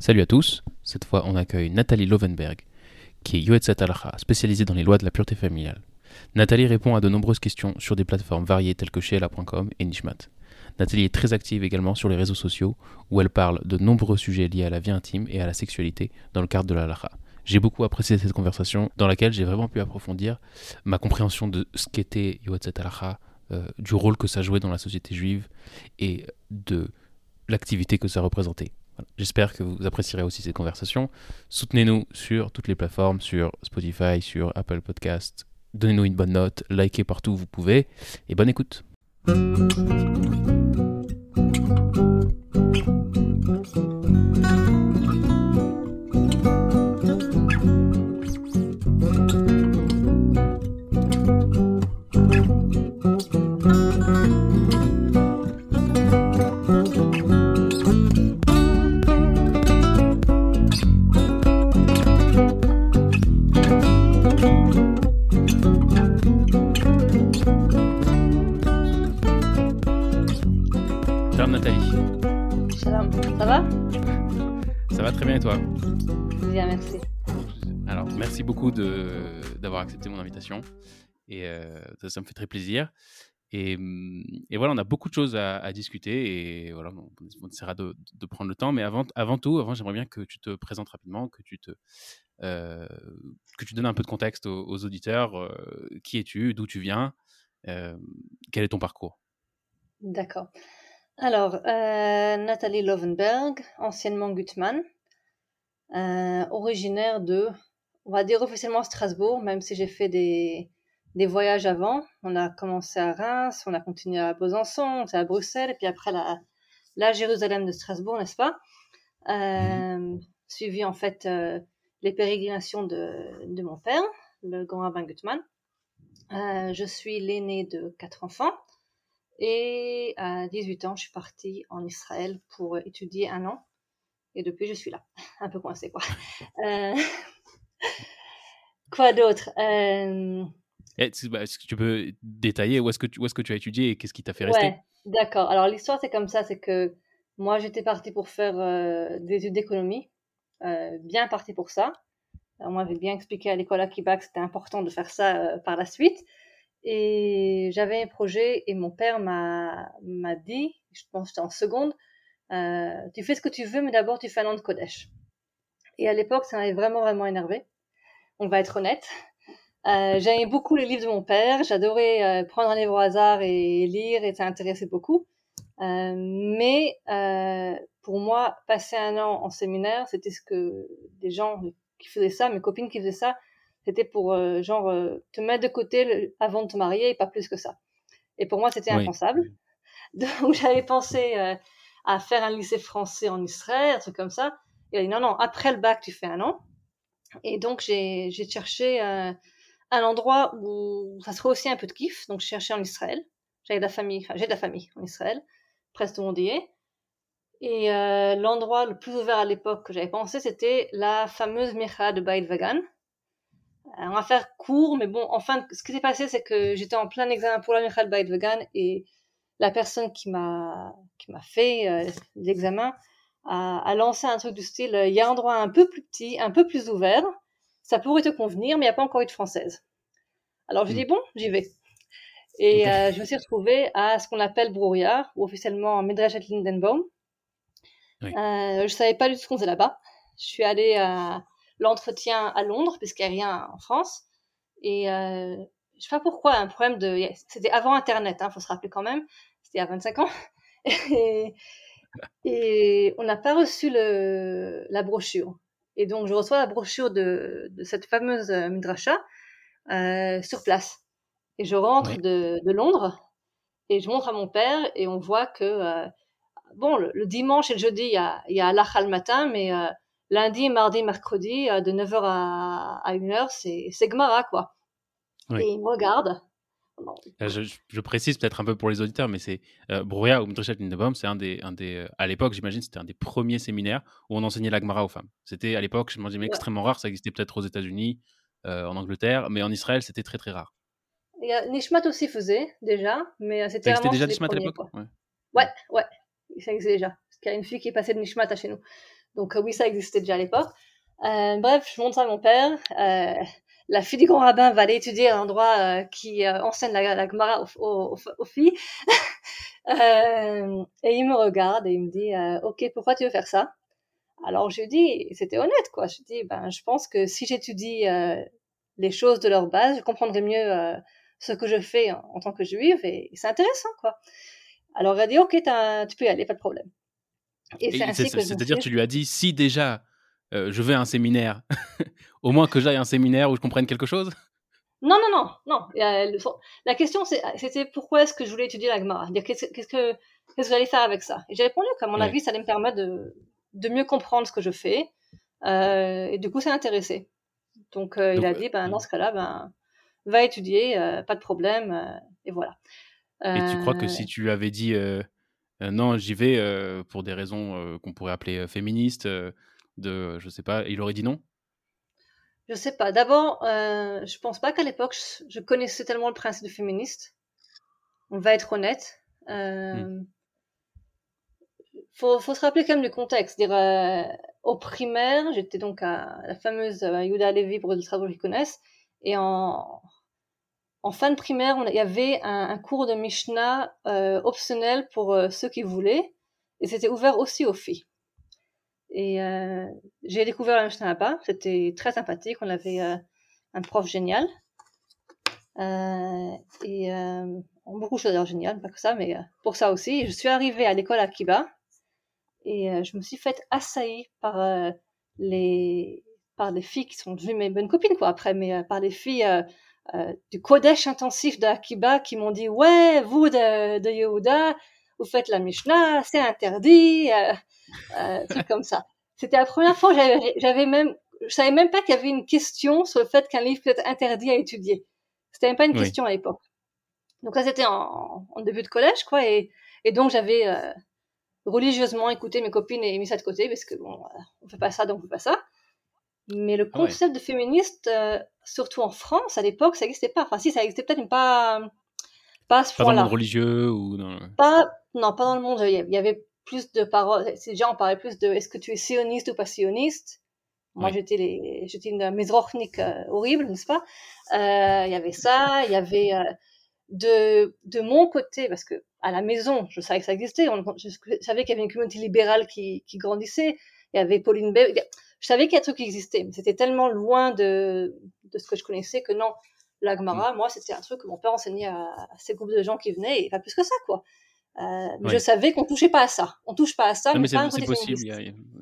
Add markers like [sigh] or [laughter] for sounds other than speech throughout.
Salut à tous, cette fois on accueille Nathalie Lovenberg, qui est Yoetzat Alacha, spécialisée dans les lois de la pureté familiale. Nathalie répond à de nombreuses questions sur des plateformes variées telles que Sheela.com et Nishmat. Nathalie est très active également sur les réseaux sociaux, où elle parle de nombreux sujets liés à la vie intime et à la sexualité dans le cadre de l'Alacha. J'ai beaucoup apprécié cette conversation dans laquelle j'ai vraiment pu approfondir ma compréhension de ce qu'était Yoetzat Alacha, euh, du rôle que ça jouait dans la société juive et de l'activité que ça représentait. J'espère que vous apprécierez aussi cette conversation. Soutenez-nous sur toutes les plateformes, sur Spotify, sur Apple Podcast. Donnez-nous une bonne note, likez partout où vous pouvez, et bonne écoute. Va très bien et toi Bien, merci. Alors, merci beaucoup d'avoir accepté mon invitation. Et euh, ça, ça me fait très plaisir. Et, hum, et voilà, on a beaucoup de choses à, à discuter. Et voilà, on, on essaiera de, de prendre le temps. Mais avant, avant tout, avant, j'aimerais bien que tu te présentes rapidement, que tu te, euh, que tu donnes un peu de contexte aux, aux auditeurs. euh, qui es-tu D'où tu viens Quel est ton parcours? D'accord. Alors, Nathalie Lovenberg, anciennement Gutmann, originaire de, on va dire officiellement Strasbourg, même si j'ai fait des, des voyages avant. On a commencé à Reims, on a continué à Besançon, on à Bruxelles, et puis après la, la Jérusalem de Strasbourg, n'est-ce pas? Euh, Suivi en fait euh, les pérégrinations de, de mon père, le grand rabbin Gutmann. Euh, je suis l'aîné de quatre enfants. Et à 18 ans, je suis partie en Israël pour étudier un an. Et depuis, je suis là. [laughs] Un peu coincée, quoi. [laughs] Euh, [laughs] Quoi d'autre Euh, tu- bah, Est-ce que tu peux détailler où est-ce que, tu- où est-ce que tu as étudié et qu'est-ce qui t'a fait rester? Ouais, d'accord. Alors, l'histoire, c'est comme ça. C'est que moi, j'étais partie pour faire euh, des études d'économie. Euh, bien partie pour ça. On m'avait bien expliqué à l'école à Québec que c'était important de faire ça euh, par la suite. Et j'avais un projet et mon père m'a m'a dit, je pense que j'étais en seconde, tu fais ce que tu veux, mais d'abord tu fais un an de Kodesh. Et à l'époque, ça m'avait vraiment, vraiment énervé. On va être honnête. Euh, J'aimais beaucoup les livres de mon père. J'adorais euh, prendre un livre au hasard et lire et ça beaucoup. Euh, mais euh, pour moi, passer un an en séminaire, c'était ce que des gens qui faisaient ça, mes copines qui faisaient ça, c'était pour euh, genre euh, te mettre de côté le- avant de te marier et pas plus que ça. Et pour moi, c'était Oui. impensable. [laughs] Donc j'avais pensé euh, à faire un lycée français en Israël, un truc comme ça. Il a dit non, non, après le bac, tu fais un an. Et donc j'ai cherché euh, un endroit où ça serait aussi un peu de kiff. Donc je cherchais en Israël. J'avais de la famille, j'ai de la famille en Israël, presque tout le monde y est. Et euh, l'endroit le plus ouvert à l'époque que j'avais pensé, c'était la fameuse Micha de Beit Vagan. Euh, On va faire court, mais bon, enfin, ce qui s'est passé, c'est que j'étais en plein examen pour la Micha de Beit Vagan et la personne qui m'a qui m'a fait euh, l'examen a, a lancé un truc du style euh, il y a un endroit un peu plus petit, un peu plus ouvert, ça pourrait te convenir, mais il n'y a pas encore eu de française. Alors je dis bon, j'y vais. Et euh, je me suis retrouvée à ce qu'on appelle Brouillard, ou officiellement Midrashat Lindenbaum. Oui. Euh, je savais pas du tout ce qu'on faisait là-bas. Je suis allée à l'entretien à Londres, puisqu'il n'y a rien en France. Et euh, je sais pas pourquoi, un problème de... C'était avant Internet, hein, faut se rappeler quand même. C'était a 25 ans. Et, et on n'a pas reçu le, la brochure. Et donc, je reçois la brochure de, de cette fameuse euh, Midrasha euh, sur place. Et je rentre Oui. de, de Londres et je montre à mon père et on voit que, euh, bon, le, le dimanche et le jeudi, il y a, y a le matin, mais euh, lundi, mardi, mercredi, de 9h à, à 1h, c'est c'est Gemara, quoi. Oui. Et il me regarde. Bon, Euh, Je, précise peut-être un peu pour les auditeurs, mais c'est euh, ou Midrashat Lindenbaum, c'est un des, un des euh, à l'époque, j'imagine, c'était un des premiers séminaires où on enseignait la Gemara aux femmes. C'était à l'époque, je m'imagine, Ouais. extrêmement rare. Ça existait peut-être aux États-Unis, euh, en Angleterre, mais en Israël, c'était très très rare. Nishmat aussi faisait, déjà, mais c'était vraiment déjà Nishmat à l'époque? Ouais. Ouais, ouais, ça existait déjà. Parce qu'il y a une fille qui est passée de Nishmat à chez nous. Donc oui, ça existait déjà à l'époque. bref, je montre ça à mon père. La fille du grand rabbin va aller étudier à un endroit qui enseigne la, la Gemara aux, aux, filles. [laughs] et il me regarde et il me dit, ok, pourquoi tu veux faire ça? Alors je lui dis, c'était honnête quoi. Je lui dis, ben je pense que si j'étudie les choses de leur base, je comprendrai mieux ce que je fais en, tant que juive et, c'est intéressant quoi. Alors elle a dit ok tu peux y aller pas de problème. Et, c'est-à-dire tu lui as dit si déjà euh, je vais à un séminaire, [laughs] au moins que j'aille à un séminaire où je comprenne quelque chose. Non non non non. La question c'était pourquoi est-ce que je voulais étudier la Gemara, qu'est-ce que j'allais faire avec ça? Et j'ai répondu qu'à mon avis ça allait me permettre de, de mieux comprendre ce que je fais. Euh, et du coup ça intéressé. Donc, euh, il a dit ben dans ce cas-là ben va étudier, pas de problème, et voilà. Et tu crois que si tu lui avais dit non, j'y vais pour des raisons qu'on pourrait appeler féministes, de, je sais pas, il aurait dit non? Je sais pas. D'abord, je pense pas qu'à l'époque je, connaissais tellement le principe de féministe. On va être honnête. Hmm. Faut, faut se rappeler quand même du contexte. Dire, au primaire, j'étais donc à la fameuse Yuda Levi pour les travaux qui connaissent, et en, en fin de primaire, il y avait un, cours de Mishnah euh, optionnel pour euh, ceux qui voulaient, et c'était ouvert aussi aux filles. Et euh, j'ai découvert la Mishnah là-bas, c'était très sympathique, on avait un prof génial, et beaucoup de choses d'ailleurs géniales, pas que ça, mais pour ça aussi. Je suis arrivée à l'école à Kiba, et je me suis faite assaillir par les par des filles qui sont devenues mes bonnes copines quoi après mais par des filles euh, du Kodesh intensif d'Akiba qui m'ont dit ouais vous de, de Yehuda vous faites la Mishnah c'est interdit euh, euh, truc comme ça c'était la première fois j'avais même je savais même pas qu'il y avait une question sur le fait qu'un livre peut être interdit à étudier c'était même pas une question à l'époque donc là c'était en, en, début de collège quoi et, et donc j'avais euh, religieusement écouté mes copines et mis ça de côté parce que bon on fait pas ça donc on fait pas ça mais le ah concept de féministe, euh, surtout en France, à l'époque, ça n'existait pas. Enfin, si, ça existait peut-être, mais pas, pas à ce point-là. Pas dans le monde religieux ou dans... Pas, non, pas dans le monde. Il y avait plus de paroles. Déjà, on parlait plus de est-ce que tu es sioniste ou pas sioniste? Moi, j'étais les, j'étais une misrochnique euh, horrible, n'est-ce pas? Euh, Il y avait ça. Il y avait de de mon côté, parce que à la maison, je savais que ça existait. je savais qu'il y avait une communauté libérale qui, qui grandissait. Il y avait Pauline Bay je savais qu'il y a un truc qui existait, mais c'était tellement loin de, de ce que je connaissais que non, l'Agmara, mm. moi, c'était un truc que mon père enseignait à, ces groupes de gens qui venaient, et pas plus que ça, quoi. Euh, mais je savais qu'on touchait pas à ça. On touche pas à ça. Non, mais, c'est possible.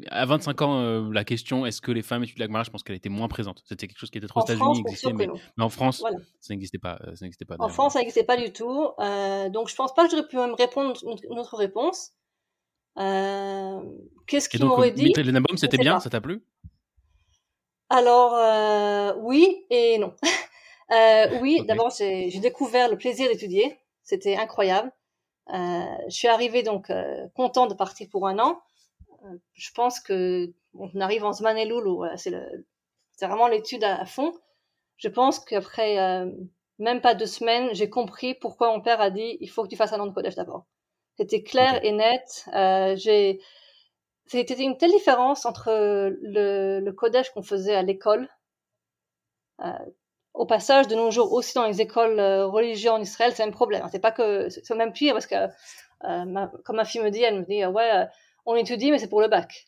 À 25 ans, euh, la question est-ce que les femmes étudient l'Agmara, je pense qu'elle était moins présente. C'était quelque chose qui était trop États-Unis, mais, mais, en France, ça n'existait pas. Euh, ça n'existait pas. En France, ça n'existait pas du tout. Euh, donc, je pense pas que j'aurais pu même répondre une autre réponse. Euh, qu'est-ce qu'il m'aurait dit? Les Bomb, c'était bien, ça t'a plu? Alors, euh, oui et non. [laughs] euh, oui, d'abord, j'ai découvert le plaisir d'étudier. C'était incroyable. Euh, je suis arrivée donc euh, content de partir pour un an. Euh, je pense que on arrive en Zmaneloul c'est c'est vraiment l'étude à, fond. Je pense qu'après même pas deux semaines, j'ai compris pourquoi mon père a dit il faut que tu fasses un an de collège d'abord. C'était clair et net. Euh, j'ai, c'était une telle différence entre le, le codage qu'on faisait à l'école. Euh, au passage, de nos jours, aussi dans les écoles euh, religieuses en Israël, c'est un problème. C'est pas que, c'est même pire parce que, euh, ma, comme ma fille me dit, elle me dit, ouais, euh, on étudie, mais c'est pour le bac.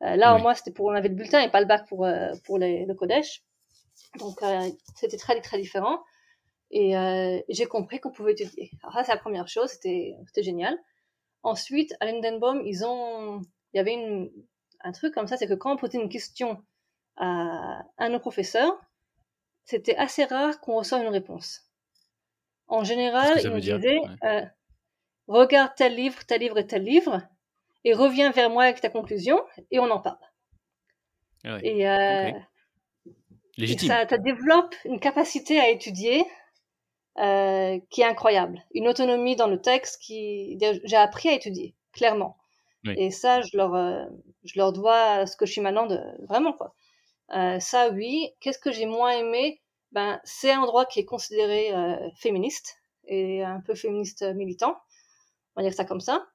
là, au moins, c'était pour, on avait le bulletin et pas le bac pour, pour les, le Kodesh. Donc, c'était très, très différent. Et euh, j'ai compris qu'on pouvait étudier. Alors ça, c'est la première chose, c'était génial. Ensuite, à Lindenbaum, ils ont, il y avait une, un truc comme ça, c'est que quand on posait une question à un de nos professeurs, c'était assez rare qu'on reçoive une réponse. En général, ils nous disaient, euh, regarde tel livre, tel livre et tel livre, et reviens vers moi avec ta conclusion, et on en parle. Ah et, euh, et ça, ça développe une capacité à étudier euh, qui est incroyable. Une autonomie dans le texte qui j'ai appris à étudier clairement. Et ça, je leur je leur dois ce que je suis maintenant de vraiment quoi. Euh, ça oui. Qu'est-ce que j'ai moins aimé? Ben c'est un droit qui est considéré euh, féministe et un peu féministe militant. On va dire ça comme ça.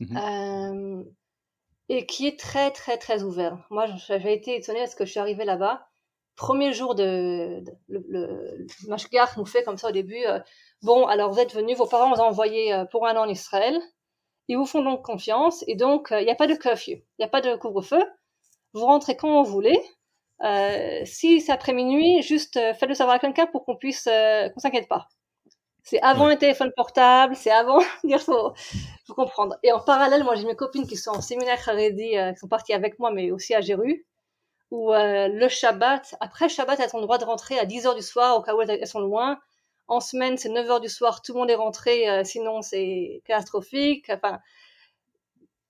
Mm-hmm. et qui est très très très ouvert. Moi, j'avais été étonnée parce que je suis arrivée là-bas. Premier jour de, le, le, nous fait comme ça au début. Euh, bon, alors vous êtes venus, vos parents vous ont envoyé euh, pour un an en Israël. Ils vous font donc confiance et donc il n'y a pas de curfew, il n'y a pas de couvre-feu. Vous rentrez quand vous voulez. Euh, si c'est après minuit, juste faites-le savoir à quelqu'un pour qu'on puisse, qu'on s'inquiète pas. C'est avant un téléphone portable, c'est avant. [laughs] Il faut, faut comprendre. Et en parallèle, moi, j'ai mes copines qui sont en séminaire Haredi, euh, qui sont parties avec moi, mais aussi à Jéru, où euh, le Shabbat, après Shabbat, elles ont le droit de rentrer à 10 heures du soir, au cas où elles sont loin. En semaine, c'est 9 heures du soir, tout le monde est rentré, euh, sinon c'est catastrophique. Enfin,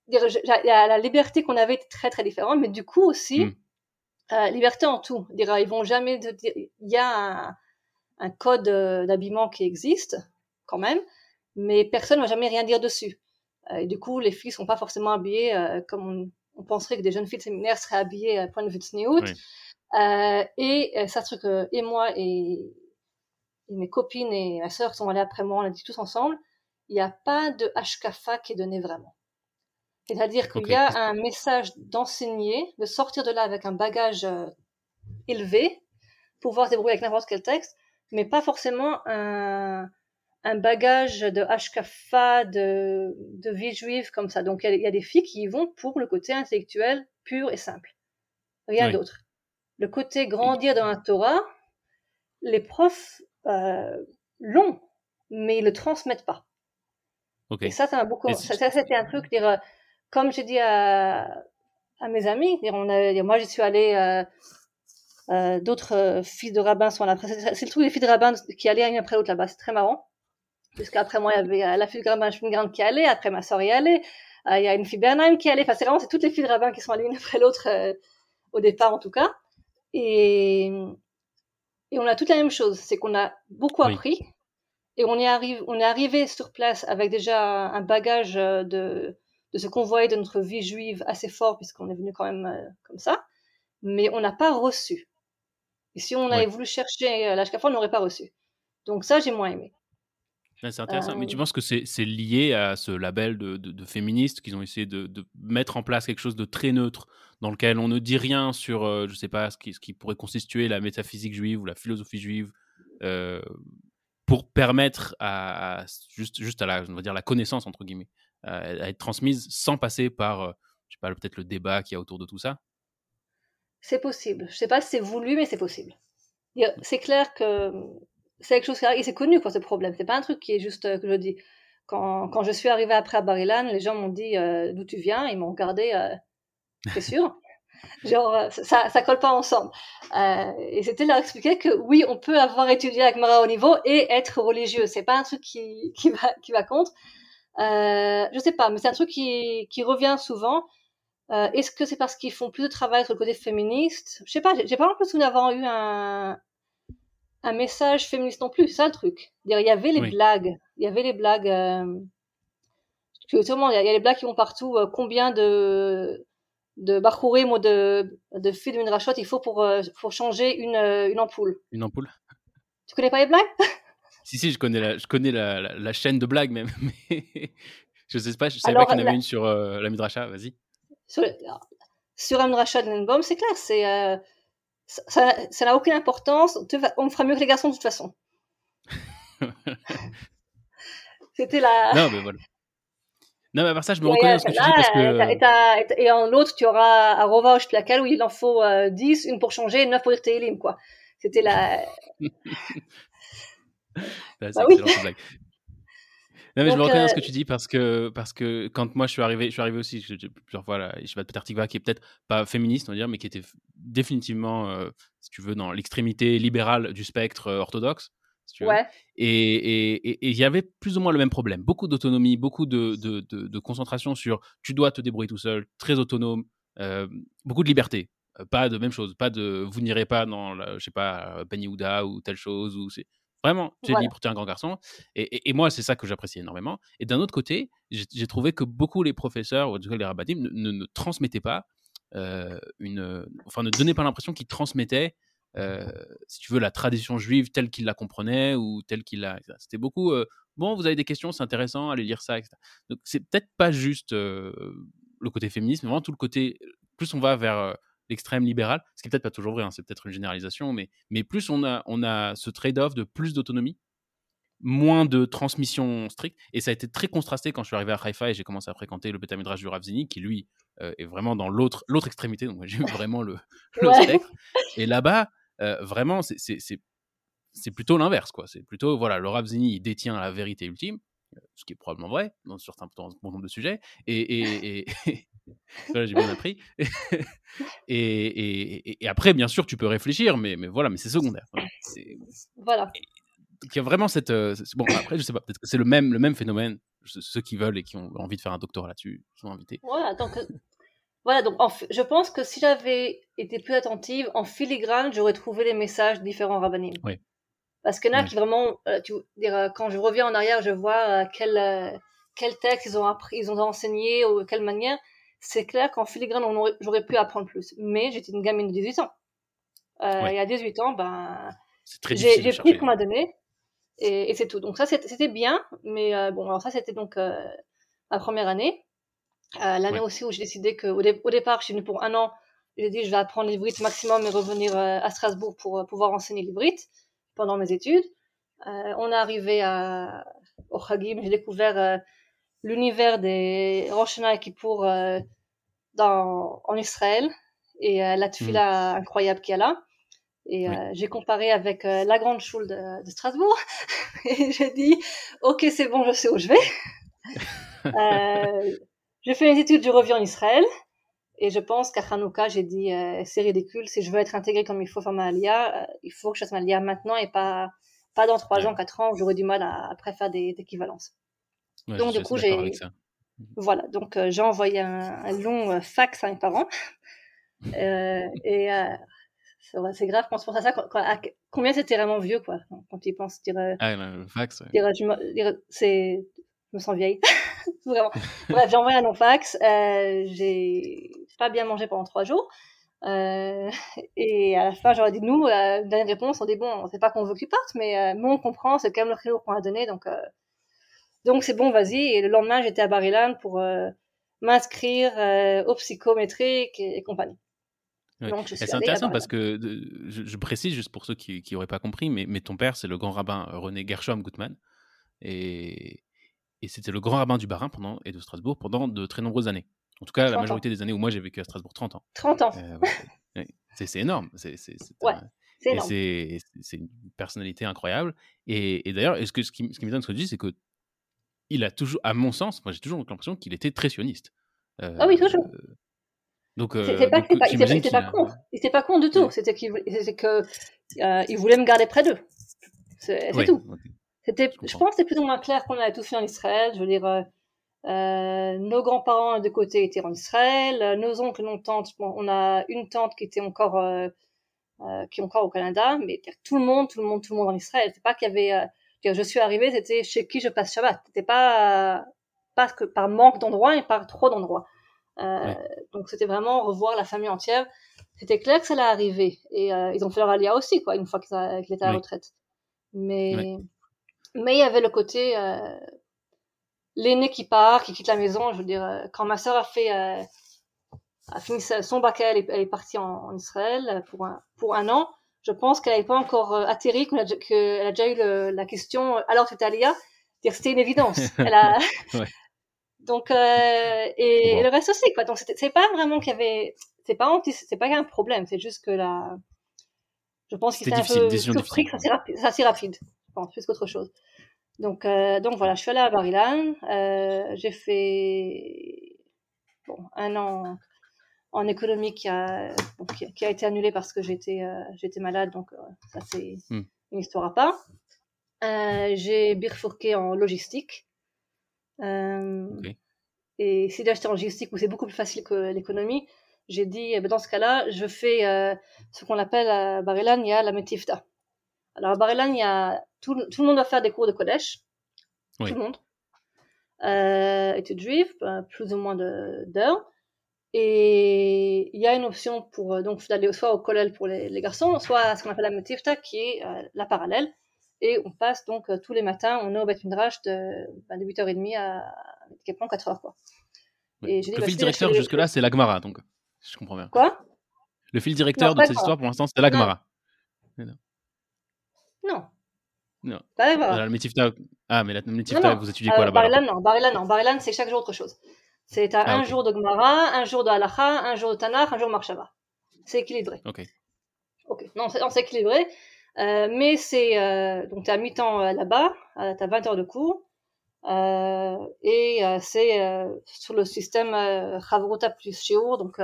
la, liberté qu'on avait était très très différente, mais du coup aussi, hmm. Euh, liberté en tout. Ils vont jamais il y a un, un code euh, d'habillement qui existe quand même, mais personne ne va jamais rien dire dessus. Euh, et du coup, les filles sont pas forcément habillées euh, comme on, penserait que des jeunes filles de séminaire seraient habillées à point de vue de sneout. et ça truc et moi et, mes copines et ma sœur sont allées après moi, on l'a dit tous ensemble, il n'y a pas de HKFA qui est donné vraiment. C'est-à-dire qu'il y a un message d'enseigner, de sortir de là avec un bagage élevé, pouvoir se débrouiller avec n'importe quel texte, mais pas forcément un, un bagage de HKFA, de, de vie juive comme ça. Donc il y, a des filles qui y vont pour le côté intellectuel pur et simple. Rien d'autre. Le côté grandir dans la Torah, les profs euh, l'ont, mais ils le transmettent pas. Et ça, c'est beaucoup. Ça, c'était un truc, dire, euh, comme j'ai dit à, à mes amis, on a, moi, j'y suis allée euh, euh, d'autres euh, fils de rabbins sont là. C'est le truc des filles de rabbins qui allaient une après l'autre là-bas. C'est très marrant. Puisqu'après moi, il y avait la fille de rabbin grande qui allait. Après, ma soeur y allait. Il y a une fille Bernheim qui allait. Enfin, c'est vraiment c'est toutes les filles de rabbins qui sont allées une après l'autre, au départ en tout cas. Et, et on a toute la même chose. C'est qu'on a beaucoup appris. Et on, est arrive, on est arrivé sur place avec déjà un bagage de, de ce qu'on voyait de notre vie juive assez fort, puisqu'on est venu quand même comme ça. Mais on n'a pas reçu. Et si on avait voulu chercher euh, l'HKF, on n'aurait pas reçu. Donc ça, j'ai moins aimé. c'est intéressant. Mais tu euh, penses que c'est lié à ce label de, de, féministes qu'ils ont essayé de, de, mettre en place quelque chose de très neutre dans lequel on ne dit rien sur, je euh, je sais pas, ce qui, ce qui, pourrait constituer la métaphysique juive ou la philosophie juive pour permettre à, juste, juste à la, on va dire la connaissance entre guillemets à être transmise sans passer par, je sais pas, peut-être le débat qu'il y a autour de tout ça? C'est possible. Je sais pas si c'est voulu, mais c'est possible. C'est clair que c'est quelque chose qui et c'est connu quoi ce problème. C'est pas un truc qui est juste euh, que je dis. Quand, quand je suis arrivée après à Barilan, les gens m'ont dit euh, d'où tu viens, ils m'ont regardé, euh, c'est sûr? [laughs] Genre euh, ça ça colle pas ensemble. Euh, et c'était leur expliquer que oui, on peut avoir étudié avec Mara au niveau et être religieux. C'est pas un truc qui qui va qui va contre. Euh, je sais pas, mais c'est un truc qui qui revient souvent. Euh, Est-ce que c'est parce qu'ils font plus de travail sur le côté féministe? Je sais pas, j'ai pas l'impression d'avoir eu un, un message féministe non plus, c'est ça le truc. Il y avait les blagues, il y avait les blagues. Euh, il y, a, les blagues qui vont partout. Euh, combien de de Bakhourim ou de de fil de rachot il faut pour euh, pour changer une euh, une ampoule. Une ampoule. Tu connais pas les blagues? [laughs] Si si, je connais la je connais la, la, chaîne de blagues même, [laughs] mais je sais pas, je savais pas qu'il y en avait une sur la midrasha. Vas-y sur, sur un rachat de c'est clair, c'est euh, ça, n'a aucune importance. On fera mieux que les garçons de toute façon. [laughs] C'était la. Non, mais voilà. Non, mais à part ça, je me reconnais dans ce que tu dis parce que. Et, en l'autre, tu auras à Rova Placal où il en faut 10, euh, une pour changer, 9 pour dire Télim, quoi. C'était la. [laughs] bah, bah oui. Non, mais je me reconnais dans ce que euh, tu dis parce que, parce que quand moi je suis arrivé, je suis arrivé aussi plusieurs fois là, je Tikva qui est peut-être pas féministe, on va dire, mais qui était définitivement, euh, si tu veux, dans l'extrémité libérale du spectre euh, orthodoxe. Si. Ouais. Et il y avait plus ou moins le même problème. Beaucoup d'autonomie, beaucoup de, de, de, concentration sur tu dois te débrouiller tout seul, très autonome, beaucoup de liberté. Pas de même chose, pas de vous n'irez pas dans, je sais pas, Ben Yehuda ou telle chose, ou c'est Vraiment, tu es libre, tu es un grand garçon. Et, et, moi, c'est ça que j'apprécie énormément. Et d'un autre côté, j'ai trouvé que beaucoup les professeurs, ou en tout cas les rabbinim, ne, ne, transmettaient pas euh, une. Enfin, ne donnaient pas l'impression qu'ils transmettaient, euh, si tu veux, la tradition juive telle qu'ils la comprenaient ou telle qu'ils la. C'était beaucoup. Euh, bon, vous avez des questions, c'est intéressant, allez lire ça, etc. Donc, c'est peut-être pas juste le côté féministe, mais vraiment tout le côté. Plus on va vers l'extrême libéral, ce qui est peut-être pas toujours vrai, hein, c'est peut-être une généralisation, mais, mais plus on a, on a ce trade-off de plus d'autonomie, moins de transmission stricte. Et ça a été très contrasté quand je suis arrivé à Haïfa et j'ai commencé à fréquenter le Betamidrash du Ravzini, qui lui est vraiment dans l'autre extrémité. Donc j'ai eu vraiment le, [laughs] le spectre. Et là-bas, vraiment, c'est plutôt l'inverse. quoi. C'est plutôt, voilà, le Ravzini, il détient la vérité ultime, ce qui est probablement vrai dans, dans un bon nombre de sujets. Et, et, j'ai bien appris. [laughs] et, et, après, bien sûr, tu peux réfléchir, mais, mais voilà, mais c'est secondaire. Voilà. Il y a vraiment cette. Euh, bon, après, je sais pas, peut-être que c'est le même, le même phénomène. Ceux qui veulent et qui ont envie de faire un doctorat là-dessus sont invités. Voilà, donc, euh, voilà, donc je pense que si j'avais été plus attentive, en filigrane, j'aurais trouvé les messages différents rabbinim. Oui. Parce qu'il y en a qui vraiment, euh, tu dire, quand je reviens en arrière, je vois quel, quel texte ils ont appris, ils ont enseigné, ou quelle manière c'est clair qu'en filigrane, j'aurais pu apprendre plus. Mais j'étais une gamine de 18 ans. Euh, Et à 18 ans, ben, j'ai pris ce qu'on m'a donné et, et c'est tout. Donc ça, c'était bien, mais euh, bon, alors ça, c'était donc euh, ma première année. Euh, L'année aussi où j'ai décidé que, au, au, départ, je suis venue pour un an. J'ai dit, je vais apprendre l'hybride maximum et revenir à Strasbourg pour pouvoir enseigner l'hybride pendant mes études. on est arrivé à, au Chagim, j'ai découvert l'univers des Rosh qui pour euh, dans, en Israël. Et euh, la tefila mm. incroyable qu'il y a là. Et euh, j'ai comparé avec euh, la grande choule de, de Strasbourg. [laughs] Et j'ai dit ok c'est bon je sais où je vais. [laughs] euh, j'ai fait les études, je reviens en Israël. Et je pense qu'à Hanouka j'ai dit c'est ridicule. Si je veux être intégré comme il faut faire ma alia, il faut que je fasse ma alia maintenant et pas pas dans trois ans, quatre ans où j'aurais du mal à après faire des, des équivalences donc du coup, j'ai voilà, donc euh, j'ai envoyé un, long euh, fax à mes parents. [laughs] euh, et euh, c'est grave quand on pense à ça. Quand, à, combien c'était vraiment vieux, quoi, quand ils pensent dire. ah, le fax. c'est, je me sens vieille, [laughs] vraiment. Bref, j'ai envoyé un long fax. j'ai pas bien mangé pendant trois jours. Euh, et à la fin, j'aurais dit, nous, euh, dernière réponse, on dit, bon, c'est pas qu'on veut que tu partes, mais euh, nous, on comprend, c'est quand même le créneau qu'on a donné, donc donc c'est bon, vas-y. Et le lendemain, j'étais à Barilan pour euh, m'inscrire euh, au psychométrique et, compagnie. c'est intéressant parce que je, précise juste pour ceux qui n'auraient pas compris, mais, mais ton père, c'est le grand rabbin René Gershom Gutmann. Et, et c'était le grand rabbin du Barin pendant, et de Strasbourg pendant de très nombreuses années. En tout cas, la majorité des années où moi j'ai vécu à Strasbourg, 30 ans. 30 ans. Euh, [laughs] c'est énorme. C'est ouais, une personnalité incroyable. Et, et d'ailleurs, ce, que, ce qui, ce qui m'étonne ce que tu dis, c'est que il a toujours, à mon sens, moi j'ai toujours l'impression qu'il était très sioniste. Euh, ah oui, toujours. Donc, pas, pas, il était pas, con. Il était pas con du tout. C'était qu'il que euh, il voulait me garder près d'eux. C'est tout. C'était, je, pense, que c'était plus ou moins clair qu'on avait tout fait en Israël. Je veux dire, euh, euh, nos grands-parents de côté étaient en Israël, nos oncles, nos tantes. Bon, on a une tante qui était encore, euh, qui est encore au Canada, mais tout le monde, tout le monde, tout le monde en Israël. C'est pas qu'il y avait je suis arrivée, c'était chez qui je passe Shabbat. C'était pas, pas que par manque d'endroits et par trop d'endroits. Euh, Donc c'était vraiment revoir la famille entière. C'était clair que ça allait arriver. Et euh, ils ont fait leur alia aussi, quoi, une fois qu'il était à la retraite. Mais, mais il y avait le côté euh, l'aîné qui part, qui quitte la maison. Je veux dire, euh, quand ma sœur a fait euh, a fini son bac, elle est, elle est partie en, en, Israël pour un, pour un an je pense qu'elle n'avait pas encore euh, atterri, qu'elle a, a, déjà eu le, la question euh, alors c'est Alia c'était une évidence. [laughs] Elle a... ouais. [laughs] Donc euh, et, bon. et, le reste aussi quoi. Donc c'est pas vraiment qu'il y avait, c'est pas anti, c'est pas un problème, c'est juste que la, je pense qu'il était un peu surpris que ça c'est rapide, ça c'est rapide, je pense plus qu'autre chose. Donc euh, donc voilà, je suis allée à Barilan, euh, j'ai fait bon un an en économie qui a, qui, a été annulé parce que j'étais euh, j'étais malade, donc euh, ça c'est hmm. une histoire à part. Euh, j'ai bifurqué en logistique. Okay. Et si d'acheter en logistique où c'est beaucoup plus facile que l'économie, j'ai dit, eh ben, dans ce cas-là, je fais ce qu'on appelle à Barilan, il y a la metifta. Alors à Barilan, il y a tout, tout le monde doit faire des cours de Kodesh. Oui. Tout le monde. Euh, études juives, plus ou moins d'heures. Et il y a une option pour euh, donc d'aller soit au collège pour les, les, garçons, soit à ce qu'on appelle la motivta, qui est euh, la parallèle. Et on passe donc euh, tous les matins, on est au Beth Midrash de, ben, de 8h30 à quasiment 4h. Quoi. Et le bah, fil directeur jusque-là, c'est l'Agmara, donc je comprends bien. Quoi? Le fil directeur Non, de cette histoire, pour l'instant, c'est l'Agmara. Non. Non. Le Metifta- Ah, mais la Non, non. vous étudiez quoi là-bas Barilan, non. Barilan, non. Barilan, c'est chaque jour autre chose. C'est à Ah, un jour de Gemara, un jour de Halacha, un jour de Tanakh, un jour de Marshava. C'est équilibré. Ok. Ok. Non, c'est équilibré. Euh, mais c'est euh, donc t'es à mi-temps euh, là-bas, euh, t'as 20 heures de cours, et c'est sur le système Chavruta plus Shiur, donc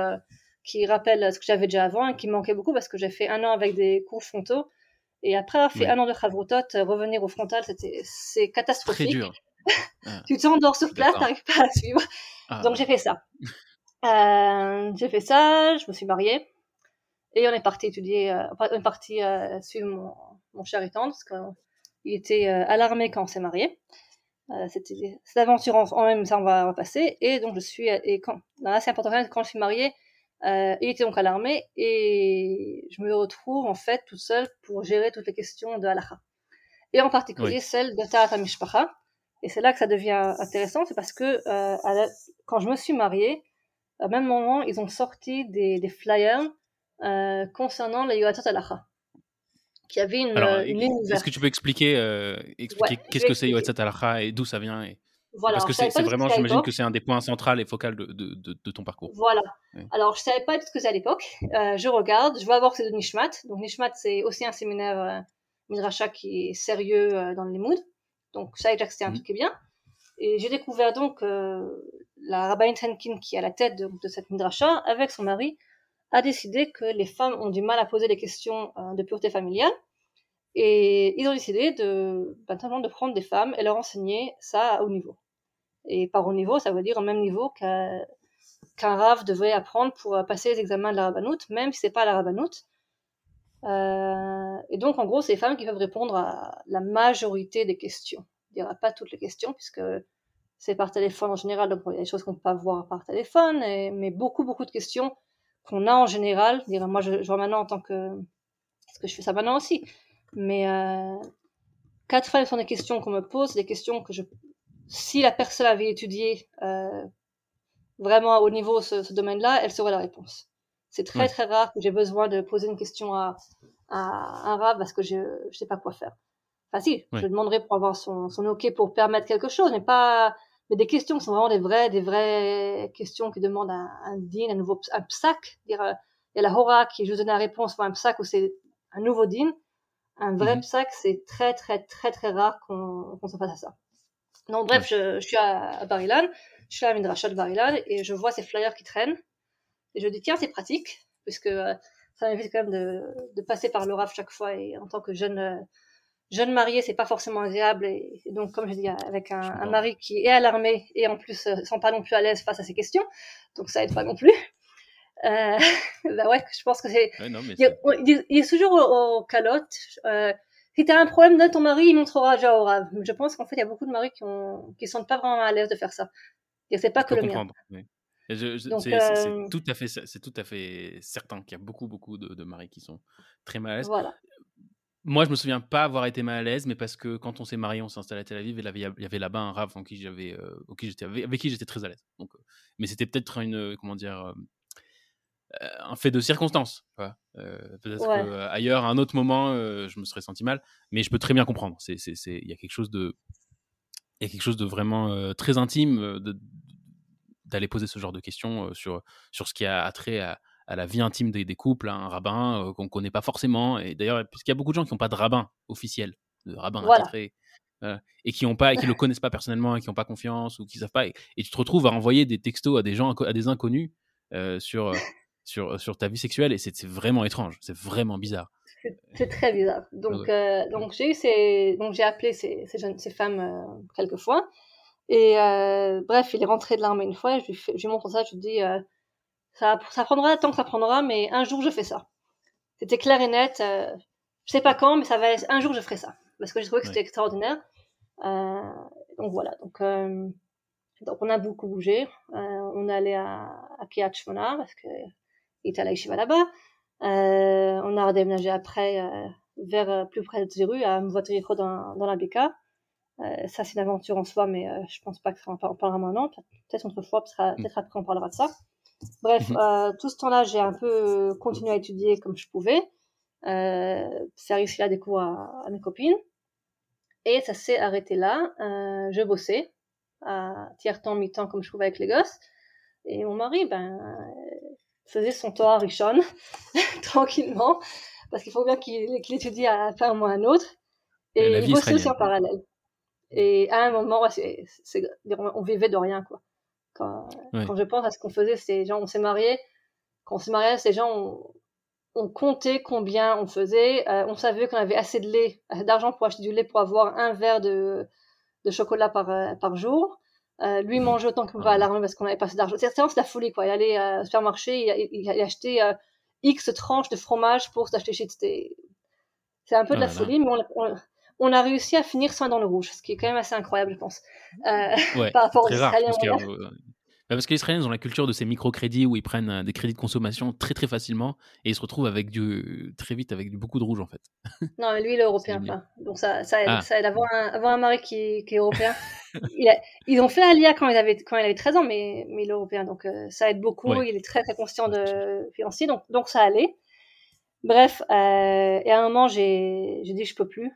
qui rappelle ce que j'avais déjà avant et qui manquait beaucoup parce que j'ai fait un an avec des cours frontaux, et après avoir fait un an de Chavrutot, revenir au frontal, c'était c'est Très catastrophique. dur. [laughs] Tu t'endors sur place, t'arrives pas à suivre. Ah, Donc j'ai fait ça. Euh, j'ai fait ça, je me suis mariée et on est parti étudier, euh, on est parti euh, suivre mon, mon cher et tendre parce qu'il était euh, à l'armée quand on s'est marié. Euh, c'était cette aventure en, même ça on va, on va passer et donc je suis et quand là c'est important quand je suis mariée euh, il était donc à l'armée et je me retrouve en fait toute seule pour gérer toutes les questions de halakha et en particulier Oui. celle de Tarat Mishpacha et c'est là que ça devient intéressant c'est parce que euh, la- quand je me suis mariée au même moment ils ont sorti des, des flyers euh, concernant les Yoatot halakha qui avait une, Alors, une ligne est-ce que tu peux expliquer, euh, expliquer Ouais, qu'est-ce que c'est. Yoetzat Halacha et d'où ça vient et... voilà Parce que c'est vraiment, j'imagine que c'est un des points centraux et focaux de, de, de, de ton parcours. Voilà. Alors, je savais pas tout ce que c'est à l'époque. Euh, je regarde, je vois d'abord que c'est de Nishmat. Donc, Nishmat, c'est aussi un séminaire euh, Midrasha qui est sérieux euh, dans les moods. Donc, un Mhm. truc qui est bien. Et j'ai découvert donc euh, la rabbin Henkin, qui est à la tête de, de cette Midrasha, avec son mari, a décidé que les femmes ont du mal à poser des questions euh, de pureté familiale. Et ils ont décidé de, ben, de prendre des femmes et leur enseigner ça à haut niveau. Et par haut niveau, ça veut dire au même niveau qu'un qu'un rave devrait apprendre pour euh, passer les examens de la rabbanout, même si c'est pas la rabbanout. Euh, et donc, en gros, c'est les femmes qui peuvent répondre à la majorité des questions. Je dirais pas toutes les questions, puisque c'est par téléphone en général, donc il y a des choses qu'on peut pas voir par téléphone, mais beaucoup, beaucoup de questions qu'on a en général. Je dirais, moi, je, je vois maintenant en tant que... Parce que je fais ça maintenant aussi. Mais euh, 80% des questions qu'on me pose, des questions que je... Si la personne avait étudié euh, vraiment à haut niveau ce, ce domaine-là, elle saurait la réponse. C'est très Ouais. très rare que j'ai besoin de poser une question à, à un rab parce que je ne sais pas quoi faire. Enfin si, Ouais. je demanderai pour avoir son, son OK pour permettre quelque chose, mais pas mais des questions qui sont vraiment des vraies, des vraies questions qui demandent un, un din, un nouveau un psak. Dire, euh, il y a la hora qui juste donner la réponse pour un psak ou c'est un nouveau din. Un vrai psak, c'est très très très très rare qu'on qu'on se fasse à ça. Donc bref, je, je suis à, à Barilan, je suis à la Midrasha de Barilan et je vois ces flyers qui traînent. Et je dis, tiens, c'est pratique, puisque euh, ça m'évite quand même de, de passer par le RAF chaque fois. Et en tant que jeune, euh, jeune marié, c'est pas forcément agréable. Et, et donc, comme je dis, avec un, mari qui est à l'armée et en plus, euh, sont pas non plus à l'aise face à ces questions. Donc, ça aide pas non plus. Euh, [laughs] bah ouais, je pense que c'est, Ouais, il a toujours au, au calotte, euh, si t'as un problème, donne ton mari, il montrera déjà au RAV. Je pense qu'en fait, il y a beaucoup de maris qui ont, qui sont pas vraiment à l'aise de faire ça. Et c'est pas je que le mien. oui. C'est euh, tout à fait, c'est tout à fait certain qu'il y a beaucoup, beaucoup de, de maris qui sont très mal à l'aise. Voilà. Moi, je me souviens pas avoir été mal à l'aise, mais parce que quand on s'est marié, on s'est installé à Tel Aviv et là, il y avait là-bas un rave en qui j'avais, euh, avec, avec qui j'étais très à l'aise. Donc, euh, mais c'était peut-être une, comment dire, un fait de circonstance. peut-être Ouais. que, euh, ailleurs, à un autre moment, je me serais senti mal, mais je peux très bien comprendre. C'est, il y a quelque chose de, il y a quelque chose de vraiment euh, très intime de- d'aller poser ce genre de questions sur sur ce qui a trait à, à la vie intime des, des couples, à un rabbin euh, qu'on connaît pas forcément. Et d'ailleurs, puisqu'il y a beaucoup de gens qui n'ont pas de rabbin officiel, de rabbin Voilà. attitré, euh, et qui ont pas, et qui le [laughs] connaissent pas personnellement, et qui n'ont pas confiance ou qui savent pas, et, et tu te retrouves à envoyer des textos à des gens, à des inconnus euh, sur [laughs] sur sur ta vie sexuelle, et c'est vraiment étrange, c'est vraiment bizarre. C'est- très bizarre. Donc, donc j'ai eu ces, donc j'ai appelé ces, ces jeunes, ces femmes quelques fois. Et euh, bref, il est rentré de l'armée une fois. Je lui, fais, je lui montre ça. Je lui dis, euh, ça, ça prendra temps que ça prendra, mais un jour je fais ça. C'était clair et net. Euh, je sais pas quand, mais ça va. Un jour je ferai ça parce que j'ai trouvé que c'était Ouais. extraordinaire. Euh, donc voilà. Donc, euh, donc on a beaucoup bougé. Euh, on est allé à, à Kiryat Shmona parce que il était à la yeshiva là-bas. Euh, on a redéménagé après euh, vers plus près de Zéru, à Mvotricho dans, dans la Beka. ça, c'est une aventure en soi, mais je pense pas que ça en parlera maintenant. Peut-être une autre fois, mm. peut-être après, on parlera de ça. Bref, mm-hmm. tout ce temps-là, j'ai un peu continué à étudier comme je pouvais, faire ici là des cours à, à mes copines. Et ça s'est arrêté là. je bossais à tiers-temps, mi-temps, comme je pouvais avec les gosses. Et mon mari, ben, faisait son temps à Richon, tranquillement, parce qu'il faut bien qu'il étudie à faire moi un autre. Et il bossait aussi en parallèle. Et à un moment, on vivait de rien, quoi. Quand, quand je pense à ce qu'on faisait, c'est gens, on s'est mariés. Quand on s'est mariés, ces gens, on, on, comptait combien on faisait. Euh, on savait qu'on avait assez de lait, d'argent pour acheter du lait pour avoir un verre de, de chocolat par, euh, par jour. Euh, lui mangeait autant qu'on va à l'armée parce qu'on avait pas assez d'argent. C'est la folie, quoi. Il allait euh, au supermarché, il, il, acheter X tranches de fromage pour s'acheter chez C'est un peu de la folie, mais on, a réussi à finir sans dans le rouge, ce qui est quand même assez incroyable, je pense. [laughs] par rapport aux Israéliens. Bah, parce que les Israéliens ont la culture de ces microcrédits où ils prennent euh, des crédits de consommation très très facilement et ils se retrouvent avec du, très vite avec du, beaucoup de rouge en fait. [laughs] Non, lui il est européen. Donc ça, ça aide, ah. ça aide avoir, un, avoir un mari qui, qui est européen. [laughs] il a, ils ont fait Alia quand il avait, quand il avait 13 ans, mais, mais il est européen. Donc euh, ça aide beaucoup. Il est très très conscient de financier. Donc, donc ça allait. Bref, euh, et à un moment j'ai dit je peux plus.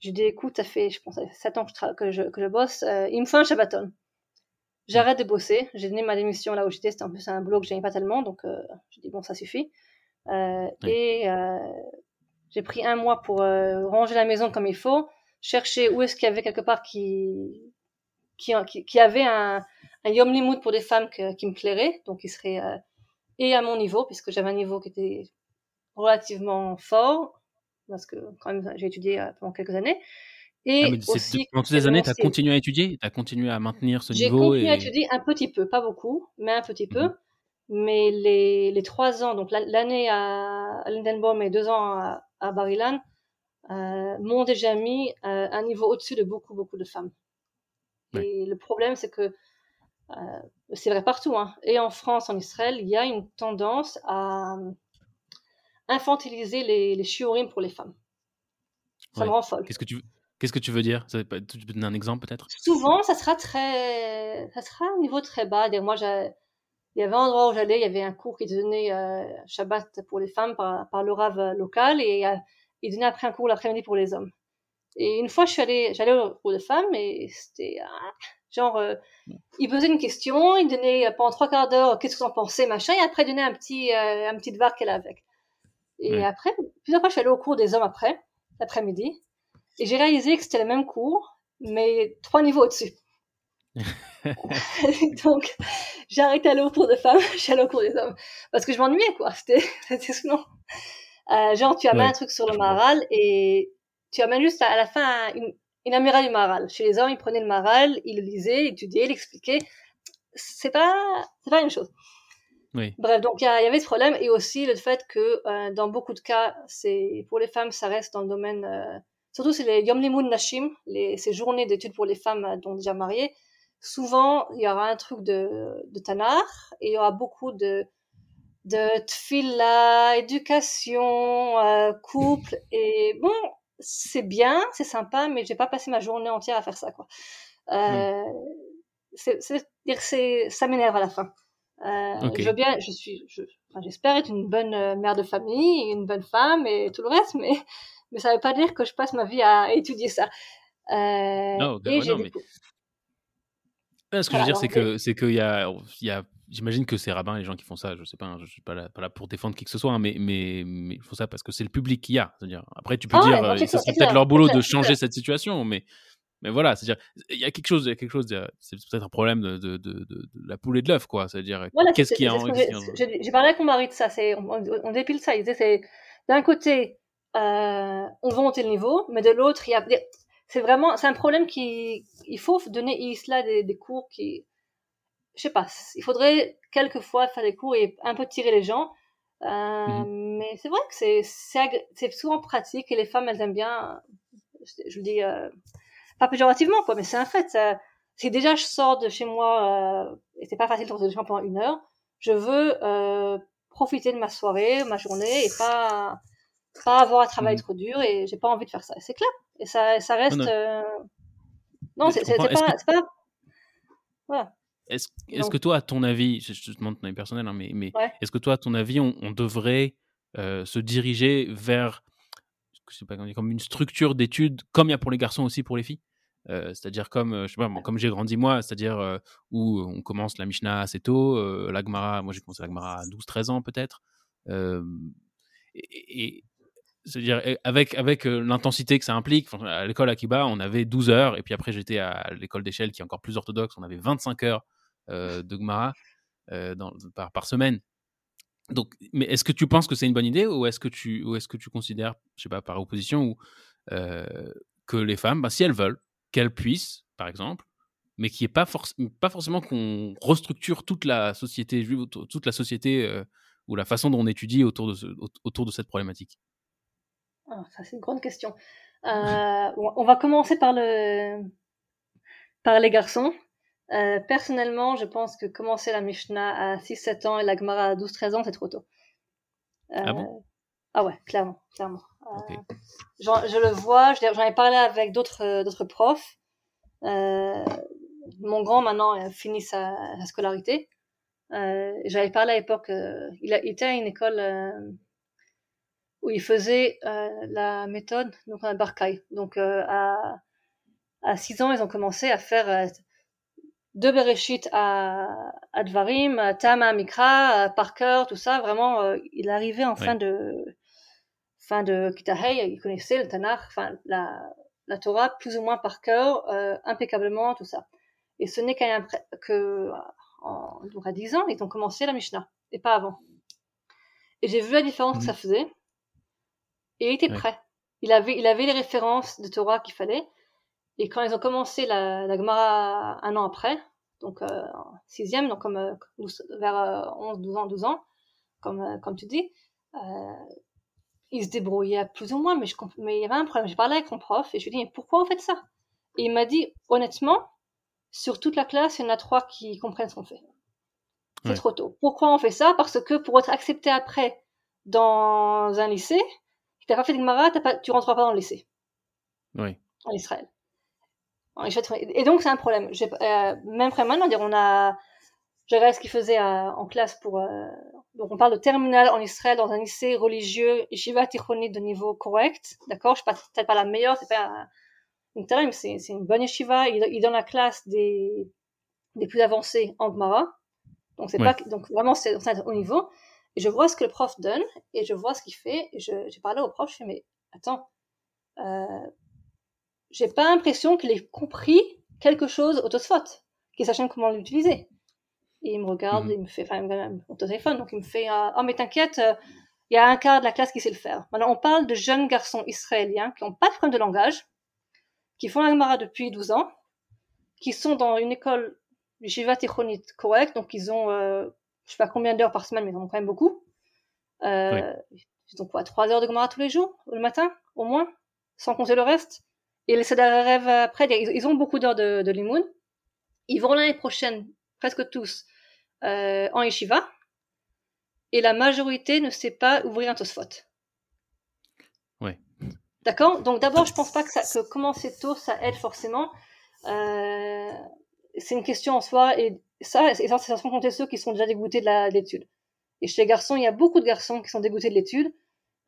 J'ai dit écoute, ça fait je pense 7 ans que je, que je, que je bosse. Euh, il me fait un Shabbaton j'arrête de bosser. J'ai donné ma démission là où j'étais. C'était en plus un boulot que j'aimais pas tellement, donc euh, j'ai dit bon, ça suffit. Euh, Et euh, j'ai pris un mois pour euh, ranger la maison comme il faut, chercher où est-ce qu'il y avait quelque part qui qui, qui, avait un, un Yom Limud pour des femmes qui me plairait, donc il serait euh, et à mon niveau, puisque j'avais un niveau qui était relativement fort, parce que quand même j'ai étudié pendant quelques années. Et ah, aussi, pendant toutes ces années, tu as continué à étudier? Tu as continué à maintenir ce niveau J'ai continué à étudier un petit peu, pas beaucoup, mais un petit peu. Mmh mais les, les trois ans, donc l'année à, Lindenbaum et deux ans à, à Barilan, euh, m'ont déjà mis euh, un niveau au-dessus de beaucoup, beaucoup de femmes. Et le problème, c'est que euh, c'est vrai partout, hein, et en France, en Israël, il y a une tendance à infantiliser les, les shiurim pour les femmes. Ça me rend folle. Qu'est-ce que tu veux Qu'est-ce que tu veux dire? Tu peux donner un exemple peut-être? Souvent, ça sera très, ça sera un niveau très bas. Moi, il y avait un endroit où j'allais, il y avait un cours qui donnait euh, Shabbat pour les femmes par, par le rave local et euh, il donnait après un cours l'après-midi pour les hommes. Et une fois, je suis allée, j'allais au cours de femmes et c'était ah, genre, euh, il posait une question, il donnait pendant trois quarts d'heure, qu'est-ce que vous en pensez, machin, et après il donnait un petit, un petit devoir qu'elle avait. Et après, plusieurs fois, je suis allée au cours des hommes après, l'après-midi. Et j'ai réalisé que c'était le même cours, mais trois niveaux au-dessus. [laughs] [laughs] Donc, j'ai arrêté d'aller au cours de femmes, [laughs] j'ai allé au cours des hommes. Parce que je m'ennuyais, quoi. C'était, souvent. Euh, genre, tu amènes un truc sur le maral et tu amènes juste à, la fin une, une amirale du maral. Chez les hommes, ils prenaient le maral, ils le lisaient, ils étudiaient, ils expliquaient. C'est pas, c'est pas la même chose. Oui. Bref, donc il y, avait ce problème et aussi le fait que euh, dans beaucoup de cas, c'est pour les femmes, ça reste dans le domaine euh, surtout c'est les Yom Limun Nashim, les, ces journées d'études pour les femmes euh, dont déjà mariées, souvent il y aura un truc de, de Tanar et il y aura beaucoup de de tfila, éducation, euh, couple et bon c'est bien, c'est sympa, mais j'ai pas passé ma journée entière à faire ça quoi. Euh, c'est, c'est, ça m'énerve à la fin. Euh, Je veux bien, je suis, je, j'espère être une bonne euh, mère de famille, une bonne femme et tout le reste, mais [laughs] mais ça veut pas dire que je passe ma vie à étudier ça. Euh, non, et non, mais... ce que je veux dire, c'est que c'est qu'il y a, il y a j'imagine que c'est rabbins, les gens qui font ça, je sais pas, hein, je suis pas là, pas là pour défendre qui que ce soit, hein, mais, mais, mais ils font ça parce que c'est le public qu'il y a. -dire, après, tu peux ah dire, ouais, euh, ça serait peut-être leur boulot de changer cette situation, mais, mais voilà, c'est-à-dire, il y a quelque chose, il y a quelque chose, c'est peut-être un problème de, de, de, de, la poule et de l'œuf, quoi. C'est-à-dire, qu'est-ce qui est en. J'ai parlé avec mon mari de ça, on, on dépile ça. Il disait, c'est d'un côté, euh, on va monter le niveau, mais de l'autre, il y a c'est vraiment c'est un problème qui il faut donner Isla des, des cours qui je sais pas il faudrait quelquefois faire des cours et un peu tirer les gens euh, mhm. mais c'est vrai que c'est c'est souvent pratique et les femmes elles aiment bien je, le dis euh, pas péjorativement quoi mais c'est un fait si déjà je sors de chez moi euh, et c'est pas facile de sortir de chez moi pendant une heure je veux euh, profiter de ma soirée ma journée et pas pas avoir à travailler mmh. trop dur et j'ai pas envie de faire ça. C'est clair. Et ça, ça reste. Euh, Non, c'est pas, pas, Voilà. Est-ce est que toi, à ton avis, je te demande ton avis personnel, hein, mais, mais est-ce que toi, à ton avis, on, devrait se diriger vers je sais pas, comme une structure d'études, comme il y a pour les garçons aussi pour les filles? Euh, c'est-à-dire comme euh, je sais pas, comme j'ai grandi moi, c'est-à-dire où on commence la Mishnah assez tôt, l'Agmara, moi j'ai commencé l'Agmara à 12-13 ans peut-être, et, c'est-à-dire avec, avec l'intensité que ça implique. à l'école Akiba, on avait 12 heures, et puis après j'étais à l'école d'échelle qui est encore plus orthodoxe, on avait 25 heures euh, de Gemara euh, par, par, semaine. Donc, mais est-ce que tu penses que c'est une bonne idée ou est-ce que tu, ou est-ce que tu considères, je sais pas, par opposition, ou, euh, que les femmes, bah, si elles veulent, qu'elles puissent, par exemple, mais qui est pas, pas forcément qu'on restructure toute la société juive, toute la société ou la façon dont on étudie autour de, ce, autour de cette problématique ah, Ça, c'est une grande question. on va commencer par, le, par les garçons. Euh, personnellement, je pense que commencer la Mishnah à 6-7 ans et la Gemara à 12-13 ans, c'est trop tôt. Euh, ah bon? Ah ouais, clairement, clairement. Euh, je le vois, j'en ai parlé avec d'autres d'autres profs. mon grand maintenant a fini sa, scolarité. J'avais parlé à l'époque, il, il, était à une école où il faisait la méthode donc à Barcaï. Donc à à 6 ans, ils ont commencé à faire de Bereshit à, à Dvarim, à Tama, Mikra, à Parker, tout ça, vraiment, euh, il arrivait en fin de fin de Kitahei, il connaissait le Tanakh, enfin la, la Torah plus ou moins par cœur, euh, impeccablement, tout ça. Et ce n'est qu'à que en, donc à 10 ans, ils ont commencé la Mishnah, et pas avant. Et j'ai vu la différence que ça mhm. faisait, et il était prêt. Il avait, il avait les références de Torah qu'il fallait, et quand ils ont commencé la, la Gemara un an après, donc euh, sixième, donc comme euh, vers 11, euh, 12 ans, 12 ans, comme, euh, comme tu dis, euh, ils se débrouillaient plus ou moins, mais, je, mais il y avait un problème. J'ai parlé avec mon prof et je lui ai dit, mais pourquoi vous faites ça? Et il m'a dit, honnêtement, sur toute la classe, il y en a trois qui comprennent ce qu'on fait. C'est trop tôt. Pourquoi on fait ça? Parce que pour être accepté après dans un lycée, si t'as pas fait de Gemara, pas, tu rentreras pas dans le lycée. Oui. En Israël. Et donc, c'est un problème. Euh, même maintenant, on a, je regarde ce qu'il faisait en classe pour, euh, donc on parle de terminal en Israël dans un lycée religieux, yeshiva tichonite de niveau correct, d'accord? Je suis peut-être pas la meilleure, c'est pas une mais c'est, c'est une bonne yeshiva. Il, il donne la classe des, des plus avancés en Gemara. Donc c'est pas, donc vraiment c'est, c'est haut niveau. Et je vois ce que le prof donne, et je vois ce qu'il fait, et je, j'ai parlé au prof, je fais, mais attends, euh, j'ai pas l'impression qu'il ait compris quelque chose au Tosfot, qu'il sache comment l'utiliser. Et il me regarde, mhm. il me fait, enfin, au téléphone, donc il me fait, euh, oh mais t'inquiète, euh, il y a un quart de la classe qui sait le faire. Maintenant, on parle de jeunes garçons israéliens qui n'ont pas de problème de langage, qui font la Gemara depuis 12 ans, qui sont dans une école Shiva Tichonite correcte, donc ils ont, euh, je sais pas combien d'heures par semaine, mais ils en ont quand même beaucoup. Euh, Ils ont quoi, 3 heures de Gemara tous les jours, le matin, au moins, sans compter le reste. Et les rêve après, ils ont beaucoup d'heures de, de limoun. Ils vont l'année prochaine, presque tous, euh, en yeshiva. Et la majorité ne sait pas ouvrir un tosfot. Ouais. D'accord? Donc d'abord, je pense pas que, ça, que commencer tôt, ça aide forcément. Euh, c'est une question en soi. Et ça, c'est sans compter ceux qui sont déjà dégoûtés de l'étude. Et chez les garçons, il y a beaucoup de garçons qui sont dégoûtés de l'étude.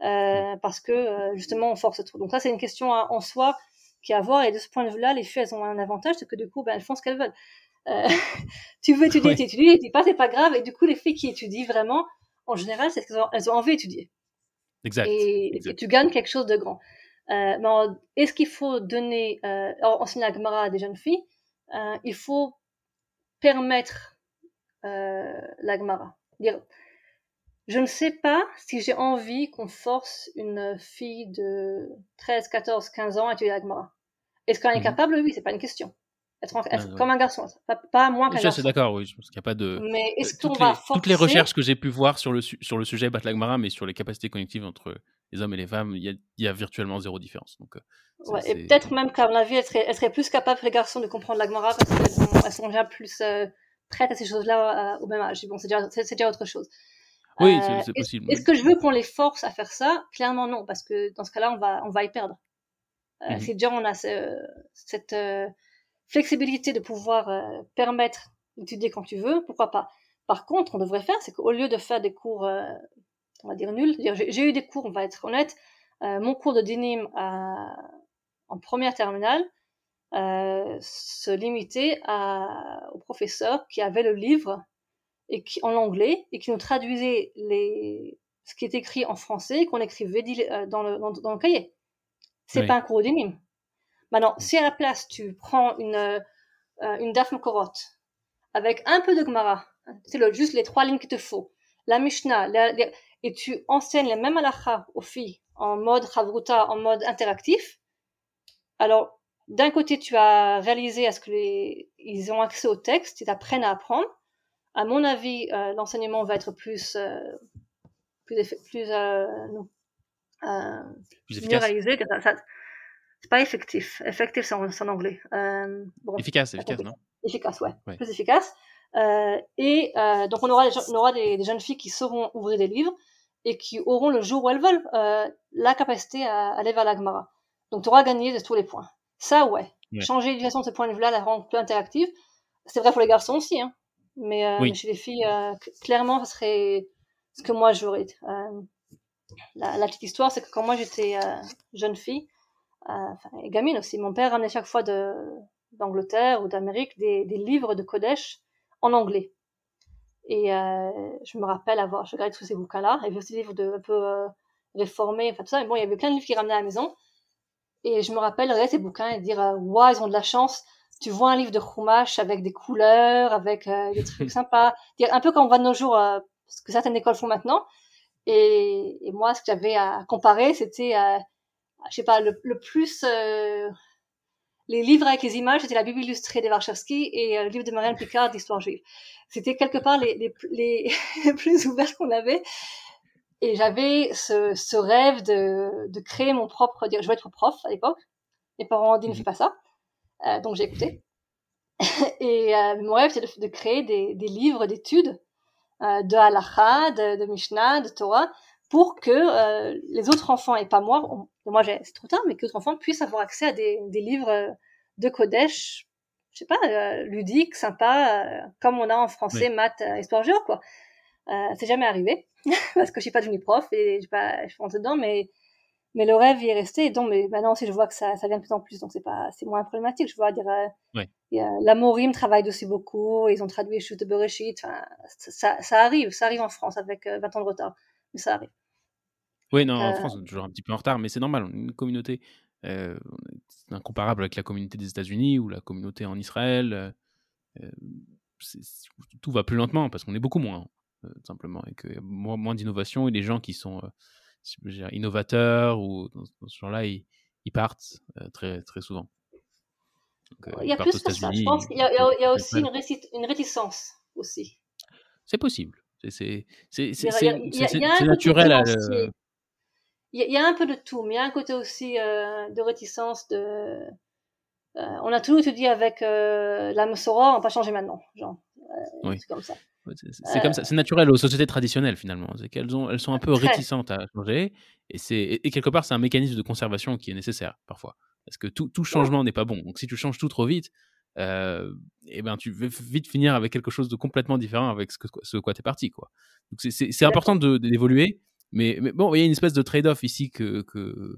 Euh, parce que justement on force trop. Donc ça c'est une question en soi qui à voir. Et de ce point de vue-là, les filles, elles ont un avantage, c'est que du coup, ben, elles font ce qu'elles veulent. Euh, [laughs] tu veux étudier, tu étudies, tu pas, c'est pas grave. Et du coup, les filles qui étudient vraiment, en général, c'est qu'elles ont, elles ont envie d'étudier. Exact. Et, tu gagnes quelque chose de grand. Euh, est-ce qu'il faut donner, euh, enseigner la Gemara à des jeunes filles euh, Il faut permettre euh, la Gemara. Dire, je ne sais pas si j'ai envie qu'on force une fille de 13, 14, 15 ans à étudier l'Agmara. Est-ce qu'elle est mhm. capable? Oui, c'est pas une question. Être, comme un garçon, pas, moins qu'un garçon. Suis d'accord, oui, pense qu'il n'y a pas de. Mais est-ce qu'on va forcer... Toutes les recherches que j'ai pu voir sur le, sur le sujet l'Agmara, mais sur les capacités cognitives entre les hommes et les femmes, il y a, virtuellement zéro différence. Donc, euh, ouais, et peut-être même qu'à mon avis, elle serait, elle serait plus capable, les garçons, de comprendre l'Agmara parce qu'elles sont, elles sont déjà plus euh, prêtes à ces choses-là euh, au même âge. Bon, c'est déjà, déjà autre chose. Oui, euh, c'est possible. Est-ce que je veux qu'on les force à faire ça? Clairement non, parce que dans ce cas-là, on va, on va y perdre. Euh, mhm. Si déjà on a cette, euh, flexibilité de pouvoir permettre d'étudier quand tu veux, pourquoi pas. Par contre, on devrait faire, c'est qu'au lieu de faire des cours, on va dire nuls, j'ai eu des cours, on va être honnête, mon cours de dinim en première terminale, euh, se limiter à, au professeur qui avait le livre et qui, en anglais et qui nous traduisait les, ce qui est écrit en français et qu'on écrivait euh, dans le, dans, le cahier. C'est pas un cours d'énigme. Maintenant, si à la place tu prends une, euh, une Daf avec un peu de Gemara, c'est juste les trois lignes qu'il te faut, la Mishnah, et tu enseignes les mêmes halakha aux filles en mode chavruta, en mode interactif, alors d'un côté, tu as réalisé à ce que les, ils ont accès au texte, ils apprennent à apprendre. À mon avis, euh, l'enseignement va être plus, euh, plus, plus, euh, plus efficace. réalisé. C'est pas effectif. Effectif, c'est en, anglais. Bon, efficace, efficace, non? Efficace, ouais. Plus efficace. et donc, on aura, on aura des, jeunes filles qui sauront ouvrir des livres et qui auront le jour où elles veulent la capacité à aller vers la Gemara. Donc, tu auras gagné de tous les points. Ça, ouais. Changer l'éducation de ce point de vue-là, la rendre plus interactive. C'est vrai pour les garçons aussi, hein. Mais, euh, chez les filles, euh, clairement, ce serait ce que moi j'aurais. Euh, la, la, petite histoire, c'est que quand moi j'étais jeune fille, enfin, et gamine aussi, mon père ramenait chaque fois de, d'Angleterre ou d'Amérique des, des, livres de Kodesh en anglais. Et je me rappelle avoir, je regardais tous ces bouquins-là, et aussi des livres de, un peu réformés, enfin tout ça. Et bon, il y avait plein de livres qui ramenaient à la maison. Et je me rappelle regarder ces bouquins et dire euh, waouh, ils ont de la chance. Tu vois un livre de Chumash avec des couleurs, avec euh, des trucs [laughs] sympas. Un peu comme on voit de nos jours, euh, ce que certaines écoles font maintenant. Et, et moi, ce que j'avais à comparer, c'était, je sais pas, le, le plus les livres avec les images, c'était la Bible illustrée des Warshawski et le livre de Marianne Picard d'histoire juive. C'était quelque part les, les, les, [laughs] les plus ouverts qu'on avait. Et j'avais ce, ce, rêve de, de, créer mon propre. Je voulais être prof à l'époque. Mes parents ont dit ne fais mhm. pas ça. Euh, donc j'ai écouté. [laughs] et euh, mon rêve c'était de, de, créer des, des livres d'études euh, de halacha, de, de, Mishnah, de Torah, pour que euh, les autres enfants et pas moi, moi c'est trop tard, mais que les autres enfants puissent avoir accès à des, des livres de Kodesh, je sais pas, euh, ludiques, sympas, comme on a en français, maths, histoire géo quoi. c'est jamais arrivé. [laughs] parce que je suis pas devenue prof et je pas, je dedans, mais mais le rêve y est resté. Et donc, mais maintenant aussi, je vois que ça, ça vient de plus en plus, donc c'est pas, c'est moins problématique. Je vois dire, euh, ouais. la Morim travaille aussi beaucoup. Ils ont traduit Chute de Bereshit. Ça, ça arrive, ça arrive en France avec 20 euh, ans de retard, mais ça arrive. Oui, non, en euh, France, on est toujours un petit peu en retard, mais c'est normal. On est une communauté euh, incomparable avec la communauté des États-Unis ou la communauté en Israël. Euh, tout va plus lentement parce qu'on est beaucoup moins. Euh, simplement, et que moins, moins d'innovation et les gens qui sont euh, innovateurs ou dans, ce genre-là, ils, partent euh, très, très souvent. il y a plus que ça. Je pense qu'il y, y, a aussi une, une réticence aussi. C'est possible. C'est naturel. Il y, a un peu de tout, mais il y a un côté aussi de réticence. De, on a tout étudié avec la Messora, on va pas changer maintenant. Genre, oui. C'est comme ça. C'est comme ça, c'est naturel aux sociétés traditionnelles finalement. C'est qu'elles ont, elles sont un peu réticentes à changer, et c'est et quelque part c'est un mécanisme de conservation qui est nécessaire parfois, parce que tout, tout changement n'est pas bon. Donc si tu changes tout trop vite, euh, et eh ben tu vas vite finir avec quelque chose de complètement différent avec ce que ce quoi t'es parti quoi. Donc c'est important d'évoluer, mais, mais, bon il y a une espèce de trade-off ici que que,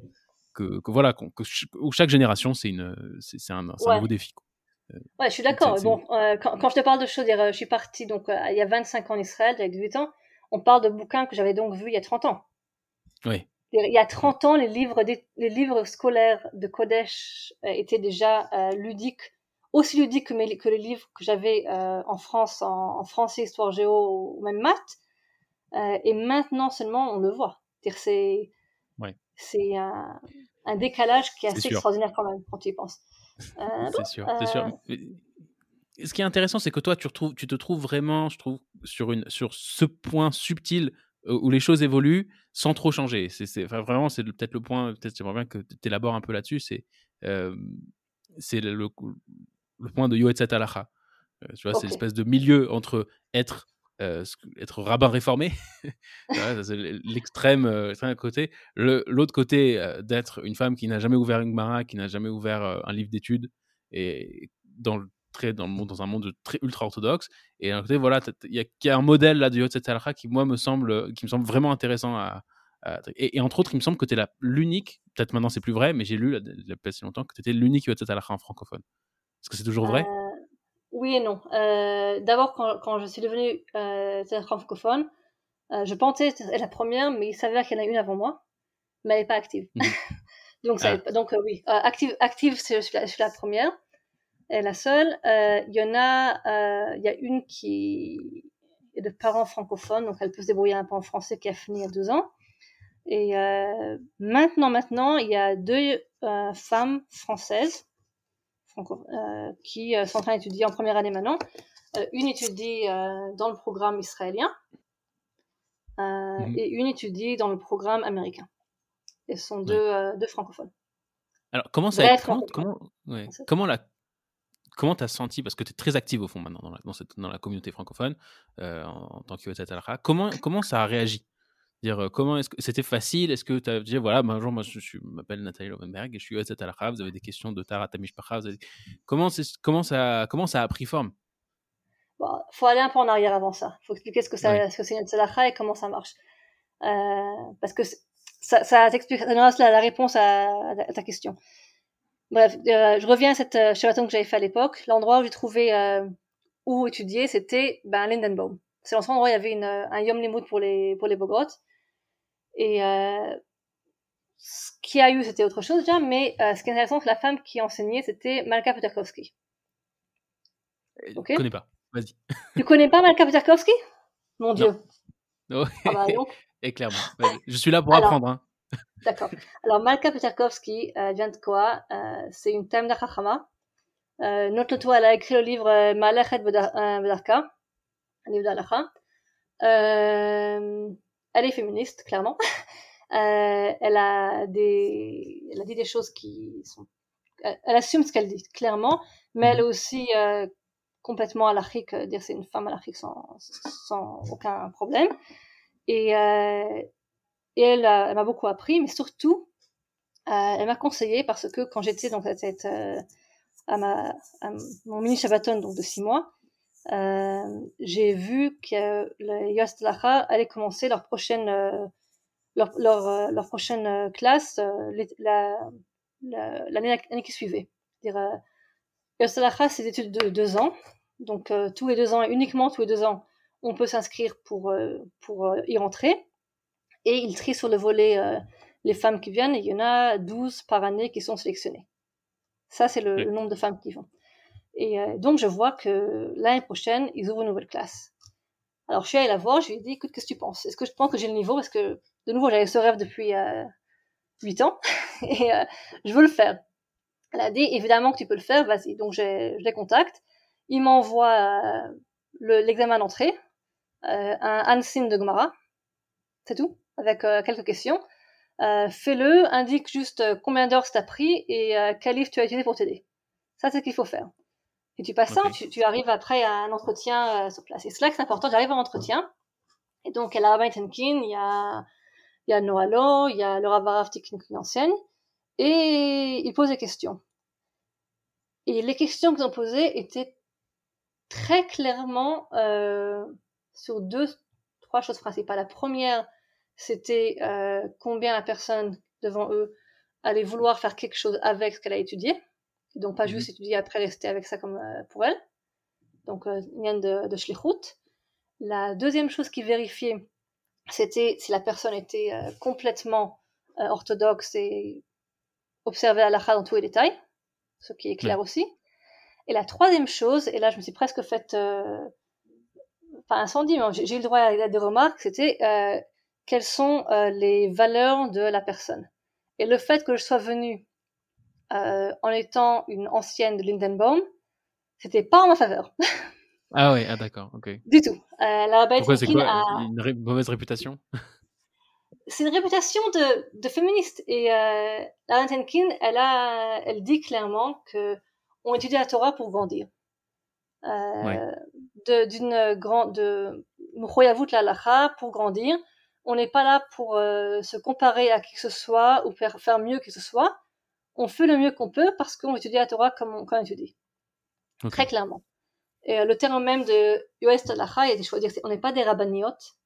que, que voilà que, chaque génération c'est une c'est un, un nouveau défi. Quoi. Euh, ouais, je suis d'accord. Bon, euh, quand, quand, je te parle de choses, je suis partie donc euh, il y a 25 ans en Israël, j'avais 18 ans. On parle de bouquins que j'avais donc vus il y a 30 ans. Oui. Il y a 30 ans, les livres, les livres scolaires de Kodesh étaient déjà ludiques, aussi ludiques que, mes, que les livres que j'avais en France, en, en, français, histoire géo ou même maths. Et maintenant seulement, on le voit. C'est ouais. un, un, décalage qui est assez extraordinaire quand même quand tu y penses. Euh, c'est sûr, c'est sûr. Euh. Ce qui est intéressant, c'est que toi, tu, retrouves, tu te trouves vraiment, je trouve, sur, une, sur ce point subtil euh, où les choses évoluent sans trop changer. C'est, vraiment, c'est peut-être le point, peut-être j'aimerais bien que tu élabores un peu là-dessus, c'est, c'est le, le, point de Yoetzet Alacha. tu vois, c'est l'espèce de milieu entre être euh, être rabbin réformé, [laughs] l'extrême euh, côté. L'autre côté, euh, d'être une femme qui n'a jamais ouvert une Gemara, qui n'a jamais ouvert un livre d'études, et dans très dans un monde très ultra orthodoxe et d'un côté voilà il y, a un modèle là de Yotzet Halakha qui moi me semble qui me semble vraiment intéressant et, entre autres il me semble que tu es l'unique peut-être maintenant c'est plus vrai mais j'ai lu il y a pas si longtemps que tu étais l'unique Yotzet Halakha en francophone. Est-ce que c'est toujours vrai? Oui et non euh, d'abord quand, quand, je suis devenue euh, francophone euh, je pensais être la première mais il s'avère qu'il y en a une avant moi mais elle n'est pas active mmh. [laughs] donc ça, ah. donc oui active active je suis, la, je suis la première est la seule. Il y en a, il y a une qui est de parents francophones, donc elle peut se débrouiller un peu en français, qui a fini il y a deux ans. Et maintenant, maintenant, il y a deux femmes françaises qui sont en train d'étudier en première année maintenant. une étudie dans le programme israélien mhm. et une étudie dans le programme américain. Ce sont deux, deux francophones. Alors, comment ça comment, comment, comment la comment tu as senti, parce que tu es très active au fond maintenant dans la, dans cette, dans la communauté francophone euh, en, tant que comment, comment ça a réagi? Dire euh, comment est-ce que c'était facile? Est-ce que tu as dit voilà, bonjour, moi je, m'appelle Nathalie Lovenberg et je suis Yotzet Alakha, vous avez des questions de Tara Tamishpacha comment, comment, ça, comment ça a pris forme? Il faut aller un peu en arrière avant ça. Il faut expliquer ce que, ce c'est Yotzet et comment ça marche. Euh, parce que ça, ça t'explique, ça la, la réponse à, à, ta question. Bref, euh, je reviens à cette euh, que j'avais fait à l'époque. L'endroit où j'ai trouvé où étudier, c'était ben, Lindenbaum. C'est l'endroit où il y avait une, un Yom Limud pour les, pour les Bogrottes. Et euh, ce qu'il y a eu, c'était autre chose déjà, mais euh, ce qui est intéressant, c'est que la femme qui enseignait, c'était Malka Peterkowski. Je connais pas. Vas-y. Tu connais pas Malka Peterkowski Mon Dieu. Non. Ah bah, [laughs] Et clairement. Je suis là pour apprendre. Hein. D'accord. Alors, Malka Peterkovsky euh, vient de quoi? Euh, C'est une thème. Euh, notre toi, elle a écrit le livre Malechet Bedarka, un livre d'Alacha. Euh, elle est féministe, clairement. [laughs] Euh, elle, a des, elle a dit des choses qui sont... Elle, assume ce qu'elle dit, clairement, mais elle est aussi complètement alachique, dire c'est une femme alachique sans, sans aucun problème. Et, euh, et elle, elle m'a beaucoup appris, mais surtout, euh, elle m'a conseillé parce que quand j'étais donc à, cette, euh, à, ma, à mon mini Shabbaton donc de six mois, euh, j'ai vu que les Yost Lacha allaient commencer leur prochaine euh, leur, leur, euh, leur prochaine classe l'année la, qui suivait. C'est-à-dire, Yost Lacha, c'est des études de deux ans, donc tous les deux ans et uniquement tous les deux ans, on peut s'inscrire pour pour y rentrer et il trie sur le volet euh, les femmes qui viennent, et il y en a 12 par année qui sont sélectionnées. Ça, c'est le, nombre de femmes qui vont. Et euh, donc, je vois que l'année prochaine, ils ouvrent une nouvelle classe. Alors, je suis allée la voir, je lui ai dit, écoute, qu'est-ce que tu penses? Est-ce que je pense que j'ai le niveau? Parce que, de nouveau, j'avais ce rêve depuis euh, 8 ans, [laughs] et euh, je veux le faire. Elle a dit, évidemment que tu peux le faire, vas-y. Donc, je les contacte. Il m'envoie l'examen d'entrée, un Hansin de Gomara, c'est tout avec euh, quelques questions. Euh, fais-le, indique juste euh, combien d'heures ça t'a pris et quel livre tu as utilisé pour t'aider. Ça, c'est ce qu'il faut faire. Et tu passes ça, tu, arrives après à un entretien sur place. Et c'est là que c'est important, j'arrive à l'entretien. Et donc, il y a la Rabbi Tenkin, il y a, il y a Noalo, il y a le Rav qui enseigne. Et il pose des questions. Et les questions qu'ils ont posées étaient très clairement euh, sur deux, trois choses principales. La première, c'était euh, combien la personne devant eux allait vouloir faire quelque chose avec ce qu'elle a étudié, donc pas juste mhm. étudier après rester avec ça comme euh, pour elle. Donc euh, vient de, de Shlichut. La deuxième chose qui vérifiait, c'était si la personne était euh, complètement orthodoxe et observait la lacha dans tous les détails, ce qui est clair aussi. Et la troisième chose, et là je me suis presque faite, euh, pas incendie, mais j'ai eu le droit à des remarques, c'était euh, quelles sont euh, les valeurs de la personne. Et le fait que je sois venue euh, en étant une ancienne de Lindenbaum, c'était pas en ma faveur. [laughs] ah oui, ah d'accord, ok. Du tout. Euh, la Pourquoi c'est quoi a... Une mauvaise réputation? C'est une réputation de, de féministe. Et euh, la Tenkin, elle, a, elle dit clairement que on étudie la Torah pour grandir. Euh, d'une grande de la lacha pour grandir on n'est pas là pour euh, se comparer à qui que ce soit ou faire, mieux que ce soit. On fait le mieux qu'on peut parce qu'on étudie la Torah comme on, comme on étudie. très clairement. Et le terme même de Yoest Alacha a été choisi. On n'est pas des rabbaniotes,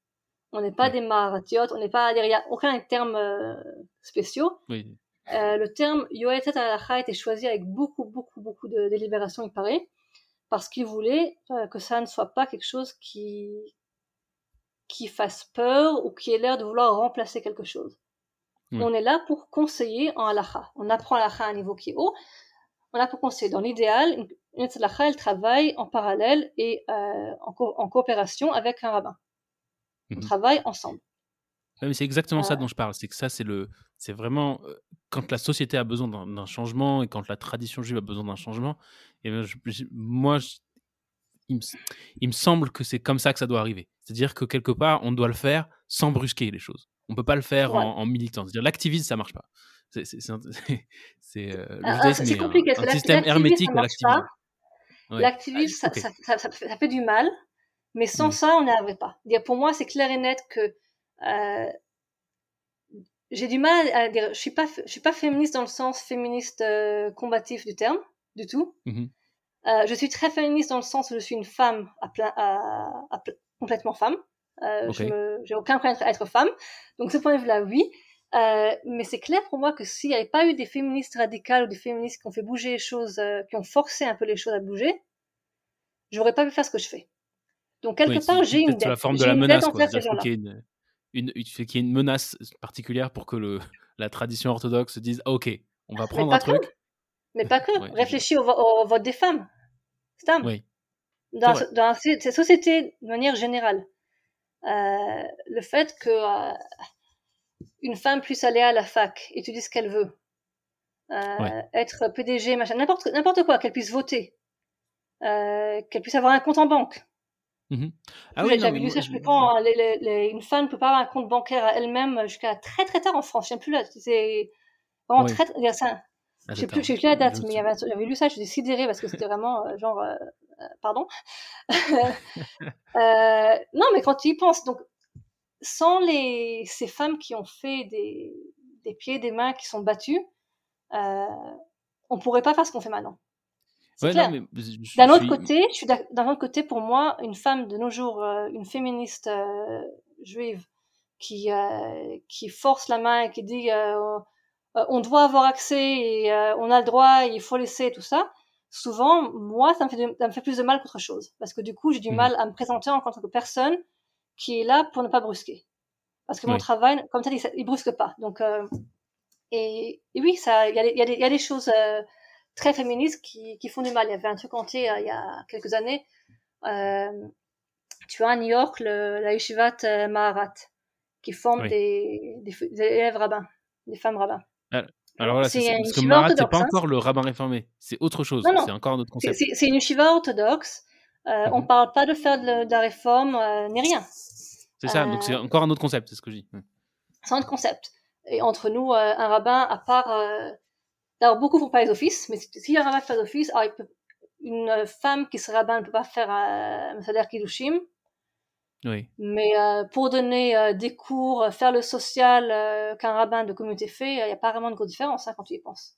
on n'est pas des maratiotes, on n'est pas il n'y a aucun terme spéciaux. Oui. le terme Yoest Alacha a été choisi avec beaucoup, beaucoup, beaucoup de délibération, il paraît, parce qu'il voulait que ça ne soit pas quelque chose qui, qui fasse peur ou qui ait l'air de vouloir remplacer quelque chose. On est là pour conseiller en halakha. On apprend halakha à un niveau qui est haut. On est là pour conseiller. Dans l'idéal, une halakha, elle travaille en parallèle et euh, en, coopération avec un rabbin. On mhm. travaille ensemble. c'est exactement ça euh. dont je parle. C'est que ça, c'est le, c'est vraiment euh, quand la société a besoin d'un changement et quand la tradition juive a besoin d'un changement. Et ben, moi, il me, semble que c'est comme ça que ça doit arriver. C'est-à-dire que quelque part, on doit le faire sans brusquer les choses. On peut pas le faire en, militant. C'est-à-dire l'activisme, ça marche pas. C'est [laughs] euh, ah, ah, compliqué. Un, un système hermétique à l'activisme. L'activisme, ça, ça, fait du mal, mais sans mmh. ça, on n'y arriverait pas. Pour moi, c'est clair et net que euh, j'ai du mal à dire. Je suis pas, je suis pas féministe dans le sens féministe euh, combatif du terme, du tout. Mmh euh, je suis très féministe dans le sens où je suis une femme à plein, à, à, complètement femme. Euh, okay. J'ai aucun problème à être femme. Donc, ce point de vue-là, oui. Euh, mais c'est clair pour moi que s'il n'y avait pas eu des féministes radicales ou des féministes qui ont fait bouger les choses, euh, qui ont forcé un peu les choses à bouger, j'aurais pas pu faire ce que je fais. Donc, quelque part, j'ai une dette. la forme de la menace, quoi. Qu'il y, ait une, une, une menace particulière pour que le, la tradition orthodoxe se dise ah, Ok, on va prendre un truc. Mais pas que. Réfléchis au, vote des femmes. C'est Oui. Dans, dans ces sociétés, de manière générale, le fait que euh, une femme puisse aller à la fac, étudier ce qu'elle veut, euh, être PDG, machin, n'importe n'importe quoi, qu'elle puisse voter, qu'elle puisse avoir un compte en banque. Mmh ah oui, ça, je hein, une femme ne peut pas avoir un compte bancaire à elle-même jusqu'à très très tard en France. Je sais plus là, c'est vraiment très, très ça, ah, je sais plus, plus la date, mais j'avais lu ça, je suis sidérée parce que c'était vraiment euh, genre, euh, euh, pardon. [laughs] non, mais quand tu y penses, donc, sans les, ces femmes qui ont fait des, des pieds, des mains, qui sont battues, on pourrait pas faire ce qu'on fait maintenant. d'un autre côté, je suis d'un autre côté, pour moi, une femme de nos jours, une féministe juive qui qui force la main et qui dit on doit avoir accès et euh, on a le droit, il faut laisser tout ça. Souvent, moi, ça me fait, ça me fait plus de mal qu'autre chose, parce que du coup, j'ai du mmh. mal à me présenter en tant que personne qui est là pour ne pas brusquer, parce que mon travail, comme ça, il, brusque pas. Donc, euh, et, oui, ça, il y, y, y, a des choses très féministes qui, qui, font du mal. Il y avait un truc entier il y a quelques années. tu as à New York le, la Yeshivat Maharat, qui forme des, des, des élèves rabbins, des femmes rabbins. Alors là, c'est parce que Marat, c'est pas hein. encore le rabbin réformé, c'est autre chose, c'est encore un autre concept. C'est une yeshiva orthodoxe, euh, on mhm. parle pas de faire de, la réforme euh, ni rien. C'est ça, donc c'est euh, encore un autre concept, c'est ce que je dis. C'est un autre concept. Et entre nous, un rabbin, à part. Alors, beaucoup font pas les offices, mais si un rabbin fait les offices, alors une femme qui serait rabbin ne peut pas faire un salaire Kiddushim, mais euh, pour donner euh, des cours, euh, faire le social qu'un rabbin de communauté fait, il n'y a pas vraiment de grosse différence hein, quand tu y penses.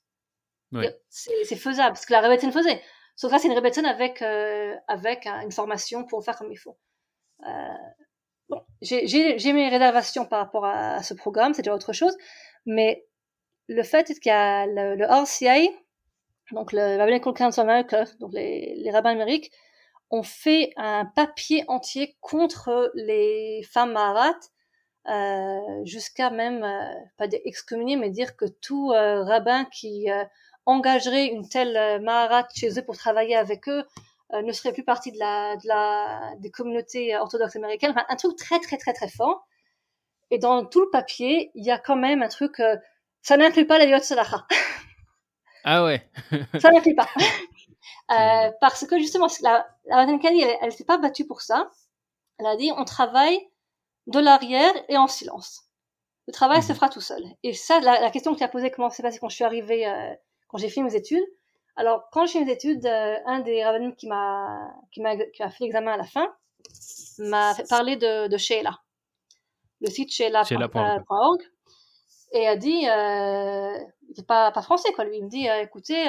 C'est faisable, parce que la Rebbetzin faisait. Sauf que c'est une Rebbetzin avec, avec une formation pour faire comme il faut. bon, j'ai mes réservations par rapport à, ce programme, c'est déjà autre chose, mais le fait qu'il y a le, le RCI, donc le Rabbinical Council America, donc les, les rabbins américains, on fait un papier entier contre les femmes maharates, euh, jusqu'à même, euh, pas excommunier, mais dire que tout euh, rabbin qui engagerait une telle maharat chez eux pour travailler avec eux ne serait plus partie de la, de la, des communautés orthodoxes américaines. Enfin, un truc très, très, très, très fort. Et dans tout le papier, il y a quand même un truc, ça n'inclut pas la Yot Ah ouais. [laughs] ça n'inclut pas. [laughs] Euh, parce que justement, la, la elle, elle s'est pas battue pour ça. Elle a dit, on travaille de l'arrière et en silence. Le travail se mhm. fera tout seul. Et ça, la, question que tu as posée, comment c'est passé quand je suis arrivée, euh, quand j'ai fait mes études. Alors, quand j'ai fait mes études, euh, un des rabbinim qui m'a, qui m'a, fait l'examen à la fin, m'a parlé de, de Sheila. Le site sheila.org. Et a dit, euh, il n'est pas, pas français, quoi, lui. Il me dit, écoutez,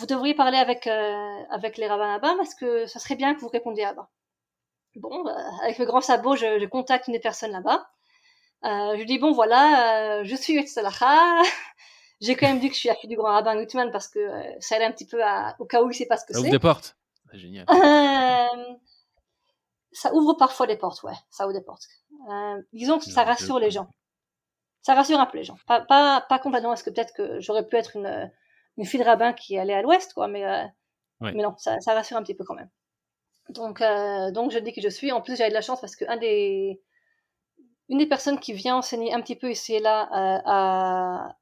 vous devriez parler avec, avec les rabbins là-bas parce que ça serait bien que vous répondiez là-bas. Bon, avec le grand sabot, je, je contacte une des personnes là-bas. je lui dis, bon, voilà, je suis Yetzalacha. [laughs] J'ai quand même dit que je suis la fille du grand rabbin Gutman parce que ça aide un petit peu à, au cas où il sait pas ce que c'est. Ça ouvre des portes. Génial. ça ouvre parfois des portes, ouais. Ça ouvre des portes. disons que ça rassure les gens ça rassure un peu les gens. Pas, pas, pas complètement, parce que peut-être que j'aurais pu être une, une fille de rabbin qui allait à l'ouest, quoi, mais, euh, mais non, ça, ça, rassure un petit peu quand même. Donc, euh, donc je dis que je suis. En plus, j'avais de la chance parce que un des, une des personnes qui vient enseigner un petit peu ici et là euh, à,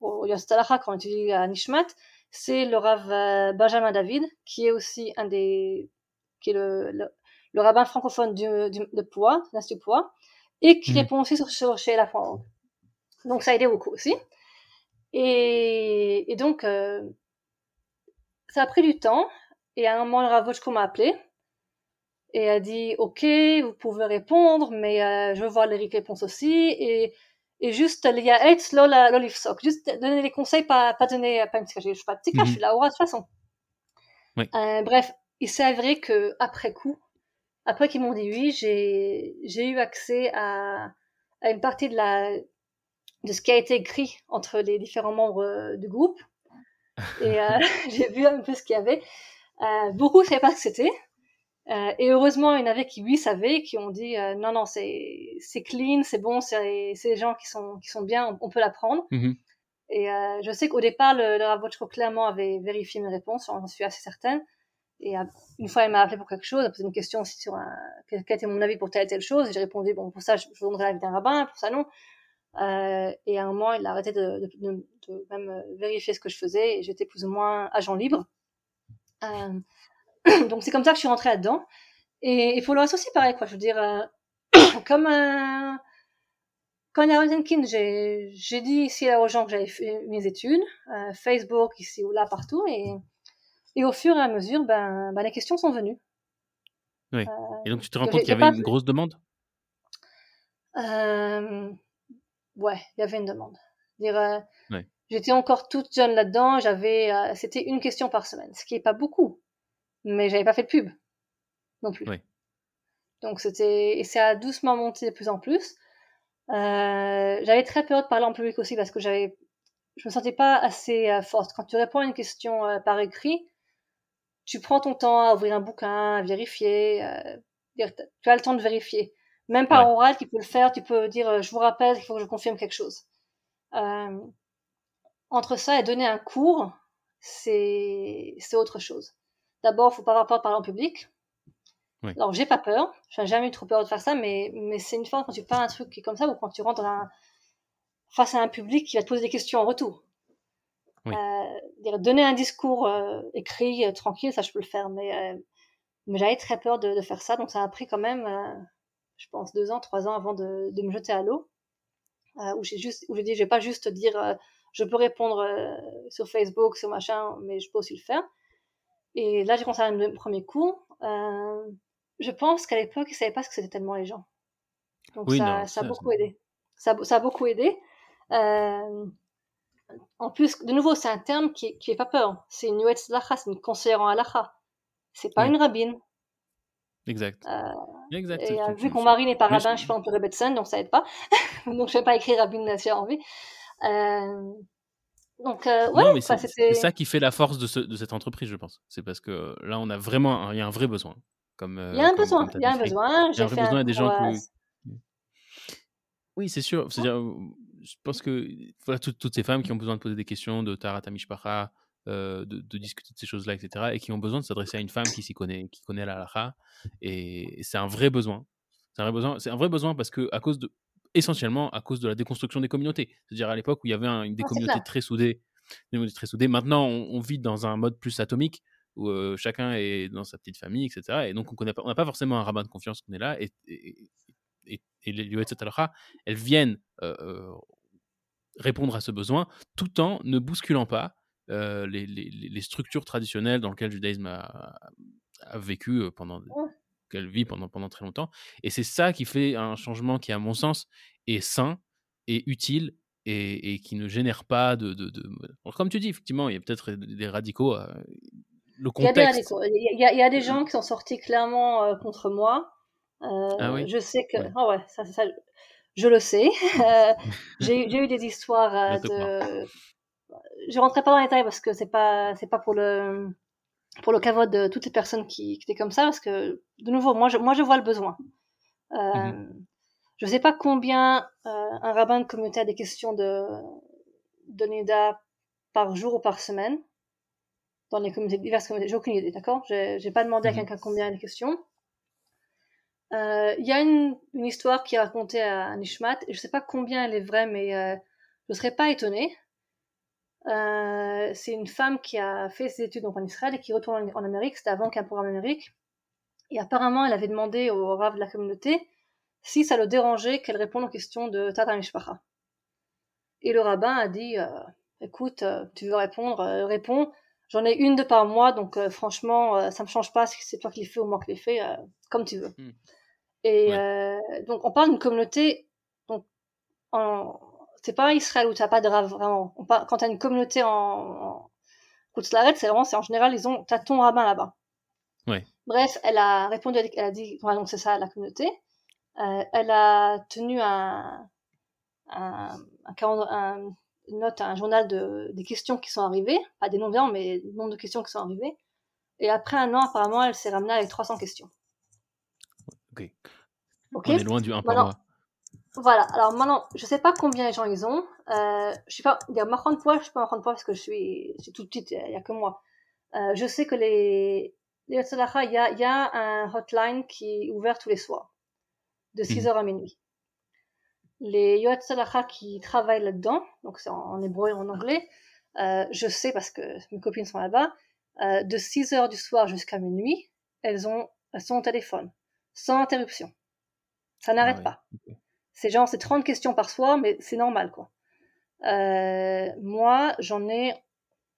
au Yostalacha, quand on étudie à Nishmat, c'est le Rav Benjamin David, qui est aussi un des, qui est le, le, rabbin francophone du, du, de Poix, l'Institut Poix, et qui mmh. répond aussi sur, sur chez la France. Donc ça a aidé beaucoup aussi. Et, et donc, euh, ça a pris du temps. Et à un moment, le Ravochko m'a appelé et a dit Ok, vous pouvez répondre, mais euh, je veux voir les réponses aussi. Et, et juste, il y a Eitz, Lola, Lolifsok. Juste donner les conseils, pas, pas donner, pas une je suis pas petit, je suis là, de toute façon. Oui. Euh, bref, il s'est avéré que après coup, après qu'ils m'ont dit oui, j'ai, j'ai eu accès à, à une partie de la, de ce qui a été écrit entre les différents membres euh, du groupe. Et euh, [laughs] [laughs] j'ai vu un peu ce qu'il y avait. Euh, beaucoup ne savaient pas ce que c'était. Et heureusement, il y en avait qui, oui, savaient, qui ont dit non, non, c'est clean, c'est bon, c'est des gens qui sont qui sont bien, on, peut l'apprendre. Mm-hmm. Et euh, je sais qu'au départ, le, le Ravochko clairement avait vérifié mes réponses, j'en suis assez certaine. Et une fois, il m'a appelé pour quelque chose, il m'a posé une question aussi sur un, quel était mon avis pour telle et telle chose. Et j'ai répondu, bon, pour ça, je, je donnerai l'avis d'un rabbin, pour ça, non. Euh, et à un moment, il a arrêté de, de, de, de, même euh, vérifier ce que je faisais et j'étais plus ou moins agent libre. Euh, [clears throat] donc c'est comme ça que je suis rentrée là-dedans. Et, et, pour le reste aussi, pareil, quoi. Je veux dire, euh, [clears throat] comme quand il y a Rosenkin, j'ai, dit ici aux gens que j'avais fait mes études, Facebook ici ou là, partout, et, et au fur et à mesure, ben, ben les questions sont venues. Oui. Et donc tu te rends compte qu'il y avait une grosse demande? Euh, ouais, il y avait une demande. Euh, ouais. J'étais encore toute jeune là-dedans, j'avais, euh, c'était une question par semaine, ce qui est pas beaucoup, mais j'avais pas fait de pub non plus. Ouais. Donc c'était, et ça a doucement monté de plus en plus. Euh, j'avais très peur de parler en public aussi parce que j'avais, je me sentais pas assez forte. Quand tu réponds à une question par écrit, tu prends ton temps à ouvrir un bouquin, à vérifier, tu as le temps de vérifier. Même par ouais. oral, tu peux le faire, tu peux dire euh, je vous rappelle qu'il faut que je confirme quelque chose. Euh, entre ça et donner un cours, c'est autre chose. D'abord, faut pas avoir peur de parler en public. Oui. Alors, j'ai pas peur, j'ai jamais eu trop peur de faire ça, mais mais c'est une fois quand tu parles un truc qui est comme ça ou quand tu rentres dans un, face à un public qui va te poser des questions en retour. Oui. Euh, donner un discours euh, écrit euh, tranquille, ça je peux le faire, mais mais j'avais très peur de, de, faire ça, donc ça a pris quand même je pense deux ans, trois ans avant de, de me jeter à l'eau, euh, où j'ai juste, où j'ai dit, je vais pas juste dire, euh, je peux répondre euh, sur Facebook, sur machin, mais je peux aussi le faire. Et là, j'ai commencé à un premier coup. je pense qu'à l'époque, ils savaient pas ce que c'était tellement les gens. Donc oui, ça, non, ça, ça, a beaucoup aidé. Ça, ça, a beaucoup aidé. en plus, de nouveau, c'est un terme qui, qui fait pas peur. C'est une Lacha, c'est une conseillère en Halacha. C'est pas Oui. une rabbine. Exact. Euh, exact. et tu- euh, vu que mon mari n'est pas rabbin, je- je suis pas en peu Rebbetzin, donc ça aide pas. [laughs] donc je vais pas écrire rabbin si j'ai envie. Euh, donc euh, ouais, enfin, c'est ça qui fait la force de, ce- de cette entreprise, je pense. C'est parce que là, on a vraiment un, il y a un vrai besoin. Comme, Il y a un comme, besoin, il y a un besoin. Il y a un vrai besoin et des gens euh, que. Oui, c'est sûr. C'est-à-dire, je pense que voilà, toutes, toutes ces femmes qui ont besoin de poser des questions de Tarata Mishpacha, euh, de, de discuter de ces choses-là, etc., et qui ont besoin de s'adresser à une femme qui s'y connaît, qui connaît la halakha, et, et c'est un vrai besoin. C'est un vrai besoin. C'est un vrai besoin parce que à cause de, essentiellement à cause de la déconstruction des communautés. C'est-à-dire à l'époque où il y avait un- une des Ah, communautés très soudées, des communautés très soudées. Maintenant, on, on vit dans un mode plus atomique où euh, chacun est dans sa petite famille, etc. Et donc on connaît pas, on n'a pas forcément un rabbin de confiance qu'on est là. Et, et, et, et les Yoetzet Halakha, elles viennent euh, répondre à ce besoin tout en ne bousculant pas euh, les, les, les structures traditionnelles dans lesquelles le judaïsme a, a vécu pendant Ouais. qu'elle vit pendant, pendant très longtemps. Et c'est ça qui fait un changement qui, à mon sens, est sain et utile et, qui ne génère pas de, de, comme tu dis, effectivement, il y a peut-être des radicaux. le contexte. Il y a des y a, des gens qui sont sortis clairement contre moi. ah oui? Je sais que. Ah ouais, ça, ça, je le sais. [laughs] j'ai eu des histoires de. Je rentrerai pas dans les détails parce que c'est pas c'est pas pour le pour le caveau de toutes les personnes qui, qui, étaient comme ça parce que de nouveau moi je moi je vois le besoin. Euh, mmh je sais pas combien euh, un rabbin de communauté a des questions de de Nida par jour ou par semaine dans les communautés diverses communautés. J'ai aucune idée, d'accord? J'ai pas demandé à mmh quelqu'un combien de questions. Euh, il y a une, une, histoire qui est racontée à Nishmat, et je sais pas combien elle est vraie, mais euh, je serais pas étonnée. Euh, c'est une femme qui a fait ses études donc, en Israël et qui retourne en, Amérique. C'était avant qu'un programme Amérique. Et apparemment, elle avait demandé au Rav de la communauté si ça le dérangeait qu'elle réponde aux questions de Tata Mishpacha. Et le rabbin a dit euh, Écoute, euh, tu veux répondre Réponds. J'en ai une de par mois, donc franchement, ça me change pas si c'est toi qui les fais ou moi qui les fais, comme tu veux. Hmm. Et donc, on parle d'une communauté donc, en, c'est pas Israël où tu n'as pas de rave vraiment. quand tu as une communauté en, en c'est vraiment, c'est en général, ils ont, as ton rabbin là-bas. Ouais. Bref, elle a répondu, elle a dit, donc c'est ça la communauté. Euh, elle a tenu un, un, un, une note, un journal de, des questions qui sont arrivées, pas des noms mais le nombre de questions qui sont arrivées. Et après un an, apparemment, elle s'est ramenée avec 300 questions. Ok. On est loin du 1 par mois. Voilà, alors maintenant, je sais pas combien de gens ils ont. Euh, je sais pas, il y a Marron Poids, je suis pas Marron Poids parce que je suis, c'est tout petit, il y a que moi. Euh, je sais que les, les il y a, il y a un hotline qui est ouvert tous les soirs, de 6h mhm. à minuit. Les Yotzalacha qui travaillent là-dedans, donc c'est en, hébreu et en anglais, euh, je sais parce que mes copines sont là-bas, euh, de 6h du soir jusqu'à minuit, elles ont, elles sont au téléphone, sans interruption. Ça n'arrête ah pas. C'est genre, c'est 30 questions par soir, mais c'est normal, quoi. Euh, moi, j'en ai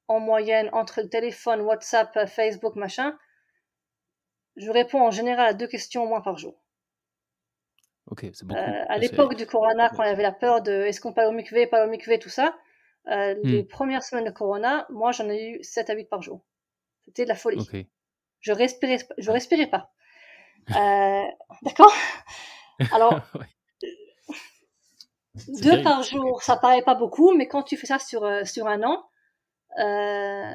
en moyenne entre le téléphone, WhatsApp, Facebook, machin. Je réponds en général à deux questions au moins par jour. Ok, c'est beaucoup. Euh, à l'époque du Corona, quand il y avait la peur de est-ce qu'on parle au mikvé, pas au mikvé, tout ça, euh, hmm. les premières semaines de Corona, moi j'en ai eu 7 à 8 par jour. C'était de la folie. Okay. Je respirais, je respirais pas. Euh, D'accord? [laughs] Alors, Deux par jour, ça paraît pas beaucoup, mais quand tu fais ça sur, euh, sur un an, euh,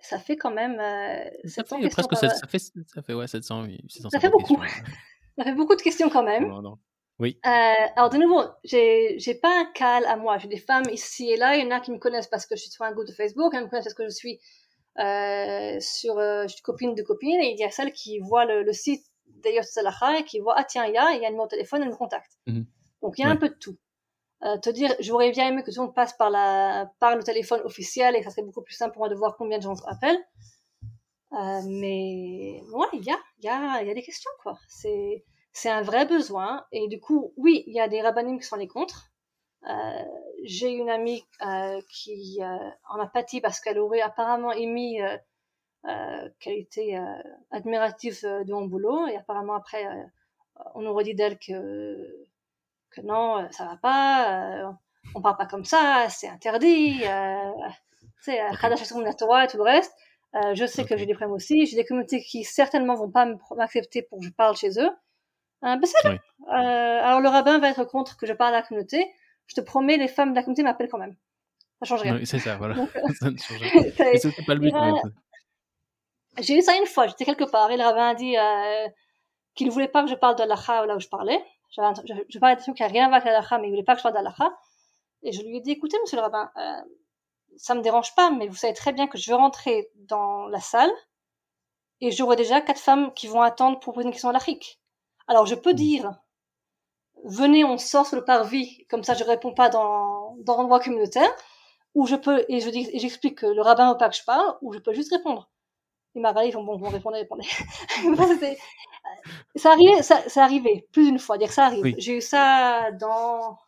ça fait quand même. Euh, ça, fait presque ça, fait, ça fait ouais, 700, 700 Ça fait beaucoup. [laughs] ça fait beaucoup de questions quand même. Oui. Euh, alors de nouveau, j'ai j'ai pas un cal à moi. J'ai des femmes ici et là. Il y en a qui me connaissent parce que je suis sur un groupe de Facebook, il y en a qui me connaissent parce que je suis sur je suis copine de copine. Et il y a celles qui voient le, le site d'Ayot Salaha et qui voient ah tiens il y a il y a un numéro de téléphone, elle me contacte. Mhm. Donc il y a un peu de tout. Euh, te dire, j'aurais bien aimé que tout le monde passe par, la, par le téléphone officiel et ça serait beaucoup plus simple pour moi de voir combien de gens appellent. Euh, mais ouais, il y a, y, a, y a des questions, quoi. C'est, c'est un vrai besoin. Et du coup, oui, il y a des rabbinim qui sont les contre. Euh, j'ai une amie euh, qui euh, en a pâti parce qu'elle aurait apparemment émis qu'elle était admirative de mon boulot. Et apparemment, après, on aurait dit d'elle que que non, euh, ça va pas, euh, on parle pas comme ça, c'est interdit, euh, c'est la Torah et tout le reste. Euh, je sais que j'ai des problèmes aussi, j'ai des communautés qui certainement vont pas m'accepter pour que je parle chez eux. Euh, ben c'est euh, alors le rabbin va être contre que je parle à la communauté. Je te promets, les femmes de la communauté m'appellent quand même. Ça change rien. Oui, c'est ça, voilà. [laughs] ça ne change rien. [laughs] c'est pas le but. J'ai eu ça une fois, j'étais quelque part et le rabbin a dit qu'il ne voulait pas que je parle de l'akha là où je parlais. Je, je parlais d'un truc qui n'a rien à voir avec l'alakha, mais il voulait pas que je parle d'alakha. Et je lui ai dit, écoutez, monsieur le rabbin, euh, ça me dérange pas, mais vous savez très bien que je vais rentrer dans la salle et j'aurai déjà quatre femmes qui vont attendre pour poser une question à l'Afrique. Alors je peux dire, venez, on sort sur le parvis, comme ça je réponds pas dans, dans l'endroit communautaire, ou je peux, et je dis, et j'explique que le rabbin veut pas que je parle, ou je peux juste répondre. Il m'a font bon, bon, répondez, répondez. [laughs] ça arrivait, ça, ça arrivait plus d'une fois, dire ça arrive. J'ai eu ça dans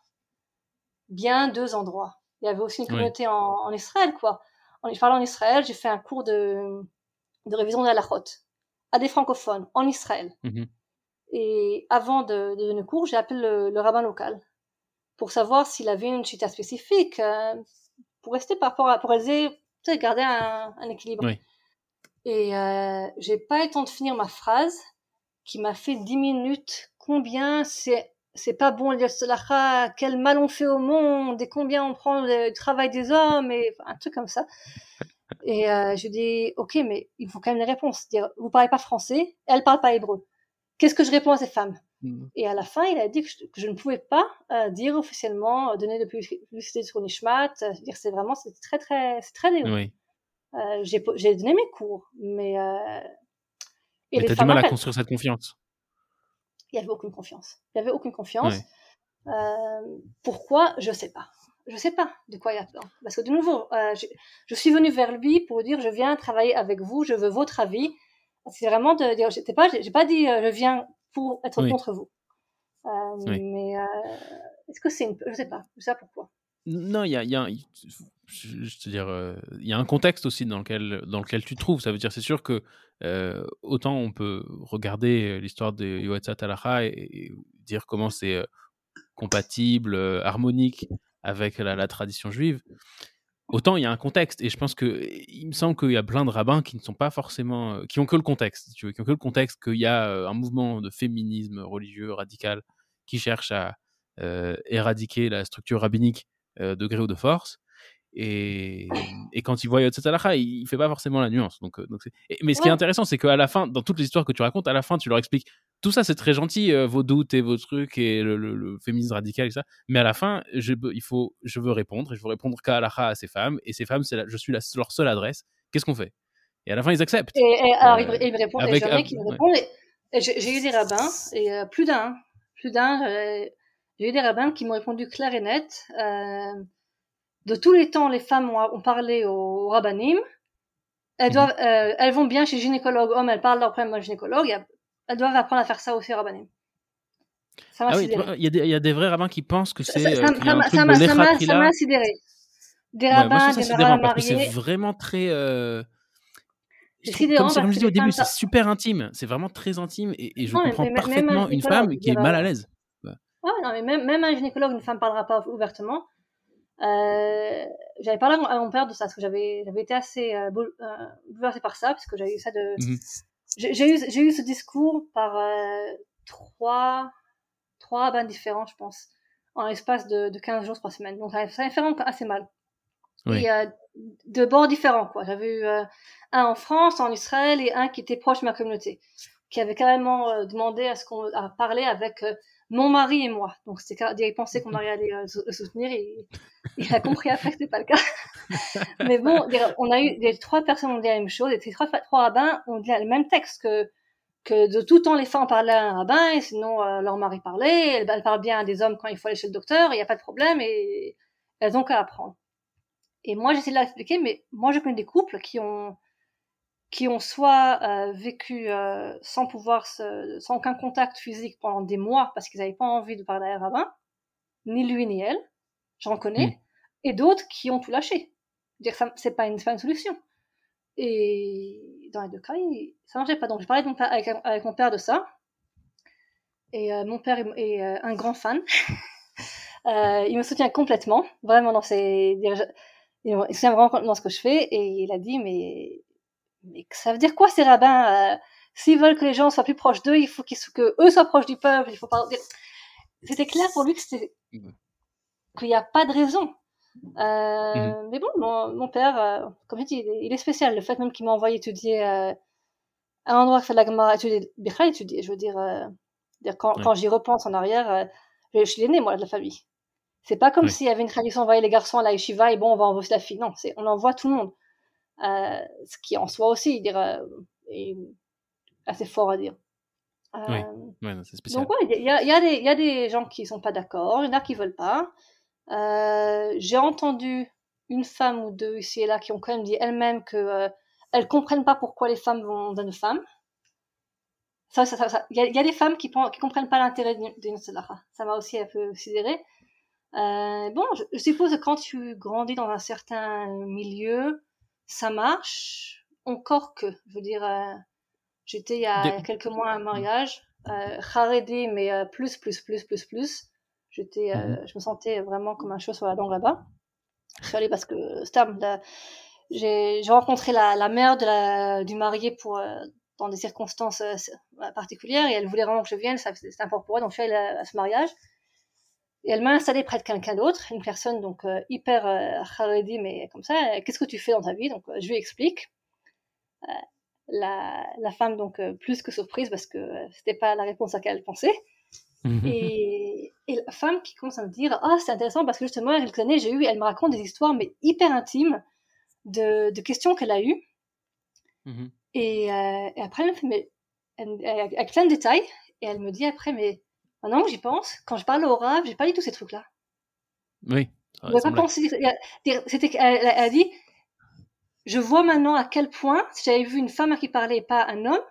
bien deux endroits. Il y avait aussi une communauté en, en, Israël, quoi. En, je parlais en Israël, j'ai fait un cours de, de révision de la à des francophones en Israël. Mm-hmm. Et avant de, de donner le cours, j'ai appelé le, le, rabbin local. pour savoir s'il avait une chita spécifique, euh, pour rester par rapport à, pour garder un, un équilibre. Oui. Et euh, j'ai pas eu le temps de finir ma phrase, qui m'a fait dix minutes. Combien c'est c'est pas bon le salaha, quel mal on fait au monde, et combien on prend le travail des hommes, et un truc comme ça. Et euh, je dis, ok, mais il faut quand même des réponses. Dire, vous parlez pas français, elle parle pas hébreu. Qu'est-ce que je réponds à ces femmes? Mm. Et à la fin, il a dit que je, que je ne pouvais pas euh, dire officiellement, euh, donner de publicité sur Nishmat. euh, dire c'est vraiment, c'est très très, c'est très. Oui. Euh, j'ai donné mes cours, mais euh, et Mais du mal à construire cette confiance. il y avait aucune confiance. Il y avait aucune confiance. Ouais. Euh, pourquoi? Je sais pas. Je sais pas de quoi il y a peur. Parce que de nouveau, euh, je suis venue vers lui pour dire je viens travailler avec vous, je veux votre avis. C'est vraiment de dire, pas, j'ai j'ai pas dit euh, je viens pour être Oui. contre vous. Euh, Oui. Mais est-ce que c'est une, je sais pas, je sais pas pourquoi. Non, il y a, un- euh, il y a un contexte aussi dans lequel, dans lequel tu te trouves. Ça veut dire, c'est sûr que euh, autant on peut regarder l'histoire de Yoetzat Alaha et, et dire comment c'est euh, compatible, harmonique avec la, tradition juive. Autant il y a un contexte, et je pense que il me semble qu'il y a plein de rabbins qui ne sont pas forcément, qui ont que le contexte, qui ont que le contexte qu'il y a un mouvement de féminisme religieux radical qui cherche à éradiquer la structure rabbinique euh, de gré ou de force. Et, et quand il voit Yotzat il, il fait pas forcément la nuance. Donc, euh, donc et- mais ce qui est intéressant, c'est qu'à la fin, dans toutes les histoires que tu racontes, à la fin, tu leur expliques tout ça, c'est très gentil, euh, vos doutes et vos trucs et le, le- le féminisme radical et ça. Mais à la fin, je, il faut, je veux répondre et je veux répondre qu'à Halacha à ces femmes. Et ces femmes, c'est la- je suis la- leur seule adresse. Qu'est-ce qu'on fait? Et à la fin, ils acceptent. Et, et alors, il, Euh, me- il me répond, avec- et ouais. répondent. j'ai eu des rabbins, et plus d'un, plus d'un, j'ai eu des rabbins qui m'ont répondu clair et net. euh, de tous les temps, les femmes ont, ont parlé aux rabbinim. Elles, Mhm. euh, elles vont bien chez gynécologue homme, elles parlent de leurs problèmes au gynécologue. Elles doivent apprendre à faire ça aussi aux rabbinim. Ça Ah oui, il y, a des- il y a des vrais rabbins qui pensent que c'est ça- m'a- sidéré. Des Ouais, rabbins, ça des marins parce que c'est vraiment très. euh, trouve- comme, comme je disais au début, c'est super intime. C'est vraiment très intime et, et je Non, comprends mais- mais même un parfaitement une femme qui est mal à l'aise. Non, mais même, même un gynécologue, une femme parlera pas ouvertement. Euh, j'avais parlé à mon- père de ça, parce que j'avais, j'avais été assez euh, euh, bouleversée par ça, parce que j'avais eu ça de... Mhm. J'ai eu, j'ai eu ce discours par euh, trois, trois bains différents, je pense, en l'espace de, de 15 jours, 3 semaines. Donc ça m'a fait vraiment assez mal. Oui. Et de bords différents, quoi. J'avais eu un en France, en Israël, et un qui était proche de ma communauté, qui avait carrément demandé à ce qu'on à parler avec mon mari et moi. Donc c'était car- il pensait qu'on allait aller euh, le soutenir et il a compris après que c'était pas le cas. [laughs] Mais bon, on a eu les trois personnes ont dit la même chose, et ces trois, trois rabbins ont dit le même texte que que de tout temps les femmes parlaient à un rabbin et sinon euh, leur mari parlait, elles, elles parlent bien à des hommes quand il faut aller chez le docteur, il n'y a pas de problème et elles ont qu'à apprendre. Et moi j'essaie de leur expliquer, mais moi je connais des couples qui ont qui ont soit euh, vécu euh, sans pouvoir se, sans aucun contact physique pendant des mois parce qu'ils n'avaient pas envie de parler à un rabbin, ni lui ni elle, j'en connais, Mm. et d'autres qui ont tout lâché. Dire que ça c'est pas une pas une solution. Et dans les deux cas, il, ça marchait pas. Donc j'ai parlé de mon père- avec, avec mon père de ça. Et euh, mon père est, est, euh, un grand fan. [laughs] Euh, il me soutient complètement, vraiment dans ses. Il me soutient vraiment dans ce que je fais. Et il a dit mais mais ça veut dire quoi ces rabbins euh, S'ils veulent que les gens soient plus proches d'eux, il faut qu'ils que eux soient proches du peuple. Il faut pas. C'était clair pour lui que c'était Mhm. qu'il n'y a pas de raison. Euh, Mais bon, mon, mon père, euh, comme je dis, il est, il est spécial. Le fait même qu'il m'a envoyé étudier à un endroit qui fait de la Gemara, étudier étudier. Je veux dire, quand, Ouais. quand j'y repense en arrière, euh, je, suis l'aîné, moi, de la famille. C'est pas comme Ouais. s'il y avait une tradition d'envoyer les garçons à la yeshiva et bon, on va envoyer la fille. Non, on envoie tout le monde. Euh, ce qui en soi aussi, dire, euh, est assez fort à dire. Euh, Oui. Ouais, non, c'est spécial. donc ouais, il y a, y, a des- il y a des gens qui sont pas d'accord, il y en a qui veulent pas. Euh, J'ai entendu une femme ou deux ici et là qui ont quand même dit elles-mêmes que euh, elles comprennent pas pourquoi les femmes vont dans une femme. Ça, ça, ça, ça- Il y, a, il y a des femmes qui, qui comprennent pas l'intérêt d'une Sedara. Ça m'a aussi un peu sidéré. Euh, bon, je, je suppose que quand tu grandis dans un certain milieu, ça marche. Encore que, je veux dire, euh, j'étais il y a quelques mois à un mariage, euh, mais euh, plus, plus, plus, plus, plus. J'étais, mmh je me sentais vraiment comme un cheveu sur la langue là-bas. Je suis allée parce que Stam, j'ai rencontré la, la mère de la, du marié pour dans des circonstances particulières et elle voulait vraiment que je vienne, c'était important pour elle, donc je suis allée à, ce mariage. Et elle m'a installée près de quelqu'un d'autre, une personne donc hyper euh, mais comme ça, qu'est-ce que tu fais dans ta vie? Donc je lui explique. la, la, femme donc plus que surprise parce que c'était pas la réponse à laquelle elle pensait. et, et, la femme qui commence à me dire ah c'est intéressant parce que justement quelques années j'ai eu elle me raconte des histoires mais hyper intimes de, de questions qu'elle a eues. Et, euh, et, après elle me fait mais avec plein de détails. Et elle me dit après mais maintenant que j'y pense quand je parle au rave j'ai pas dit tous ces trucs là oui ouais, pas penser c'était elle, elle a dit je vois maintenant à quel point si j'avais vu une femme à qui parlait pas un homme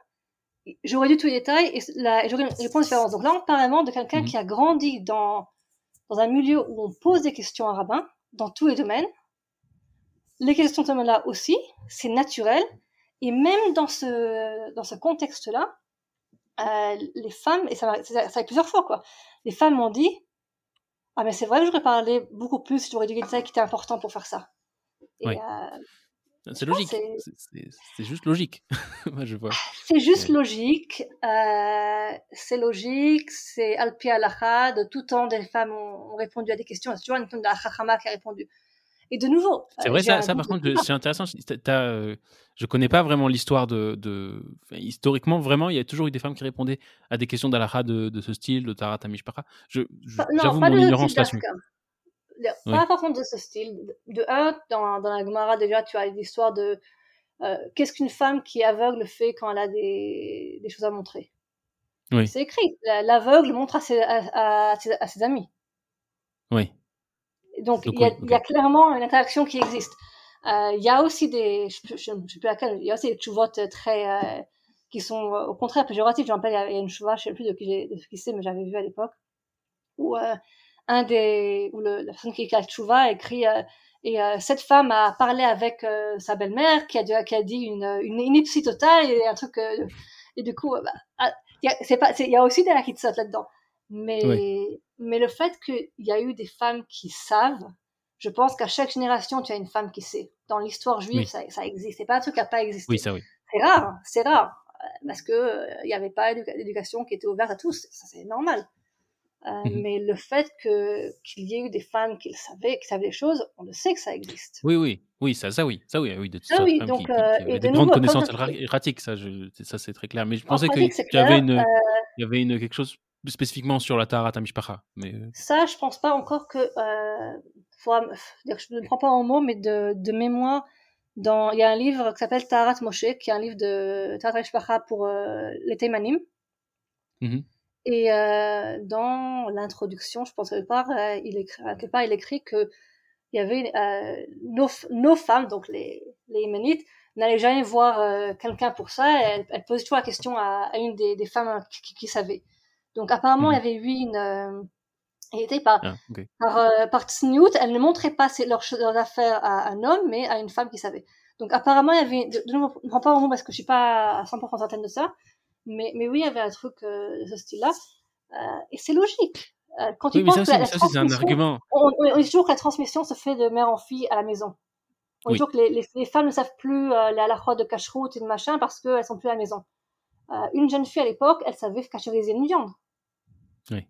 j'aurais dû tous les détails et, la, et j'aurais une réponse différente. Donc là, on parle vraiment de quelqu'un mhm. qui a grandi dans, dans un milieu où on pose des questions à rabbin, dans tous les domaines. Les questions de ce domaine-là aussi, c'est naturel. Et même dans ce, dans ce contexte-là, euh, les femmes, et ça, ça plusieurs fois, quoi, les femmes m'ont dit, ah mais c'est vrai que j'aurais parlé beaucoup plus, j'aurais dit des détails qui étaient importants pour faire ça. Oui. euh, c'est logique. C'est juste logique. [laughs] Moi, je vois. C'est juste logique. Euh, c'est logique. C'est Alpi Alaha. De tout temps, des femmes ont, répondu à des questions. C'est toujours une femme de la qui a répondu. Et de nouveau. C'est vrai, ça, ça par contre, c'est intéressant. Euh, je connais pas vraiment l'histoire de, de... historiquement, vraiment, il y a toujours eu des femmes qui répondaient à des questions d'Alaha de, de, ce style, de Tarat Amishpara. J'avoue mon ignorance là-dessus pas forcément de ce style. De un, dans, dans la Gemara, déjà, tu as l'histoire de euh, qu'est-ce qu'une femme qui est aveugle fait quand elle a des, des choses à montrer. Oui. C'est écrit. L'aveugle montre à ses, à, à, à ses, amis. Oui. Donc, il y, a, y, a clairement une interaction qui existe. Euh, il y a aussi des, je sais plus laquelle, il y a aussi des chouvotes très, euh, qui sont euh, au contraire péjoratives. J'en rappelle, il y a une chouva, je ne sais plus de qui, de qui c'est, mais j'avais vu à l'époque, où euh, un des, ou le, la personne qui écrit Chouva écrit euh, et euh, cette femme a parlé avec euh, sa belle-mère qui a, qui a dit une, une ineptie totale et un truc et du coup bah, ah, il y a, pas il y a aussi des hakitsot là-dedans mais oui. Mais le fait qu'il y a eu des femmes qui savent je pense qu'à chaque génération tu as une femme qui sait. Dans l'histoire juive oui. ça, ça existe. C'est pas un truc qui a pas existé. Oui ça oui. C'est rare c'est rare. Parce que il n'y avait pas d'éducation qui était ouverte à tous. Ça c'est normal. Euh, mmh. Mais le fait que qu'il y ait eu des femmes qui le savaient, qui savaient des choses, on le sait que ça existe. Oui, oui, oui, ça, ça oui, ça oui, oui, de toute ah, oui, donc, qui, euh, qui, qui des grandes connaissances erratiques, ça, je, ça c'est très clair. Mais je pensais qu'il y avait une, euh... y avait une quelque chose spécifiquement sur la Taharat Mishpacha. Mais euh. ça, je pense pas encore que, euh, faudra, je ne prends pas en mot, mais de, de mémoire. Dans, il y a un livre qui s'appelle Taharat Moshe, qui est un livre de Taharat Mishpacha pour euh, les Teimanim. Mm -hmm. Et euh, dans l'introduction, je pense quelque part, il écrit, quelque part, il écrit que il y avait euh, nos, nos, femmes, donc les, les Yéménites, n'allaient jamais voir euh, quelqu'un pour ça. Elles, elles posaient toujours la question à, à une des, des femmes qui, qui, savaient. Donc apparemment, mmh. il y avait eu une euh, il était par ah, okay. par, euh, par tsniout, elle ne montrait pas ses, leurs, leurs affaires à un homme, mais à une femme qui savait. Donc apparemment, il y avait, de, de, je ne prends pas au mot parce que je suis pas à 100% certaine de ça, mais, mais oui, il y avait un truc euh, de ce style-là. Euh, et c'est logique. Euh, quand tu oui, penses ça, que ça, c'est un argument. On, on, dit toujours que la transmission se fait de mère en fille à la maison. On dit toujours que les, les, les, femmes ne savent plus euh, la, la croix de cache-route et de machin parce qu'elles sont plus à la maison. Euh, une jeune fille à l'époque, elle savait cacheriser une viande. Oui.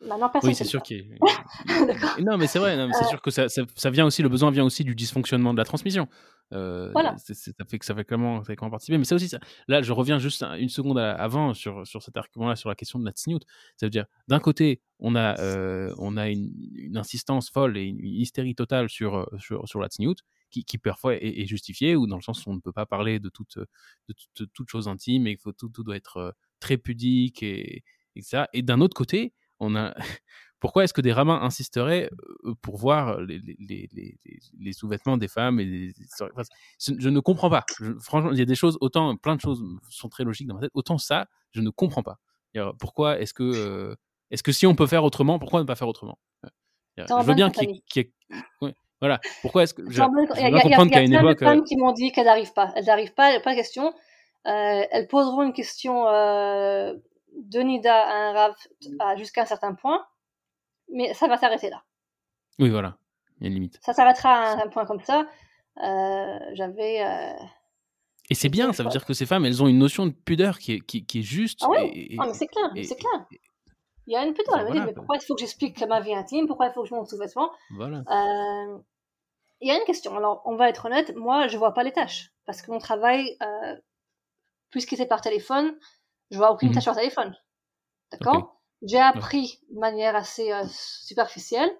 Maintenant, oui, c'est sûr qu'il [laughs] est... non, mais c'est vrai, c'est euh... sûr que ça, ça, ça, vient aussi, le besoin vient aussi du dysfonctionnement de la transmission. Euh, voilà. ça fait que ça fait comment, ça fait comment participer. Mais ça aussi, ça, là, je reviens juste une seconde avant sur, sur cet argument-là, sur la question de la tsniout. Ça veut dire, d'un côté, on a, euh, on a une, une, insistance folle et une, une hystérie totale sur, sur, sur la tsniout, qui, qui parfois est, est, justifiée, ou dans le sens où on ne peut pas parler de toute, de toute, toute chose intime et que tout, tout doit être très pudique et, et ça. Et d'un autre côté, on a [laughs] pourquoi est-ce que des rabbins insisteraient pour voir les, les, les, les sous-vêtements des femmes et je, ne comprends pas. Je, franchement, il y a des choses, autant plein de choses sont très logiques dans ma tête, autant ça, je ne comprends pas. Pourquoi est-ce que, euh, est-ce que si on peut faire autrement, pourquoi ne pas faire autrement? Je veux bien qu'il y, ait... Ouais, voilà. Pourquoi est-ce que je, je comprendre qu'à une époque, il y a plein de femmes qui m'ont dit qu'elles n'arrivent pas. Elles n'arrivent pas, pas de question. Euh, elles poseront une question euh, de Nida à un Rav jusqu'à un certain point mais ça va s'arrêter là. Oui, voilà, il y a une limite. Ça s'arrêtera à un, point comme ça. Euh, j'avais. Euh, et c'est bien, ça veut dire que ces femmes, elles ont une notion de pudeur qui est, qui, qui est juste. Ah oui, ah, mais c'est clair, c'est clair. Il y a une pudeur. Elle me dit, mais pourquoi il faut que j'explique ma vie intime? Pourquoi il faut que je monte sous-vêtements Voilà. Euh, il y a une question. Alors, on va être honnête, moi, je vois pas les tâches. Parce que mon travail, puisqu'il c'est par téléphone, je vois aucune mhm. tâche par téléphone. D'accord J'ai appris de manière assez euh, superficielle.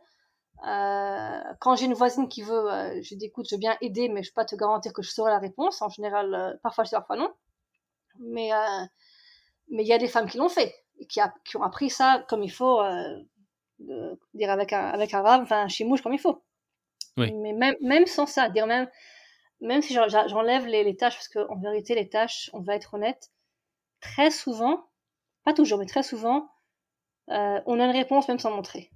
Euh, quand j'ai une voisine qui veut, euh, je dis écoute, je veux bien aider, mais je peux pas te garantir que je saurai la réponse. En général, parfois je sais, parfois non. Mais mais il y a des femmes qui l'ont fait et qui, a, qui, ont appris ça comme il faut, de, dire avec un avec un rave, enfin chez mouche comme il faut. Oui. Mais même même sans ça, dire même même si j'enlève les, les tâches, parce qu'en vérité les tâches, on va être honnête, très souvent, pas toujours, mais très souvent, euh, on a une réponse même sans montrer.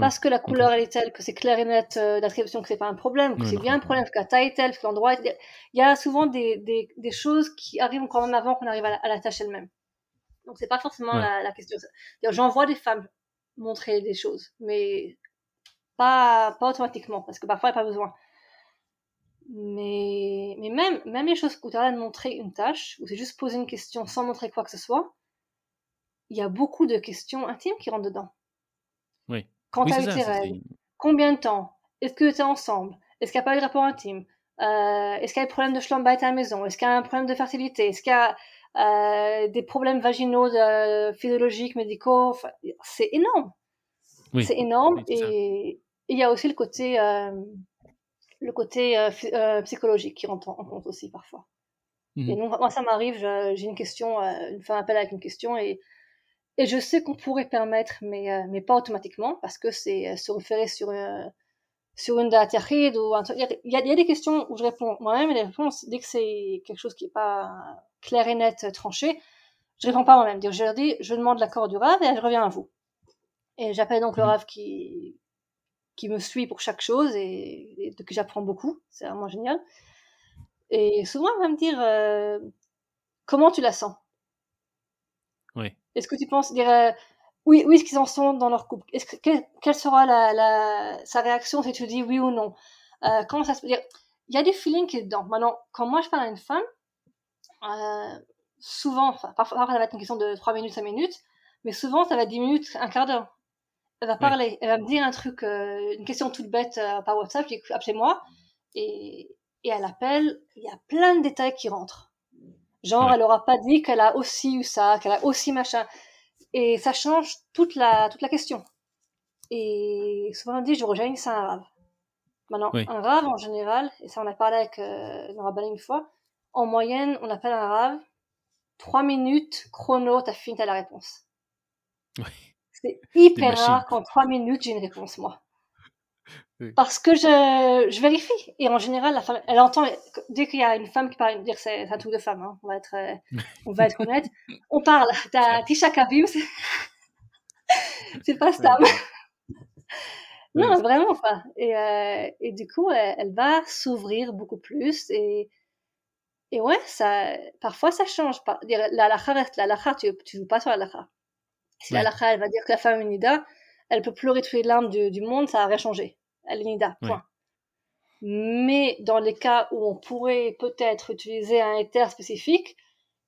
Parce que la couleur elle est telle, que c'est clair et net euh, d'attribution, que c'est pas un problème, que c'est bien un problème, que la taille est telle, que l'endroit est... Il y a souvent des, des, des, choses qui arrivent quand même avant qu'on arrive à la, tâche elle-même. Donc c'est pas forcément la, la, question. J'en vois des femmes montrer des choses, mais pas, pas automatiquement, parce que parfois il n'y a pas besoin. Mais, mais même, même les choses où tu as de montrer une tâche, où c'est juste poser une question sans montrer quoi que ce soit, il y a beaucoup de questions intimes qui rentrent dedans. Oui. Quand tu as eu tes règles, combien de temps? Est-ce que tu es ensemble? Est-ce qu'il n'y a pas eu de rapport intime? Euh, Est-ce qu'il y a des problèmes de schlambite à la maison? Est-ce qu'il y a un problème de fertilité? Est-ce qu'il y a euh, des problèmes vaginaux, de, physiologiques, médicaux? C'est énorme. Oui. C'est énorme. et il y a aussi le côté, euh, le côté euh, euh, psychologique qui rentre en compte aussi parfois. Mmh et donc, moi, ça m'arrive, j'ai une question, une femme appelle avec une question et et je sais qu'on pourrait permettre, mais, euh, mais pas automatiquement, parce que c'est euh, se référer sur, euh, sur une date ou un truc. Il y, a, il y a des questions où je réponds moi-même, et les réponses, dès que c'est quelque chose qui est pas clair et net, tranché, je réponds pas moi-même. Je leur dis, je demande l'accord du RAV et je reviens à vous. Et j'appelle donc le mmh. RAV qui, qui me suit pour chaque chose et, de que j'apprends beaucoup. C'est vraiment génial. Et souvent, elle va me dire, comment tu la sens? Oui. Est-ce que tu penses dire euh, oui, oui, ce qu'ils en sont dans leur couple Est-ce que quelle, sera la, la, sa réaction si tu dis oui ou non? Euh, Comment ça se dire Il y a des feelings qui est dedans. Maintenant, quand moi je parle à une femme, euh, souvent, enfin, parfois ça va être une question de 3 minutes, 5 minutes, mais souvent ça va être 10 minutes, un quart d'heure. Elle va parler, elle va me dire un truc, euh, une question toute bête euh, par WhatsApp, je dis appelez-moi, et, et elle appelle, il y a plein de détails qui rentrent. Genre, elle aura pas dit qu'elle a aussi eu ça, qu'elle a aussi machin. Et ça change toute la, toute la question. Et souvent on dit, dit ça à un rave. Maintenant, un rave en général, et ça on a parlé avec euh, Nora une fois, en moyenne, on appelle un rave, trois minutes, chrono, t'as fini, t'as la réponse. C'est hyper rare qu'en trois minutes, j'ai une réponse, moi. Parce que je, je vérifie. Et en général, la femme, elle entend, dès qu'il y a une femme qui parle, dire c'est un truc de femme, hein, on va être, euh, on va être honnête. On parle, t'as Tisha Kabim, [laughs] c'est pas stable. non, vraiment pas. Et, euh, et du coup, elle, va s'ouvrir beaucoup plus et, et ouais, ça, parfois ça change. la lacha reste la lacha, tu, tu joues pas sur la lacha. Si la lacha, elle va dire que la femme est nida, elle peut pleurer toutes les larmes du, du monde, ça va rien changer à point. Mais dans les cas où on pourrait peut-être utiliser un éther spécifique,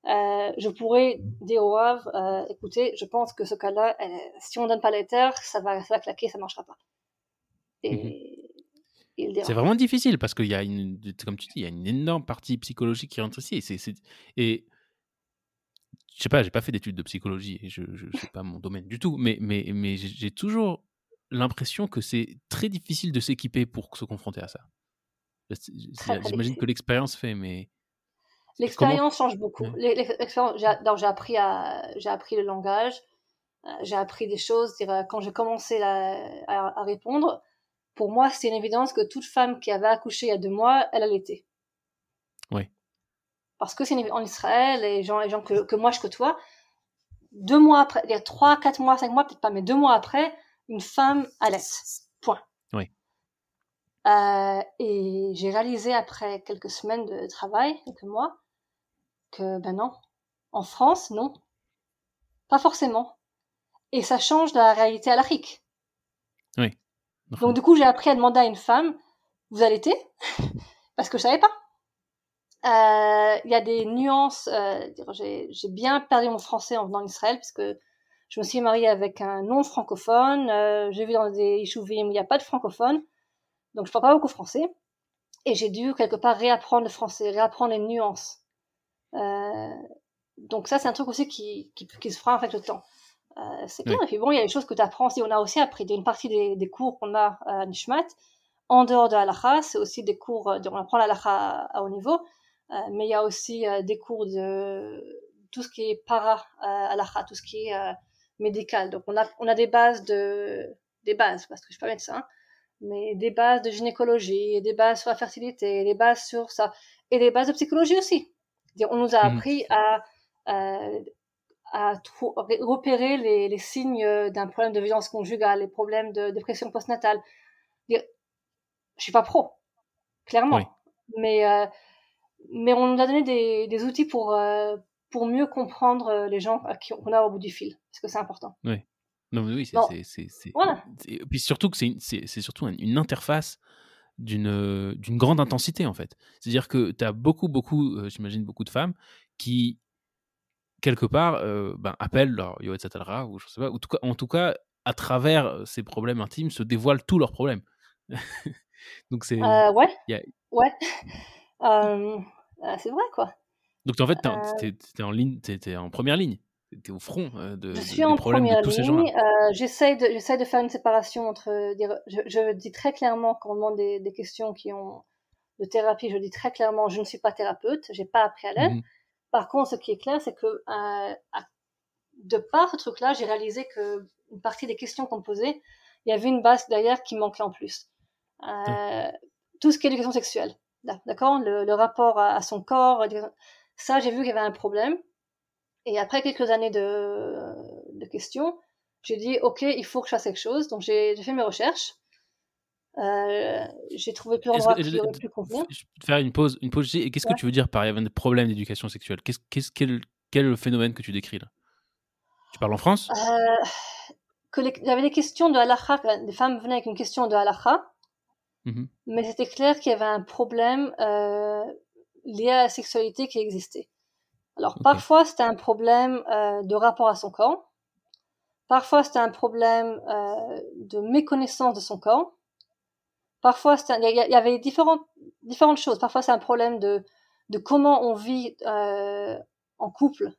euh, je pourrais dire au Rav, euh, écoutez, je pense que ce cas-là, euh, si on donne pas l'éther, ça va, ça va claquer, ça marchera pas. Et, mhm. c'est vraiment difficile parce qu'il y a une, comme tu dis, il y a une énorme partie psychologique qui rentre ici. Et, et je sais pas, j'ai pas fait d'études de psychologie et je, je sais pas mon domaine du tout, mais, mais, mais j'ai toujours l'impression que c'est très difficile de s'équiper pour se confronter à ça. J'imagine que l'expérience fait, mais. L'expérience change beaucoup. J'ai appris, à, appris le langage, euh, j'ai appris des choses. Quand j'ai commencé à, répondre, pour moi, c'est une évidence que toute femme qui avait accouché il y a deux mois, elle allaitait. Oui. Parce que c'est en Israël, les gens, les gens que, que moi je côtoie, deux mois après, trois, quatre mois, cinq mois, peut-être pas, mais deux mois après, une femme l'aise. Point. Oui. Euh, et j'ai réalisé après quelques semaines de travail, quelques mois, que ben non, en France, non, pas forcément. et ça change la réalité à l'Afrique. Oui. Donc du coup, j'ai appris à demander à une femme, vous allaitez? [laughs] Parce que je savais pas. Euh, il y a des nuances. Euh, j'ai bien perdu mon français en venant en Israël parce que je me suis mariée avec un non francophone. Euh, j'ai vu dans des ishouvim où il n'y a pas de francophone, donc je parle pas beaucoup français. Et j'ai dû quelque part réapprendre le français, réapprendre les nuances. Euh, donc ça, c'est un truc aussi qui, qui, qui, se fera avec le temps. Euh, c'est bien. Et puis bon, il y a des choses que tu apprends. Si on a aussi appris une partie des, des cours qu'on a à Nishmat, en dehors de l'alakha, c'est aussi des cours, on apprend l'alakha à haut niveau, mais il y a aussi des cours de tout ce qui est para alakha, tout ce qui est médical. Donc on a, on a des bases de, des bases, parce que je suis pas médecin, mais des bases de gynécologie, des bases sur la fertilité, des bases sur ça, et des bases de psychologie aussi. On nous a mmh. appris à, euh, à, repérer les, les signes d'un problème de violence conjugale, les problèmes de dépression postnatale. Je suis pas pro, clairement. Mais, euh, mais on nous a donné des, des outils pour, euh, pour mieux comprendre les gens qui on a au bout du fil, parce que c'est important. Oui. Non, mais oui, c'est. Voilà. Puis surtout que c'est surtout une interface d'une d'une grande intensité, en fait. C'est-à-dire que tu as beaucoup, beaucoup, j'imagine, beaucoup de femmes qui, quelque part, euh, ben, appellent leur Yoetz ou je sais pas, ou tout cas, en tout cas, à travers ces problèmes intimes, se dévoilent tous leurs problèmes. [laughs] Donc c'est. Euh, ouais. Ouais. [laughs] Euh, c'est vrai, quoi. Donc en fait, tu es, en ligne, t'es en première ligne. Tu es au front de, je suis en première de tous ligne. Euh, J'essaie de, de faire une séparation entre. Dire, je, je, dis très clairement quand on demande des, des, questions qui ont de thérapie, je dis très clairement, je ne suis pas thérapeute, j'ai pas appris à l'être. Mmh Par contre, ce qui est clair, c'est que euh, de par ce truc-là, j'ai réalisé que une partie des questions qu'on me posait, il y avait une base derrière qui manquait en plus. Euh, tout ce qui est éducation sexuelle, d'accord, le, le, rapport à, à son corps, ça, j'ai vu qu'il y avait un problème. Et après quelques années de, de questions, j'ai dit, OK, il faut que je fasse quelque chose. Donc, j'ai fait mes recherches. Euh, j'ai trouvé plus d'endroits qui auraient pu convenir. Je peux te faire une pause. Une pause et qu'est-ce que tu veux dire par il y avait des problèmes d'éducation sexuelle? Qu'est-ce, qu'est-ce, quel, quel, est le phénomène que tu décris là? Tu parles en France? Euh, que Il y avait des questions de halakha. Des femmes venaient avec une question de halakha. Mmh mais c'était clair qu'il y avait un problème euh, lié à la sexualité qui existait. Alors parfois c'était un problème euh, de rapport à son corps, parfois c'était un problème euh, de méconnaissance de son corps, parfois il y, avait différentes différentes choses. Parfois c'est un problème de de comment on vit euh, en couple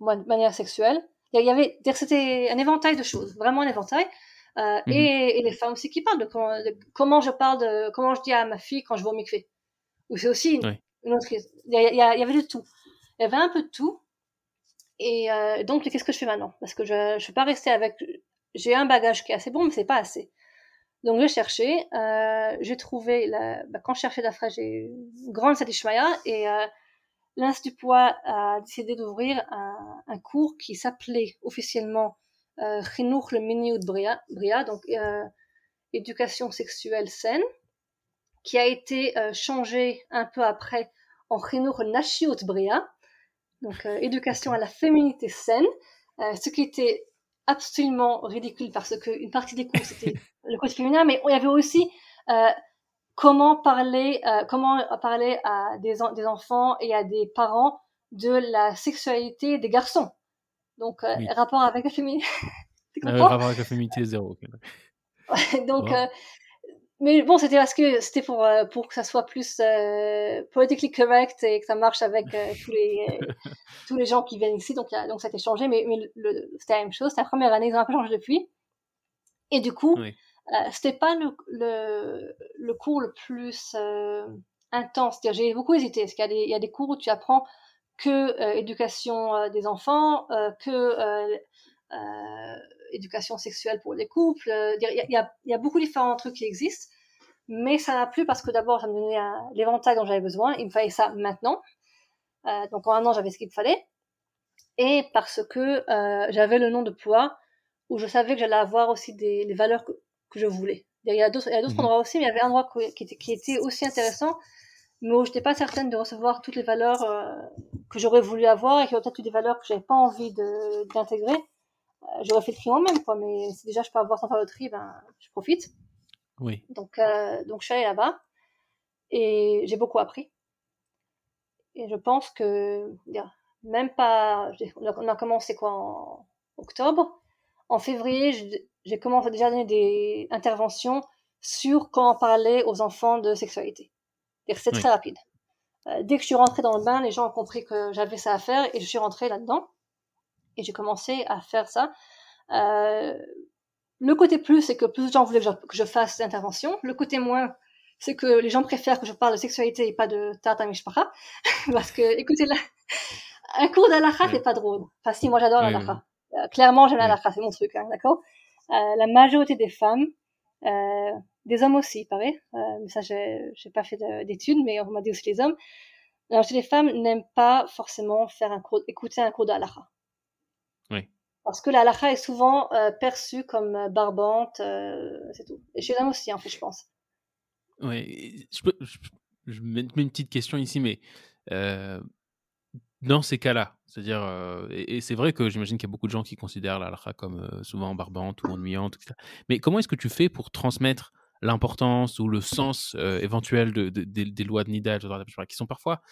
de manière sexuelle. Il y avait c'était un éventail de choses, vraiment un éventail. Euh, mhm. et, et, les femmes aussi qui parlent de comment, de comment, je parle de comment je dis à ma fille quand je vais au mikvé. Ou c'est aussi une, une autre. Il y, il y, avait de tout. Il y avait un peu de tout. Et euh, donc, qu'est-ce que je fais maintenant? Parce que je ne suis pas rester avec... J'ai un bagage qui est assez bon, mais c'est pas assez. Donc, j'ai cherché. Euh, j'ai trouvé... La... Bah, quand je cherchais d'après, j'ai une grande satisfaction. Et euh, l'Institut Poids a décidé d'ouvrir un, un, cours qui s'appelait officiellement euh, le Miniout Bria, Bria, donc euh, éducation sexuelle saine, qui a été euh, changé un peu après en Chinour Nashiut Bria, donc euh, éducation à la féminité saine, euh, ce qui était absolument ridicule parce qu'une partie des cours c'était [laughs] le côté féminin, mais il y avait aussi euh, comment parler, comment parler à des, des, enfants et à des parents de la sexualité des garçons. Donc rapport avec la féminité. [laughs] rapport avec la féminité zéro. donc mais bon, c'était parce que c'était pour euh, pour que ça soit plus euh, politically correct et que ça marche avec euh, tous les [laughs] tous les gens qui viennent ici. Donc donc ça a été changé, mais c'était la même chose. C'était la première année, ils ont un peu changé depuis. Et du coup, oui. euh, c'était pas le, le le cours le plus euh, intense. J'ai beaucoup hésité parce qu'il y a des cours où tu apprends que euh, éducation des enfants, que euh, éducation sexuelle pour les couples. Il y a, y, a, y a, beaucoup de différents trucs qui existent, mais ça n'a plus parce que d'abord, ça me donnait l'éventail dont j'avais besoin. Il me fallait ça maintenant. Euh, donc en un an, j'avais ce qu'il me fallait. Et parce que euh, j'avais le nom de poids, où je savais que j'allais avoir aussi des les valeurs que, que, je voulais. Il y a d'autres mmh. endroits aussi, mais il y avait un endroit qui était, qui était aussi intéressant, mais où je n'étais pas certaine de recevoir toutes les valeurs euh, que j'aurais voulu avoir et qui ont peut-être eu des valeurs que j'avais pas envie d'intégrer. j'aurais fait le tri moi-même, quoi. Mais si déjà je peux avoir sans faire le tri, ben, je profite. Oui. Donc, donc je suis allée là-bas et j'ai beaucoup appris. Et je pense que, même pas, on a commencé quoi en octobre. En février, j'ai commencé déjà à donner des interventions sur comment parler aux enfants de sexualité. C'est très rapide. Euh, dès que je suis rentrée dans le bain, les gens ont compris que j'avais ça à faire et je suis rentrée là-dedans. Et j'ai commencé à faire ça. Euh, le côté plus, c'est que plus de gens voulaient que je, fasse des interventions. Le côté moins, c'est que les gens préfèrent que je parle de sexualité et pas de Tata Mishpacha. [laughs] Parce que, écoutez, là, un cours d'Alakha, c'est pas drôle. Enfin, si, moi j'adore l'Alakha. Euh, clairement, j'aime l'Alakha, c'est mon truc, hein, d'accord? Euh, La majorité des femmes, euh, des hommes aussi, il paraît, mais ça, j'ai pas fait d'études, mais on m'a dit aussi les hommes. La majorité des femmes n'aiment pas forcément faire un cours, écouter un cours d'Alakha. Oui. Parce que la est souvent perçue comme barbante, c'est tout. Et chez les hommes aussi, en fait, je pense. Oui, je, peux, je, mets une petite question ici, mais dans ces cas-là, c'est-à-dire, euh, et, c'est vrai que j'imagine qu'il y a beaucoup de gens qui considèrent la halakha comme euh, souvent barbante ou ennuyante, etc. Mais comment est-ce que tu fais pour transmettre l'importance ou le sens euh, éventuel de, des lois de Nida, qui sont parfois,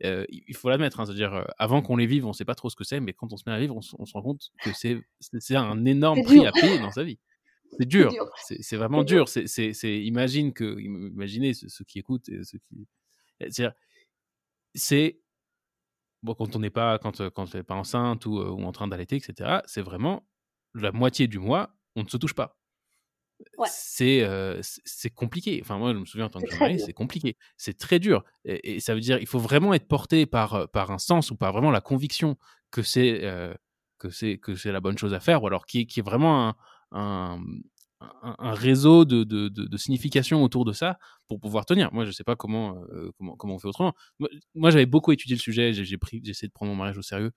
il faut l'admettre, hein, c'est-à-dire, avant qu'on les vive, on ne sait pas trop ce que c'est, mais quand on se met à vivre, on, se rend compte que c'est un énorme prix à payer dans sa vie. C'est dur, c'est vraiment dur. C'est imagine que, imaginez ceux, qui écoutent, ceux qui, c'est bon, quand on n'est pas, quand, euh, quand on pas enceinte ou, euh, ou en train d'allaiter, etc., c'est vraiment la moitié du mois, on ne se touche pas. Ouais. C'est euh, c'est compliqué. Enfin, moi, je me souviens en tant que mari, c'est compliqué. C'est très dur. Et, ça veut dire il faut vraiment être porté par, par un sens ou par vraiment la conviction que c'est que c'est que c'est la bonne chose à faire ou alors qui est, qui est vraiment un, un, un, réseau de, de, de, signification autour de ça pour pouvoir tenir. Moi, je ne sais pas comment, euh, comment, comment on fait autrement. Moi, j'avais beaucoup étudié le sujet. J'ai essayé de prendre mon mariage au sérieux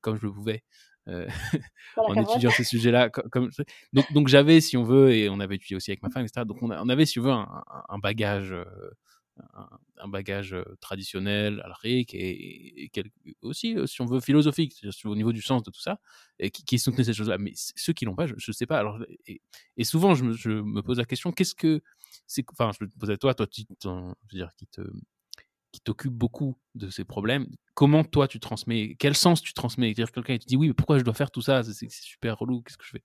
comme je le pouvais. Euh, [laughs] en étudiant ces sujets-là. Comme, donc, donc j'avais, si on veut, et on avait étudié aussi avec ma femme, etc. Donc on, on avait, si on veut, un, un bagage un, bagage traditionnel, alrique, et, et, aussi, si on veut, philosophique, au niveau du sens de tout ça, et qui, qui soutenaient ces choses-là. Mais ceux qui l'ont pas, je ne sais pas. Alors, et, souvent, je me, je me, pose la question, qu'est-ce que Enfin, je me pose à toi, toi, tu, je veux dire, qui te qui t'occupe beaucoup de ces problèmes. Comment toi tu transmets Quel sens tu transmets? Dire quelqu'un te dit oui, mais pourquoi je dois faire tout ça? C'est super relou. Qu'est-ce que je fais?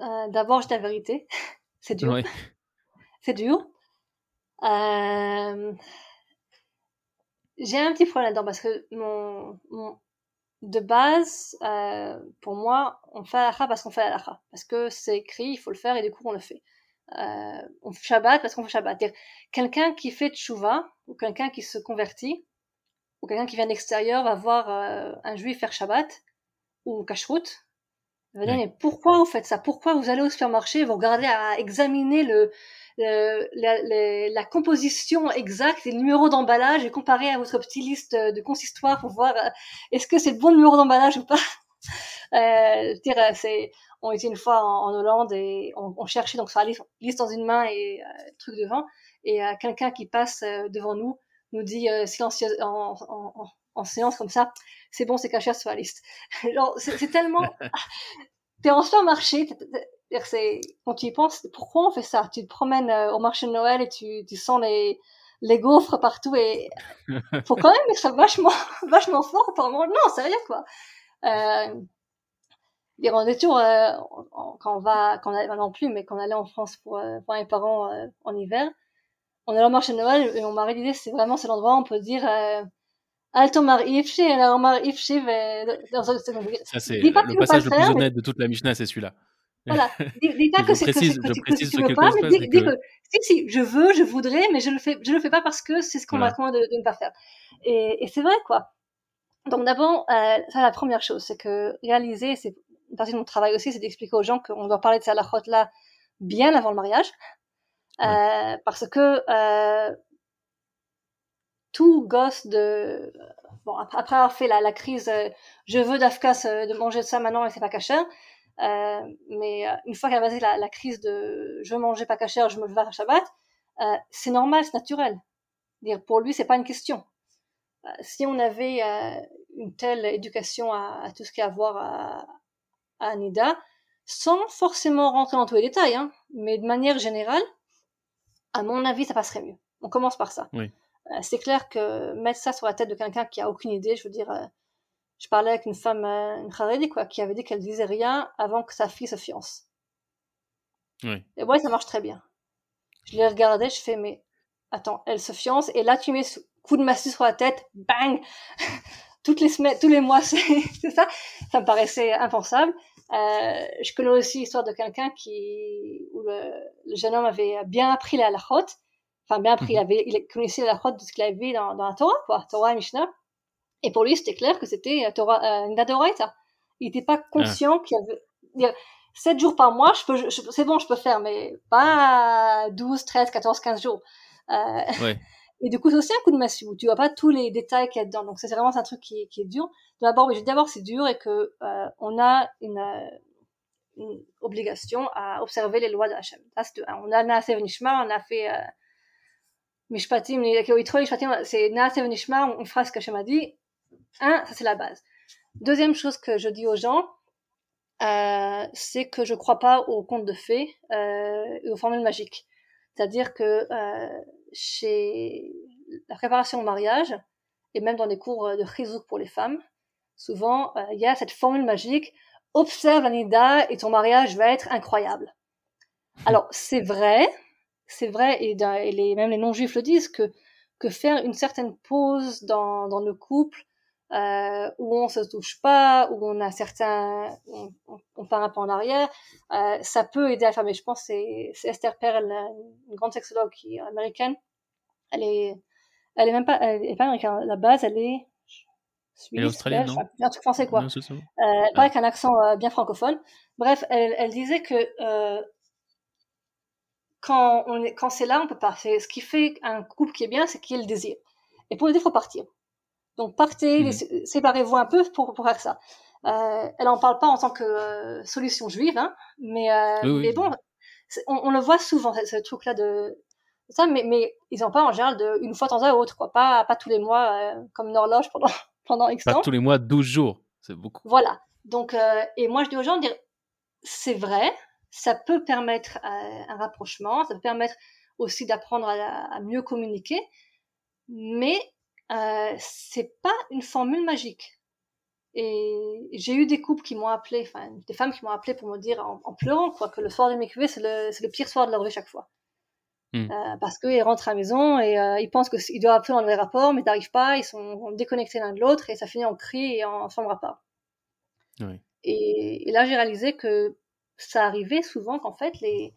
Euh, D'abord, je la vérité. [laughs] C'est dur. [laughs] c'est dur. Euh, j'ai un petit problème là-dedans parce que mon, de base, euh, pour moi, on fait halakha parce qu'on fait halakha. Parce que c'est écrit, il faut le faire et du coup on le fait. Euh, on fait Shabbat parce qu'on fait Shabbat. Quelqu'un qui fait tchouva ou quelqu'un qui se convertit ou quelqu'un qui vient de l'extérieur va voir un juif faire Shabbat ou kashrut. Il va dire, mais pourquoi vous faites ça? Pourquoi vous allez au supermarché, vous regardez à examiner le, euh, la, la, composition exacte et le numéro d'emballage et comparer à votre petite liste de consistoire pour voir euh, est-ce que c'est le bon numéro d'emballage ou pas? [laughs] euh, dire, euh, c'est, on était une fois en, Hollande et on, on, cherchait donc sur la liste, liste dans une main et euh, truc devant et quelqu'un qui passe devant nous nous dit silencieux en, en, en, séance comme ça, c'est bon, c'est caché sur la liste. [laughs] c'est tellement, [laughs] t'es en supermarché, c'est quand tu y penses, pourquoi on fait ça? Tu te promènes euh, au marché de Noël et tu, tu sens les, les gaufres partout et [laughs] faut quand même être vachement vachement fort pour. Non, sérieux quoi. Euh, on est toujours euh, quand on va quand on allait, non plus mais quand on allait en France pour euh, voir mes parents euh, en hiver, on allait au marché de Noël et mon mari disait c'est vraiment c'est l'endroit où on peut dire Alto mar alors mar ifshi, ça c'est le passage le plus honnête de toute la Mishnah, c'est celui-là. Voilà. Dis, pas [laughs] que c'est que, que, que, tu veux pas, mais dis, dis que... si, si, je veux, je voudrais, mais je le fais, je le fais pas parce que c'est ce qu'on m'a recommandé de, de, ne pas faire. Et, et c'est vrai, quoi. Donc d'abord, euh, ça la première chose, c'est que réaliser, c'est une partie de mon travail aussi, c'est d'expliquer aux gens qu'on doit parler de la salachot là bien avant le mariage, euh, parce que euh, tout gosse de bon après avoir fait la, la crise, euh, je veux d'Afkas euh, de manger de ça maintenant et c'est pas cachère euh, mais euh, une fois qu'elle a passé la, la, crise de je mangeais pas cachère, je me levais à Shabbat, euh, c'est normal, c'est naturel. Dire pour lui, c'est pas une question. si on avait une telle éducation à, tout ce qui a à voir à, à Nida, sans forcément rentrer dans tous les détails, hein, mais de manière générale, à mon avis, ça passerait mieux. On commence par ça. Oui. Euh, c'est clair que mettre ça sur la tête de quelqu'un qui a aucune idée, je veux dire, euh, je parlais avec une femme, euh, une Haredi, quoi, qui avait dit qu'elle disait rien avant que sa fille se fiance. Oui. Et ouais, ça marche très bien. Je l'ai regardé, je fais, mais attends, elle se fiance, et là tu mets ce coup de massue sur la tête, bang [laughs] Toutes les semaines, tous les mois, [laughs] c'est ça. Ça me paraissait impensable. Euh, je connais aussi l'histoire de quelqu'un qui, où le, le, jeune homme avait bien appris la halachot, enfin bien appris, il, mhm. avait, il connaissait la halachot de ce qu'il avait vu dans, dans la Torah, quoi, Torah et Mishnah. Et pour lui, c'était clair que c'était Torah, euh, une Il n'était pas conscient qu'il y avait, 7 jours par mois, je peux, c'est bon, je peux faire, mais pas 12, 13, 14, 15 jours. Euh, ouais. [laughs] Et du coup, c'est aussi un coup de massue. Tu vois pas tous les détails qu'il y a dedans. Donc, c'est vraiment un truc qui, qui est dur. D'abord, d'abord, c'est dur et que euh, on a une, euh, une, obligation à observer les lois de Hachem. On a Naaseh Nishma, on a fait euh, Mishpatim, c'est Naaseh Nishma, on fera ce qu'Hachem a dit. Un, ça c'est la base. Deuxième chose que je dis aux gens, euh, c'est que je crois pas aux contes de fées euh, et aux formules magiques. C'est-à-dire que euh, chez la préparation au mariage, et même dans les cours de chizouk pour les femmes, souvent euh, il y a cette formule magique observe l'anida et ton mariage va être incroyable. [laughs] Alors c'est vrai, c'est vrai et, les, même les non-juifs le disent que que faire une certaine pause dans, dans le couple euh, où on se touche pas, où on a certains, on, on, part un peu en arrière, euh, ça peut aider à la femme. Et je pense que c'est Esther Perel, une grande sexologue qui est américaine. Elle est, elle est même pas, elle est pas américaine. À la base, elle est suisse, elle est australienne, non un truc français quoi. Non, euh, elle parle avec un accent euh, bien francophone. Bref, elle, elle disait que euh, quand on est, quand c'est là, on peut pas. C'est ce qui fait un couple qui est bien, c'est qu'il y a le désir. Et pour le désir, faut partir. Donc partez, mmh. séparez-vous un peu pour, pour faire ça. Euh, elle en parle pas en tant que euh, solution juive, hein, mais, euh, mais bon, on, on, le voit souvent ce, truc-là de ça, mais, mais ils en parlent en général de une fois de temps à autre, quoi, pas pas tous les mois euh, comme une horloge pendant [laughs] pendant X temps. Pas tous les mois, 12 jours, c'est beaucoup. Voilà. Donc euh, et moi je dis aux gens de dire c'est vrai, ça peut permettre un rapprochement, ça peut permettre aussi d'apprendre à, à mieux communiquer, mais euh, c'est pas une formule magique. Et j'ai eu des couples qui m'ont appelé, enfin des femmes qui m'ont appelé pour me dire en, pleurant quoi que le soir de mikvé c'est le, le pire soir de leur vie chaque fois. Hmm. Euh, parce qu'ils rentrent à la maison et euh, ils pensent qu'ils doivent appeler dans les rapports, mais n'arrivent pas, ils sont déconnectés l'un de l'autre et ça finit en cri et en chambre à part. Oui. Et, et, là, j'ai réalisé que ça arrivait souvent qu'en fait, les,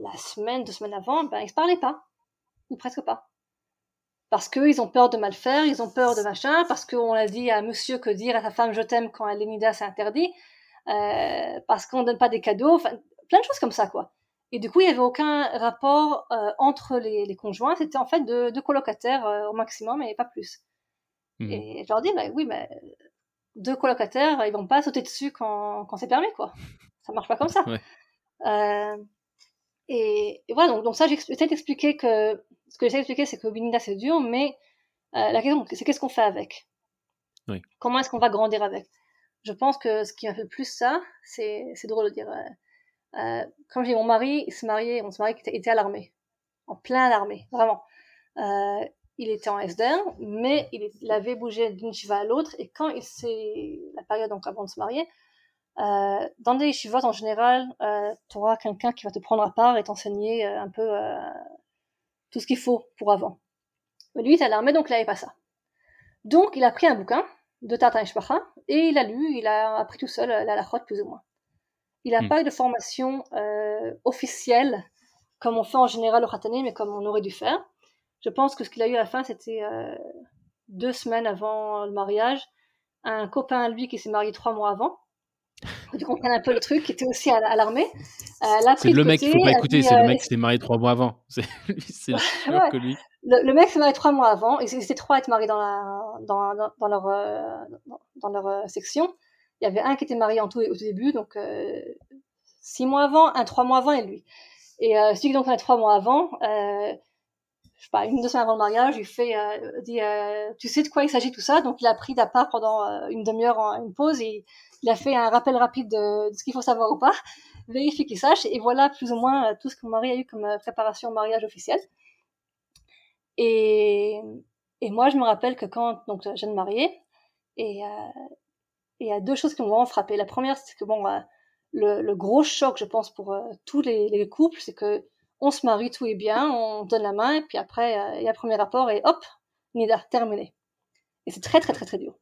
la semaine, deux semaines avant, ben, ils se parlaient pas, ou presque pas parce qu'ils ont peur de mal faire, ils ont peur de machin, parce qu'on a dit à monsieur que dire à sa femme je t'aime quand elle est nida c'est interdit, euh, parce qu'on donne pas des cadeaux, plein de choses comme ça quoi. Et du coup il y avait aucun rapport euh, entre les, les conjoints, c'était en fait deux, colocataires euh, au maximum et pas plus. Mmh. Et je leur dis bah oui mais deux colocataires ils vont pas sauter dessus quand, quand c'est permis quoi. Ça marche pas comme ça. Ouais. Et, et, voilà donc, donc ça j'ai essayé d'expliquer que ce que j'essaie d'expliquer, c'est que Binida, c'est dur, mais euh, la question, c'est qu'est-ce qu'on fait avec? Oui. Comment est-ce qu'on va grandir avec? Je pense que ce qui m'a fait plus ça, c'est, c'est drôle de dire. Euh, euh, quand j'ai mon mari, il se mariait, on se mariait, il était à l'armée, en plein l'armée, vraiment. Euh, il était en SDR, mais il, il avait bougé d'une chiva à l'autre, et quand il s'est, la période donc avant de se marier, euh, dans des chivas en général, euh, tu auras quelqu'un qui va te prendre à part et t'enseigner euh, un peu tout ce qu'il faut pour avant. Mais lui, à l'armée, donc il n'avait pas ça. Donc, il a pris un bouquin de Tata et il a lu, il a appris tout seul la lachot plus ou moins. Il n'a hmm. pas eu de formation euh, officielle, comme on fait en général au Khatani, mais comme on aurait dû faire. Je pense que ce qu'il a eu à la fin, c'était euh, deux semaines avant le mariage, un copain lui qui s'est marié trois mois avant, tu comprends un peu le truc, qui était aussi à, à l'armée. Euh, c'est le mec qu'il faut pas écouter, c'est le mec qui s'est marié trois mois avant. [laughs] C'est ouais. que lui. Le, le mec s'est marié trois mois avant, ils étaient trois à être mariés dans, la, dans, dans, dans leur, euh, dans leur euh, section. Il y avait un qui était marié en tout, au tout début, donc euh, six mois avant, un trois mois avant et lui. Et euh, celui qui donc a trois mois avant, euh, je sais pas, une deux semaines avant le mariage, il fait, euh, dit, euh, tu sais de quoi il s'agit tout ça Donc il a pris part pendant euh, une demi-heure une pause et il a fait un rappel rapide de, ce qu'il faut savoir ou pas, vérifier qu'il sache et voilà plus ou moins tout ce que mon mari a eu comme préparation au mariage officiel. Et, moi je me rappelle que quand donc jeune mariée et il y a deux choses qui m'ont vraiment frappé. La première c'est que bon le, gros choc je pense pour tous les, les couples c'est que on se marie, tout est bien, on donne la main, et puis après, euh, il y a le premier rapport, et hop, Nida, terminé. Et c'est très, très, très, très dur.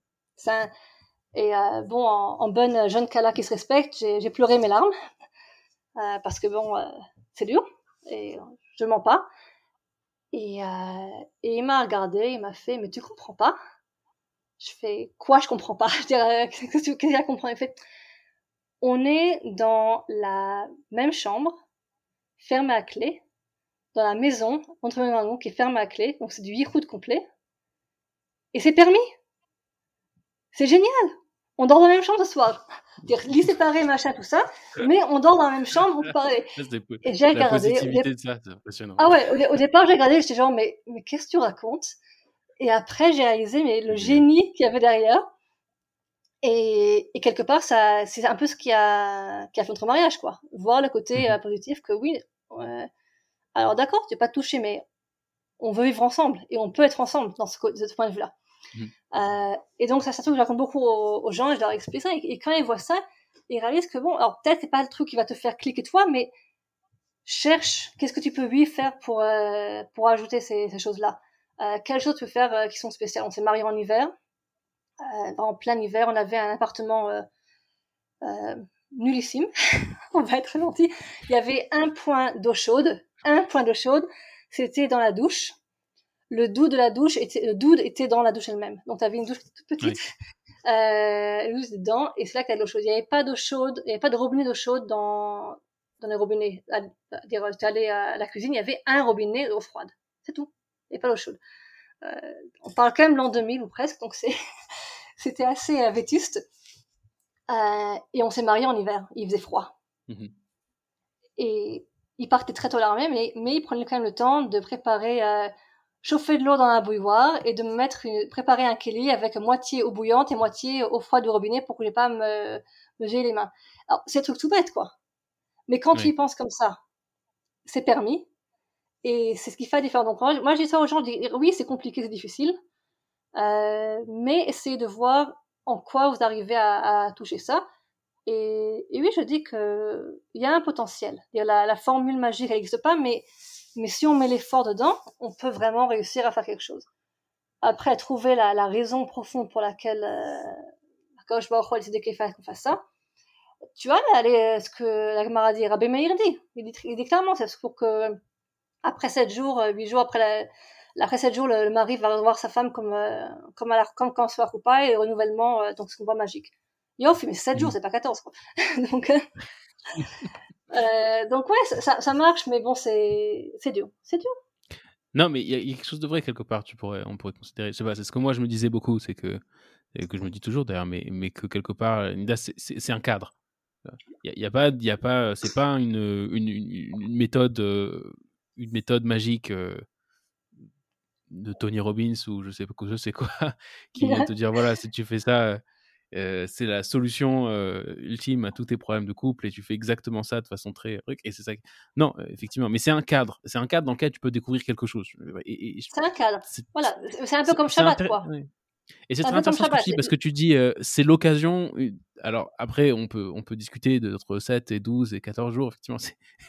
Et euh, bon, en, bonne jeune Kala qui se respecte, j'ai pleuré mes larmes, euh, parce que bon, c'est dur, et je mens pas. Et, et il m'a regardé, il m'a fait, mais tu comprends pas? Je fais, quoi je comprends pas? [laughs] Je dirais, qu'est-ce que tu comprends fait, on est dans la même chambre, fermé à clé, dans la maison, entre mes mains qui est fermé à clé, donc c'est du yichud complet. Et c'est permis. C'est génial. On dort dans la même chambre ce soir. Dire lit séparé, machin, tout ça, mais on dort dans la même chambre, on parlait. Et j'ai regardé. Ah ouais, au, départ j'ai regardé, j'étais genre, mais, mais qu'est-ce que tu racontes? Et après j'ai réalisé mais le génie qu'il y avait derrière. Et, et, quelque part, ça, c'est un peu ce qui a, qui a fait notre mariage, quoi. Voir le côté mhm. euh, positif que oui, alors d'accord, tu n'es pas touché, mais on veut vivre ensemble et on peut être ensemble dans ce, ce point de vue-là. Mhm. Euh, et donc, ça, c'est un truc que je raconte beaucoup aux, gens et je leur explique ça. Et, quand ils voient ça, ils réalisent que bon, alors peut-être c'est pas le truc qui va te faire cliquer toi, mais cherche qu'est-ce que tu peux lui faire pour, euh, pour ajouter ces, choses-là. Euh, quelles choses tu peux faire euh, qui sont spéciales? On s'est marié en hiver. Euh, en plein hiver, on avait un appartement euh, nullissime, [laughs] on va être gentil. Il y avait un point d'eau chaude, un point d'eau chaude, c'était dans la douche. Le doux de la douche était, le doux était dans la douche elle-même. Donc tu avais une douche toute petite, euh, dedans, et c'est là qu'il y a de l'eau chaude. Il n'y avait pas d'eau chaude, il n'y avait pas de robinet d'eau chaude dans, dans les robinets. Dire, tu allais à la cuisine, il y avait un robinet d'eau froide. C'est tout. Il n'y avait pas d'eau chaude. Euh, on parle quand même l'an 2000 ou presque, donc c'est [laughs] c'était assez euh, vétuste. Euh, et on s'est mariés en hiver, il faisait froid. Mhm. Et il partait très tôt l'armée, mais, mais il prenait quand même le temps de préparer, euh, chauffer de l'eau dans la bouilloire et de me mettre, une, préparer un keli avec moitié eau bouillante et moitié eau froide du robinet pour que je pas me, me gérer les mains. Alors, c'est un truc tout bête, quoi. Mais quand tu y penses comme ça, c'est permis. Et c'est ce qui fait la différence. Donc, moi, je dis ça aux gens, je dis, oui, c'est compliqué, c'est difficile. Euh, mais essayez de voir en quoi vous arrivez à, à toucher ça. Et, et, oui, je dis que il y a un potentiel. La, la formule magique, elle n'existe pas, mais, mais si on met l'effort dedans, on peut vraiment réussir à faire quelque chose. Après, trouver la, la raison profonde pour laquelle euh, quand je vois décidé qu'on fasse ça, tu vois, là, ce que la Gemara dit, Rabbi Meir dit, il dit, il dit clairement, c'est pour que après sept jours, huit jours après la, après 7 jours, le, mari va voir sa femme comme, euh, comme, à comme quand on ou pas, et renouvellement, euh, donc c'est combat magique. Yoff, mais 7 jours, mm. c'est pas 14, quoi. [laughs] donc, euh, euh, donc ouais, ça, ça marche, mais bon, c'est, c'est dur. C'est dur. Non, mais il y, a quelque chose de vrai quelque part, tu pourrais, on pourrait considérer. C'est ce que moi je me disais beaucoup, c'est que, et que je me dis toujours d'ailleurs, mais, mais que quelque part, Nida, c'est un cadre. Il y a, pas, il y a pas, c'est pas une, une, une, méthode, une méthode magique de Tony Robbins ou je sais pas je sais quoi [laughs] qui vient te dire voilà si tu fais ça euh, c'est la solution euh, ultime à tous tes problèmes de couple et tu fais exactement ça de façon très et c'est ça non euh, effectivement mais c'est un cadre. C'est un cadre dans lequel tu peux découvrir quelque chose c'est un cadre. voilà c'est un peu comme Shabbat quoi. et c'est très intéressant que parce que tu dis c'est l'occasion alors après on peut on peut discuter de notre 7 et 12 et 14 jours effectivement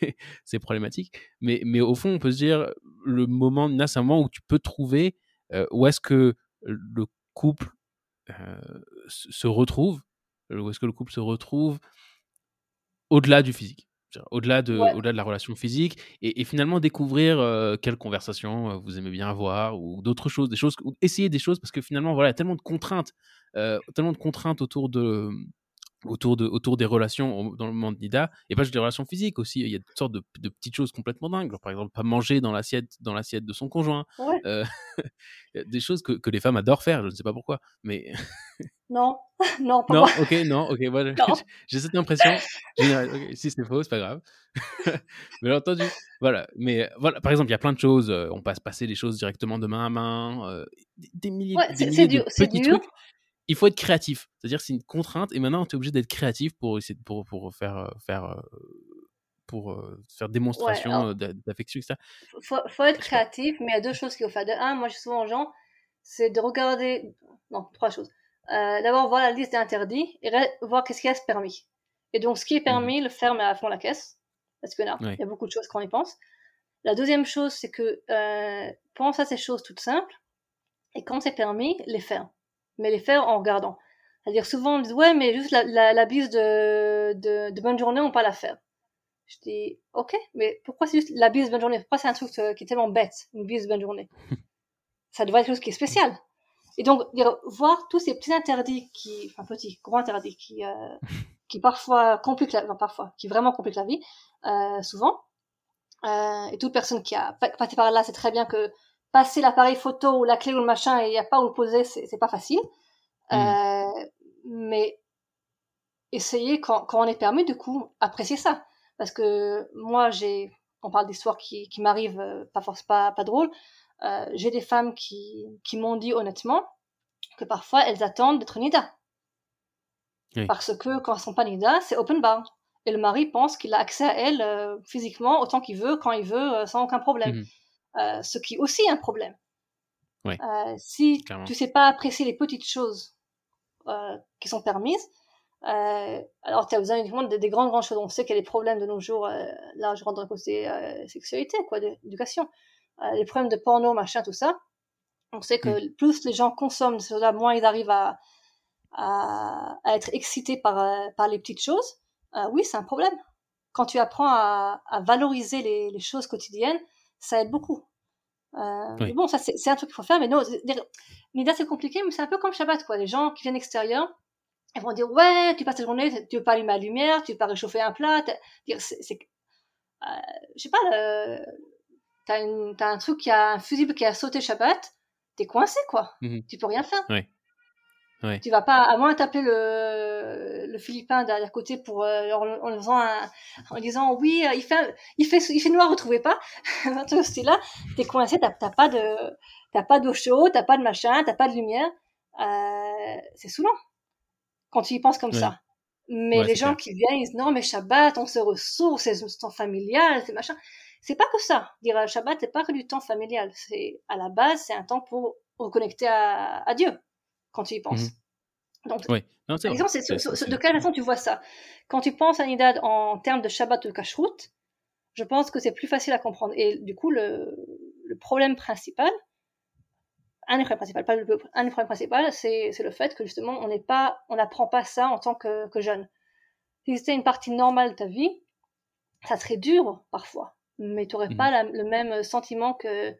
[laughs] c'est problématique mais mais au fond on peut se dire le moment là c'est un moment où tu peux trouver où est-ce que le couple se retrouve où est-ce que le couple se retrouve? Au-delà du physique. Au-delà de, au-delà de la relation physique, et, finalement découvrir euh, quelle conversation euh, vous aimez bien avoir, ou d'autres choses, des choses, ou essayer des choses, parce que finalement, voilà, il y a tellement de contraintes, euh, tellement de contraintes autour de, autour, de, autour des relations dans le monde NIDA, et pas juste des relations physiques aussi. Il y a toutes sortes de, petites choses complètement dingues. par exemple, pas manger dans l'assiette, dans l'assiette de son conjoint. Euh, [laughs] des choses que, que, les femmes adorent faire, je ne sais pas pourquoi. Mais... [laughs] non, [laughs] non, pas Non, ok, non, ok. Voilà. J'ai cette impression. si c'est faux, c'est pas grave. mais entendu, voilà. Mais voilà, par exemple, il y a plein de choses. Euh, on passe passer les choses directement de main à main. Euh, des, milliers, des milliers de petits trucs il faut être créatif. C'est-à-dire c'est une contrainte et maintenant tu es obligé d'être créatif pour essayer pour, pour faire euh, faire euh, pour euh, faire démonstration d'affection etc. Faut, faut être créatif, mais il y a deux choses qu'il faut faire. De un, moi je suis souvent aux gens, c'est de regarder non trois choses. D'abord voir la liste d'interdits et voir qu'est-ce qui est permis. Et donc ce qui est mmh permis, le faire mais à fond la caisse parce que là il y a beaucoup de choses qu'on y pense. La deuxième chose, c'est que pense à ces choses toutes simples et quand c'est permis, les faire mais les faire en regardant. C'est-à-dire souvent on dit ouais mais juste la, la, la bise de, de, de, bonne journée on peut pas la faire. Je dis ok mais pourquoi c'est juste la bise de bonne journée? Pourquoi c'est un truc euh, qui est tellement bête une bise de bonne journée? [laughs] Ça devrait être quelque chose qui est spécial. Et donc dire, voir tous ces petits interdits qui enfin petits gros interdits qui euh, [laughs] qui parfois compliquent la enfin, parfois qui vraiment compliquent la vie euh, souvent euh, et toute personne qui a passé par là c'est très bien que passer l'appareil photo ou la clé ou le machin et il n'y a pas où le poser, c'est pas facile. Mm. Euh, mais essayer quand, quand on est permis, du coup, apprécier ça. Parce que moi, j'ai, on parle d'histoires qui, qui m'arrivent euh, pas forcément pas, pas drôles. Euh, j'ai des femmes qui, qui m'ont dit honnêtement que parfois elles attendent d'être NIDA. Parce que quand elles sont pas NIDA, c'est open bar. Et le mari pense qu'il a accès à elles euh, physiquement autant qu'il veut, quand il veut, sans aucun problème. Mm. Euh, ce qui est aussi un problème. Ouais, euh, si tu tu sais pas apprécier les petites choses euh, qui sont permises, alors tu as besoin uniquement des, des, grandes, grandes choses. On sait qu'il y a des problèmes de nos jours, là je rentre dans le côté sexualité, quoi, d'éducation. les problèmes de porno, machin, tout ça. On sait que mm. plus les gens consomment cela, moins ils arrivent à, à, à être excités par, par les petites choses. oui, c'est un problème. Quand tu apprends à, à valoriser les, les, choses quotidiennes, ça aide beaucoup. Euh, Bon, ça c'est un truc qu'il faut faire, mais non, Nida c'est compliqué, mais c'est un peu comme Shabbat, quoi. Les gens qui viennent extérieur, ils vont dire ouais, tu passes la journée, tu veux pas allumer la lumière, tu veux pas réchauffer un plat, dire c'est, euh, je sais pas, t'as, as un truc qui a un fusible qui a sauté Shabbat, t'es coincé quoi, mmh tu peux rien faire. Oui. Tu vas pas, à moins taper le, le Philippin derrière côté pour euh, en, faisant un, en disant oui, euh, il fait, il fait, il fait noir, vous trouvez pas [laughs] Dans ce style-là, t'es coincé, t'as pas de, t'as pas d'eau chaude, t'as pas de machin, t'as pas de lumière. Euh, c'est saoulant quand tu y penses comme ça. Mais les gens qui viennent, ils disent non, mais Shabbat, on se ressource, c'est du temps familial, c'est machin. C'est pas que ça. Dire Shabbat, c'est pas que du temps familial. C'est à la base, c'est un temps pour reconnecter à, à Dieu quand tu y penses. Mmh. Donc, oui. non, par exemple, de quelle façon tu vois ça? Quand tu penses à Nidad en termes de Shabbat ou de Kashrut, je pense que c'est plus facile à comprendre. Et du coup, le, le problème principal, un des problèmes principaux, pas le, un des problèmes principaux, c'est, le fait que justement, on n'est pas, on n'apprend pas ça en tant que, que jeune. Si c'était une partie normale de ta vie, ça serait dur parfois, mais tu n'aurais mmh pas le même sentiment que,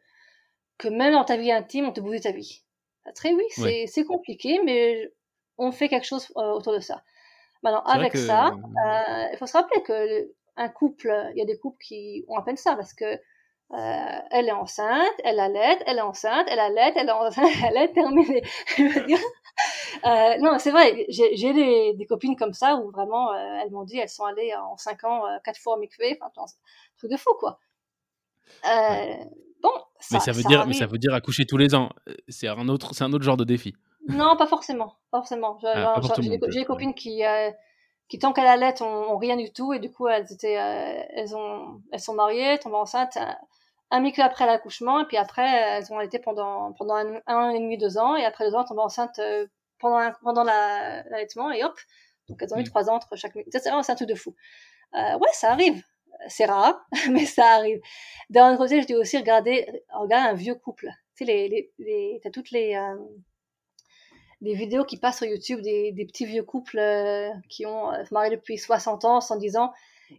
que même dans ta vie intime, on te bousille ta vie. Très oui, c'est compliqué, mais on fait quelque chose euh, autour de ça. Maintenant, avec ça, euh, il faut se rappeler que un couple, il y a des couples qui ont à peine ça parce que euh, elle est enceinte, elle allait, elle est enceinte, elle allait, elle est enceinte, [laughs] elle est terminée. [laughs] Euh, non, c'est vrai, j'ai des, des, copines comme ça où vraiment, euh, elles m'ont dit, elles sont allées en 5 ans, 4 fois au mikvé, enfin, truc de fou, quoi. Ouais. Bon, ça, mais ça veut dire, mais ça veut dire accoucher tous les ans. C'est un autre, c'est un autre genre de défi. Non, pas forcément, pas forcément. Ah, j'ai des copines qui, euh, qui tant qu'elles allaient, ont, rien du tout et du coup elles étaient, euh, elles ont, elles sont mariées, tombent enceintes un, un micro après l'accouchement et puis après elles ont allaité pendant pendant un, an et demi, deux ans et après deux ans tombent enceintes euh, pendant pendant l'allaitement et hop. Donc elles ont eu mmh. trois ans entre chaque. C'est un truc de fou. ouais, ça arrive c'est rare, [laughs] mais ça arrive. D'un autre côté, je dis aussi, regardez, regarde un vieux couple. Tu sais, les, les, les t'as toutes les, euh, les vidéos qui passent sur YouTube des, des petits vieux couples euh, qui ont euh, marié depuis 60 ans, 110 ans,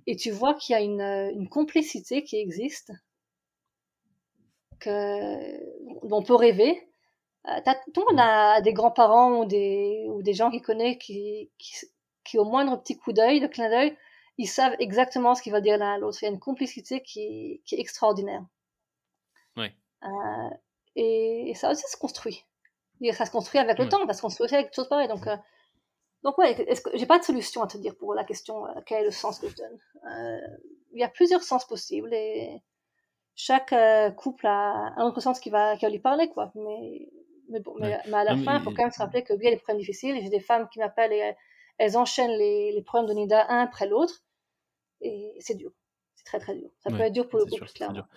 et tu vois qu'il y a une, une complicité qui existe, que, dont on peut rêver. tout le monde a des grands-parents ou des, ou des gens qui connaissent qui, qui, qui au moindre petit coup d'œil, de clin d'œil, ils savent exactement ce qu'ils veulent dire l'un à l'autre. Il y a une complicité qui, qui est extraordinaire. Ouais. Euh, et, ça aussi se construit. ça se construit avec le temps, parce qu'on se fait avec des choses pareilles. Donc, euh, donc ouais, j'ai pas de solution à te dire pour la question euh, quel est le sens que je donne. Euh, il y a plusieurs sens possibles et chaque euh, couple a un autre sens qui va, qui va lui parler, quoi. Mais, mais bon, mais, à la fin, il faut quand même se rappeler que oui, il y a des problèmes difficiles. J'ai des femmes qui m'appellent et elles enchaînent les, les problèmes de Nida un après l'autre. Et c'est dur. C'est très très dur. Ça peut être dur pour le couple, clairement.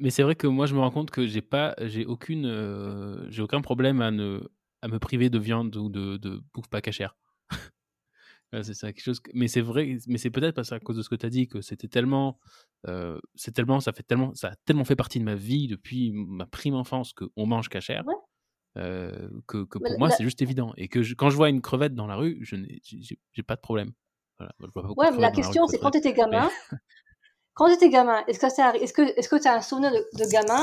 Mais c'est vrai que moi, je me rends compte que j'ai pas, j'ai aucune, euh, j'ai aucun problème à ne, à me priver de viande ou de, de bouffe pas cachère. [laughs] c'est ça, quelque chose. Mais c'est vrai, mais c'est peut-être parce à cause de ce que tu as dit que c'était tellement, euh, c'est tellement, ça fait tellement, ça a tellement fait partie de ma vie depuis ma prime enfance qu'on mange cachère. Euh, que, que, pour moi c'est juste évident et que quand je vois une crevette dans la rue je n'ai j'ai pas de problème voilà, ouais mais la question c'est quand tu étais gamin [laughs] quand tu étais gamin est-ce que est-ce que est-ce que tu as un souvenir de, gamin?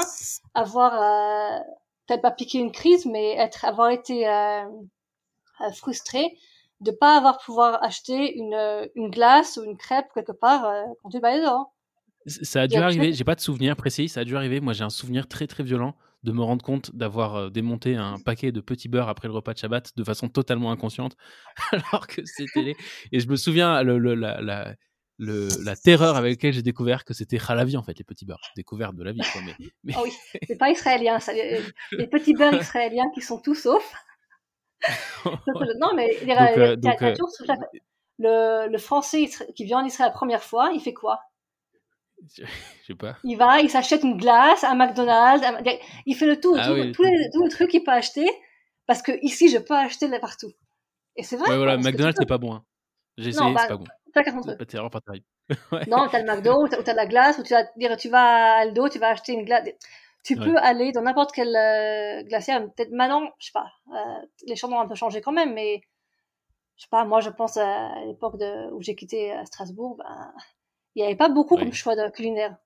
Avoir euh, peut-être pas piqué une crise mais être avoir été frustré de pas avoir pouvoir acheter une, euh, une glace ou une crêpe quelque part euh, quand tu vas dehors. Ça a dû arriver, j'ai pas de souvenir précis, ça a dû arriver. Moi, j'ai un souvenir très très violent de me rendre compte d'avoir euh, démonté un paquet de petits beurre après le repas de Shabbat de façon totalement inconsciente, [laughs] alors que c'était les... Et je me souviens le, la, la, le, la terreur avec laquelle j'ai découvert que c'était halavi en fait, les petits beurres. Découverte de la vie. Quoi, mais, [laughs] Oh oui, c'est pas israélien, ça, les, petits beurres israéliens qui sont tout sauf [laughs] non, mais euh, euh, le, le, français qui vient en Israël la première fois, il fait quoi? [laughs] Je sais pas. Il va, il s'achète une glace, un McDonald's, il fait le tout, ah tous, les, tous les trucs qu'il peut acheter, parce que ici, je peux acheter partout. Et c'est vrai. Ouais, voilà, McDonald's, c'est pas bon. Hein. J'ai essayé, c'est pas bon. T'as qu'à pas terrible. [laughs] Non, t'as le McDo, ou t'as de la glace, ou tu vas dire, tu vas à Aldo, tu vas acheter une glace. Tu peux aller dans n'importe quelle euh, glacière. Peut-être maintenant, je sais pas, euh, les choses ont un peu changé quand même, mais je sais pas, moi je pense à l'époque où j'ai quitté euh, Strasbourg, ben, il n'y avait pas beaucoup comme choix de culinaire.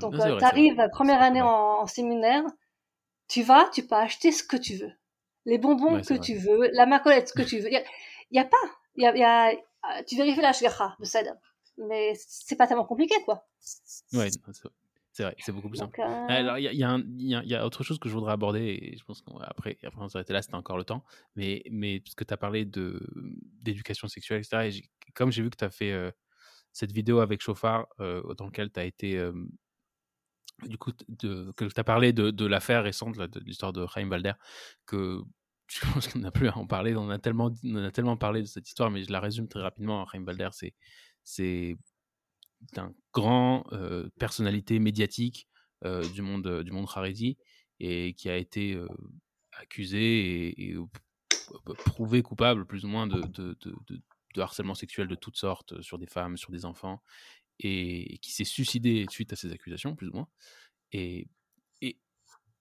Donc tu arrives première année en, séminaire, tu vas, tu peux acheter ce que tu veux. Les bonbons que tu veux, la macolette que tu veux. [laughs] Il n'y a, pas. Y a, y a, tu vérifies la shgacha, mais c'est pas tellement compliqué, quoi. Ouais, c'est vrai, c'est beaucoup plus simple. Alors, il y, y, a autre chose que je voudrais aborder, et je pense qu'après, après, on s'arrêter là, c'était encore le temps. Mais, mais parce que tu as parlé d'éducation sexuelle, etc. Et comme j'ai vu que tu as fait euh, cette vidéo avec Chauffard, euh, dans laquelle tu as été. Du coup, que tu as parlé de, l'affaire récente, de, l'histoire de Chaim Valder, que [laughs] je pense qu'on n'a plus à en parler. On a, tellement, on a tellement parlé de cette histoire, mais je la résume très rapidement. Chaim Valder, c'est d'un grand euh, personnalité médiatique euh, du monde du monde Haredi et qui a été accusé et, prouvé coupable plus ou moins de, de, harcèlement sexuel de toutes sortes sur des femmes, sur des enfants, et, qui s'est suicidé suite à ces accusations, plus ou moins. Et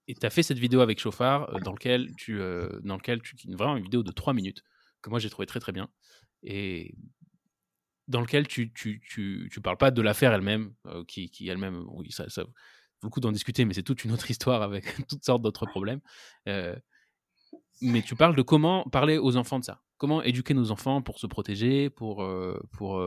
et tu as fait cette vidéo avec Chauffard dans lequel tu dans lequel tu vraiment une vidéo de 3 minutes que moi j'ai trouvé très très bien et dans lequel tu, tu, tu, tu parles pas de l'affaire elle-même, qui, qui elle-même, oui, ça, ça beaucoup d'en discuter, mais c'est toute une autre [laughs] histoire avec toutes sortes d'autres problèmes. Mais tu parles de comment parler aux enfants de ça, comment éduquer nos enfants pour se protéger, pour, euh, pour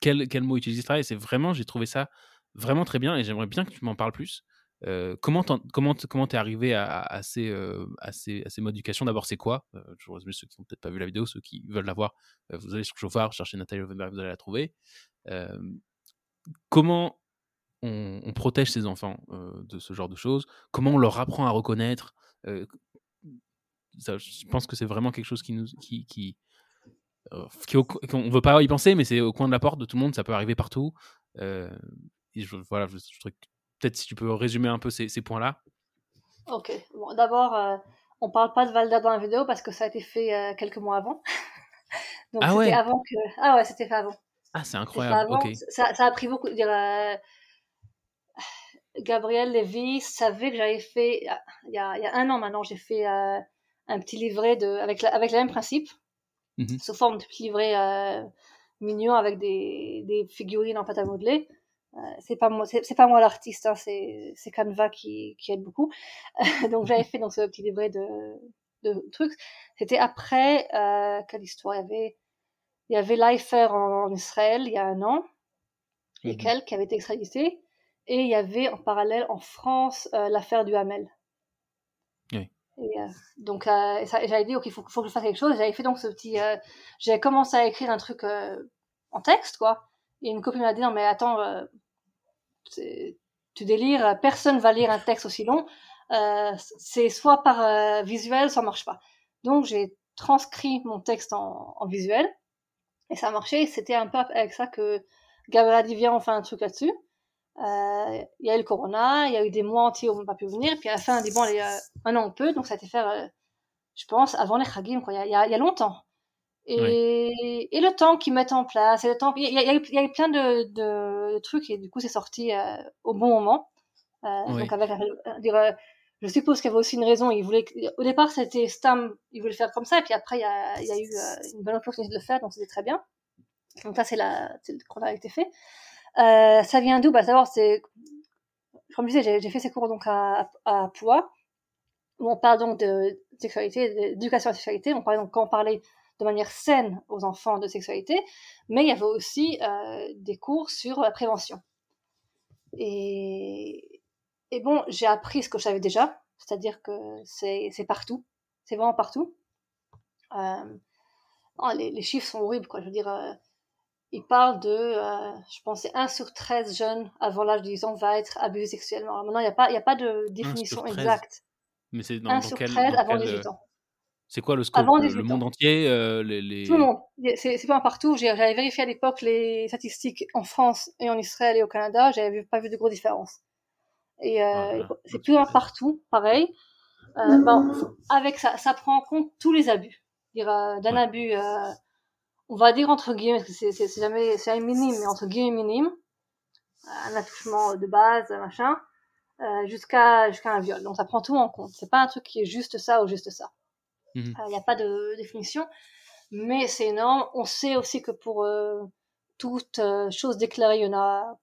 quel, quel mot utiliser, et c'est vraiment, j'ai trouvé ça vraiment très bien, et j'aimerais bien que tu m'en parles plus, euh, comment comment comment t'es arrivé à, ces, euh, à, ces, à ces modes d'éducation? D'abord, c'est quoi? Euh, Je résume ceux qui n'ont peut-être pas vu la vidéo, ceux qui veulent la voir, vous allez sur Chauffard, cherchez Nathalie Lovenberg, vous allez la trouver. comment on, on, protège ses enfants de ce genre de choses? Comment on leur apprend à reconnaître? Ça, Je pense que c'est vraiment quelque chose qui nous qui, qui, qui on veut pas y penser, mais c'est au coin de la porte de tout le monde, ça peut arriver partout. et je, voilà, je, je, peut-être si tu peux résumer un peu ces, ces points-là. Ok. Bon, d'abord, euh, on parle pas de Valda dans la vidéo parce que ça a été fait euh, quelques mois avant. [laughs] Donc ah ouais. avant que. Ah ouais, c'était fait avant. Ah, c'est incroyable. Ok. Ça, ça, a pris beaucoup. Dire, euh... Gabriel Lévy savait que j'avais fait il y, a, il y a un an maintenant. J'ai fait euh, un petit livret de avec la, avec le même principe, mm sous forme de petit livret euh, mignon avec des, des figurines en pâte à modeler. Euh, c'est pas moi, c'est pas moi l'artiste, hein, c'est Canva qui, qui aide beaucoup. [laughs] donc j'avais fait donc ce petit livret de de trucs. C'était après, euh, quelle histoire il y avait? Il y avait en, Israël il y a un an, et Mhm. quelques qui avait été extradité, et il y avait en parallèle en France euh, l'affaire du Hamel. Oui. Et, euh, donc euh, j'avais dit ok il faut, faut que je fasse quelque chose. J'avais fait donc ce petit, euh, j'avais commencé à écrire un truc euh, en texte quoi. Et une copine m'a dit non mais attends, euh, tu délires, personne va lire un texte aussi long. Euh, c'est soit par visuel, soit marche pas. Donc j'ai transcrit mon texte en, en visuel et ça a marché. C'était un peu avec ça que Gabriel dit viens on fait un truc là-dessus. Euh, Il y a eu le corona, il y a eu des mois entiers où on n'a pas pu venir, puis à la fin on dit bon allez, euh, maintenant on peut, donc ça a été fait, euh, je pense, avant les Chagim, quoi, il y a, il y a, longtemps. Et, et le temps qu'ils mettent en place, et le temps, il y a, il y a eu, il y a eu plein de, de, trucs, et du coup c'est sorti euh, au bon moment. Euh, Oui. Donc avec, euh, dire, euh, je suppose qu'il y avait aussi une raison. Il voulait, que- au départ c'était Stam, il voulait le faire comme ça, et puis après il y a, il y a eu euh, une bonne opportunité de le faire, donc c'était très bien. Donc ça c'est la, c'est le qu'on a été fait. Euh, ça vient d'où? Bah d'abord c'est, comme je disais, j'ai, fait ces cours donc à, à, Poix, où on parle donc de sexualité, d'éducation à la sexualité. On parlait donc quand on parlait de manière saine aux enfants de sexualité, mais il y avait aussi euh, des cours sur la prévention. Et, et bon, j'ai appris ce que je savais déjà, c'est-à-dire que c'est, partout, c'est vraiment partout. Euh, oh, les, les chiffres sont horribles, quoi. Je veux dire, euh, ils parlent de, euh, je pense, c'est 1 sur 13 jeunes avant l'âge de 10 ans va être abusé sexuellement. Alors maintenant, il n'y a, pas- il y a pas de définition 13. exacte. Mais c'est dans, 1 dans sur quel, 13 dans avant quel, 18 euh, ans. C'est quoi le scope Avant Le 18 monde entier euh, les, les... Tout le monde. C'est pas partout. J'avais vérifié à l'époque les statistiques en France et en Israël et au Canada. J'avais pas vu de grosses différences. Et euh, Voilà. c'est plus partout, pareil. Euh, bon, avec ça, ça prend en compte tous les abus. Dire euh, d'un Ouais. abus, euh, on va dire entre guillemets, parce que c'est- jamais, c'est un minime, mais entre guillemets minime, un attouchement de base, machin, euh, jusqu'à jusqu'à un viol. Donc ça prend tout en compte. C'est pas un truc qui est juste ça ou juste ça. Il Mhm. n'y a pas de définition, mais c'est énorme. On sait aussi que pour euh, toute euh, chose déclarée, il y en a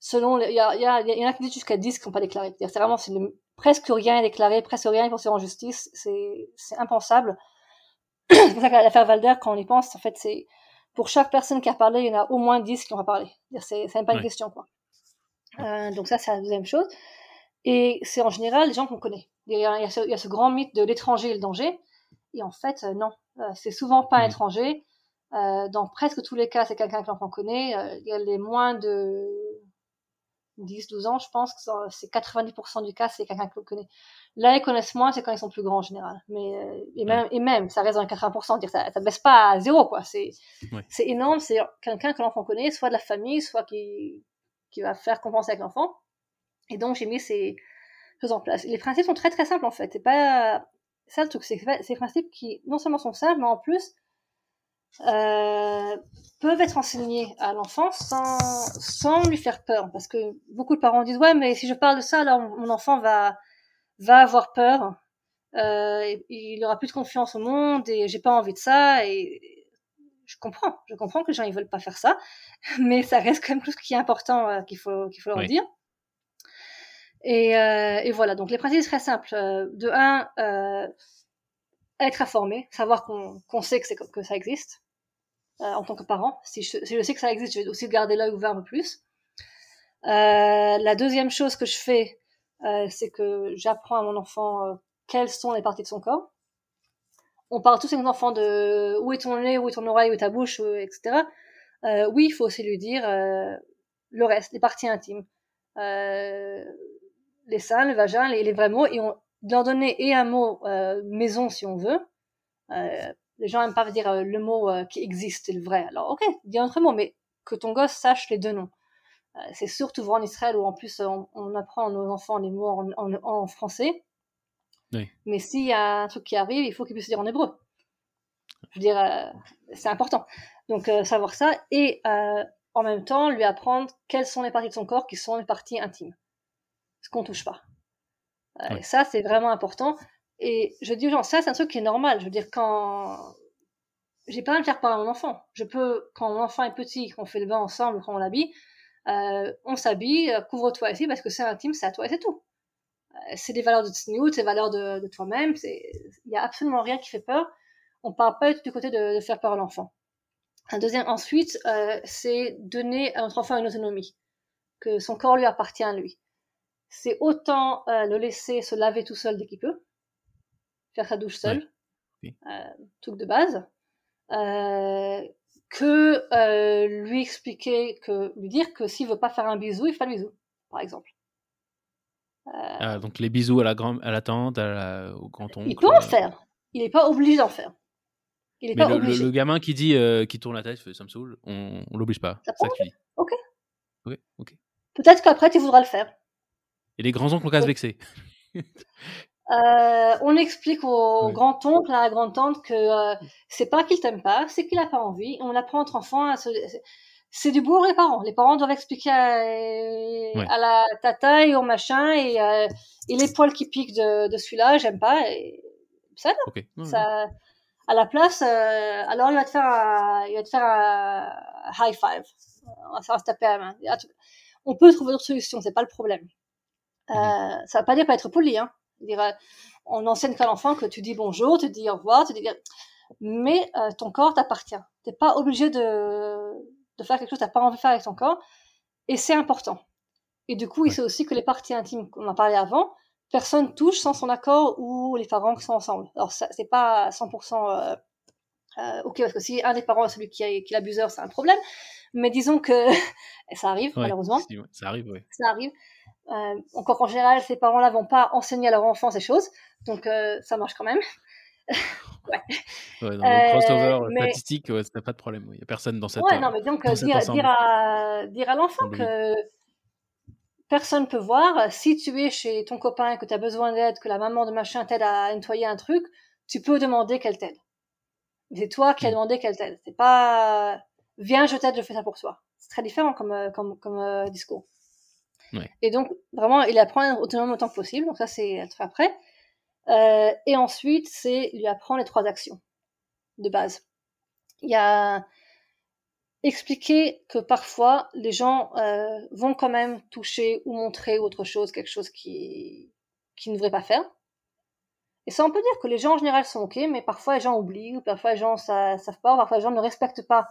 selon les- il y, a, il y, a, il y en a qui disent jusqu'à 10 qui ne sont pas. C'est-à-dire, c'est vraiment c'est presque rien est déclaré, presque rien est poursuivi en justice. C'est c'est impensable. [coughs] c'est pour ça qu'à l'affaire Valder, quand on y pense, en fait, c'est pour chaque personne qui a parlé, il y en a au moins 10 qui n'ont pas parlé. C'est même pas une Ouais. question, quoi. Euh, donc ça, c'est la deuxième chose. Et c'est en général les gens qu'on connaît. Il y, a, ce, il y a ce grand mythe de l'étranger et le danger. Et en fait, euh, non. Euh, c'est souvent pas un Mhm. étranger. Euh, dans presque tous les cas, c'est quelqu'un que l'enfant connaît. Il y a les moins de 10, 12 ans, je pense que c'est 90% du cas, c'est quelqu'un que l'on connaît. Là, ils connaissent moins, c'est quand ils sont plus grands en général. Mais, euh, et même, et même, ça reste dans les 80%, dire ça, ça baisse pas à zéro, quoi. C'est, Ouais. c'est énorme, c'est quelqu'un que l'enfant connaît, soit de la famille, soit qui, qui va faire compenser avec l'enfant. Et donc, j'ai mis ces choses en place. Les principes sont très très simples, en fait. C'est pas, ça le truc, c'est ces principes qui, non seulement sont simples, mais en plus, euh, peuvent être enseignés à l'enfant sans, sans lui faire peur. Parce que beaucoup de parents disent, ouais, mais si je parle de ça, alors mon enfant va, va avoir peur. Euh, il aura plus de confiance au monde et j'ai pas envie de ça. Et je comprends. Je comprends que les gens, ils veulent pas faire ça. [laughs] Mais ça reste quand même tout ce qui est important euh, qu'il faut, qu'il faut leur Oui. dire. Et, euh, et voilà. Donc, les principes sont très simples. Euh, de un, euh, être informé, savoir qu'on qu'on sait que, c'est, que ça existe euh, en tant que parent. Si je, si je sais que ça existe, je vais aussi garder l'œil ouvert un peu plus. Euh, la deuxième chose que je fais, euh, c'est que j'apprends à mon enfant euh, quelles sont les parties de son corps. On parle tous avec nos enfants de où est ton nez, où est ton oreille, où est ta bouche, euh, etc. Euh, oui, il faut aussi lui dire le reste, les parties intimes, les seins, le vagin, les, les vrais mots, et on leur donner et un mot maison si on veut. Les gens n'aiment pas dire euh, le mot euh, qui existe, le vrai. Alors ok, dis un autre mot, mais que ton gosse sache les deux noms. Euh, c'est surtout vrai en Israël où en plus on, on apprend à nos enfants les mots en, en, en français. Oui. Mais s'il y a un truc qui arrive, il faut qu'ils puissent dire en hébreu. Je veux dire, c'est important. Donc savoir ça et en même temps lui apprendre quelles sont les parties de son corps qui sont les parties intimes, ce qu'on touche pas. Oui. et Ça c'est vraiment important. Et je dis aux gens, ça c'est un truc qui est normal. Je veux dire quand j'ai pas à le faire par mon enfant. Je peux, quand mon enfant est petit, qu'on fait le bain ensemble, quand on l'habille, euh, on s'habille, euh, couvre-toi ici parce que c'est intime, c'est à toi et c'est tout. c'est des valeurs de tzniut, des valeurs de, toi-même. Il y a absolument rien qui fait peur. On parle pas du côté de, faire peur à l'enfant. Un deuxième, ensuite, euh, c'est donner à notre enfant une autonomie, que son corps lui appartient à lui. C'est autant euh, le laisser se laver tout seul dès qu'il peut, faire sa douche seul, oui. euh, truc de base, euh, que euh, lui expliquer, que lui dire que s'il veut pas faire un bisou, il fait le bisou, par exemple. Ah, donc les bisous à la grand, à la tante, à la, au grand oncle. Il peut en faire. Il n'est pas obligé d'en faire. Il est Mais pas le, obligé. le, le gamin qui dit, qui tourne la tête, ça me saoule, on, on l'oblige pas. Ça C'est ça que tu dis. Ok. Ok, ok. Peut-être qu'après tu voudras le faire. Et les grands oncles ont qu'à se vexer. [laughs] Euh, on explique au grand-oncle, à la grand-tante que euh, c'est pas qu'il t'aime pas, c'est qu'il a pas envie. On apprend entre enfants à se... C'est du boulot les parents. Les parents doivent expliquer à, à la tata et au machin et, euh, et les poils qui piquent de, de celui-là, j'aime pas. Et ça, non. Ça, à la place, euh, alors il va te faire un, il va te faire un high five. On va se taper à la main. On peut trouver d'autres solutions, c'est pas le problème. Euh, Mhm. ça va pas dire pas être poli, hein. Euh, on enseigne qu'à l'enfant que tu dis bonjour, tu dis au revoir, tu dis, mais euh, ton corps t'appartient. T'es pas obligé de, de faire quelque chose que t'as pas envie de faire avec ton corps, et c'est important. Et du coup, il sait aussi que les parties intimes qu'on a parlé avant, personne touche sans son accord ou les parents qui sont ensemble. Alors ça, c'est pas 100% euh, euh, ok parce que si un des parents est celui qui, est- qui est l'abuseur, c'est un problème. Mais disons que [laughs] ça arrive Ouais, malheureusement, ça arrive, ouais. ça arrive. Euh, encore qu'en général, ces parents-là vont pas enseigner à leur enfant ces choses, donc euh, ça marche quand même. [laughs] Ouais, dans le Euh, crossover mais- statistique, ouais, c'est pas de problème. Il y a personne dans cette. Ouais, euh, non, mais donc euh, dire, dire à, dire à l'enfant que personne peut voir, si tu es chez ton copain et que tu as besoin d'aide, que la maman de machin t'aide à nettoyer un truc, tu peux demander qu'elle t'aide. C'est toi qui as Mm. demandé qu'elle t'aide. C'est pas viens, je t'aide, je fais ça pour toi. C'est très différent comme, euh, comme, comme euh, discours. Et donc, vraiment, il apprend à être autonome autant que possible. Donc ça, c'est après. Euh, et ensuite, c'est lui apprendre les trois actions de base. Il y a expliquer que parfois les gens euh, vont quand même toucher ou montrer autre chose, quelque chose qui qui ne devrait pas faire. Et ça, on peut dire que les gens en général sont ok, mais parfois les gens oublient, ou parfois les gens ça, savent pas, ou parfois les gens ne respectent pas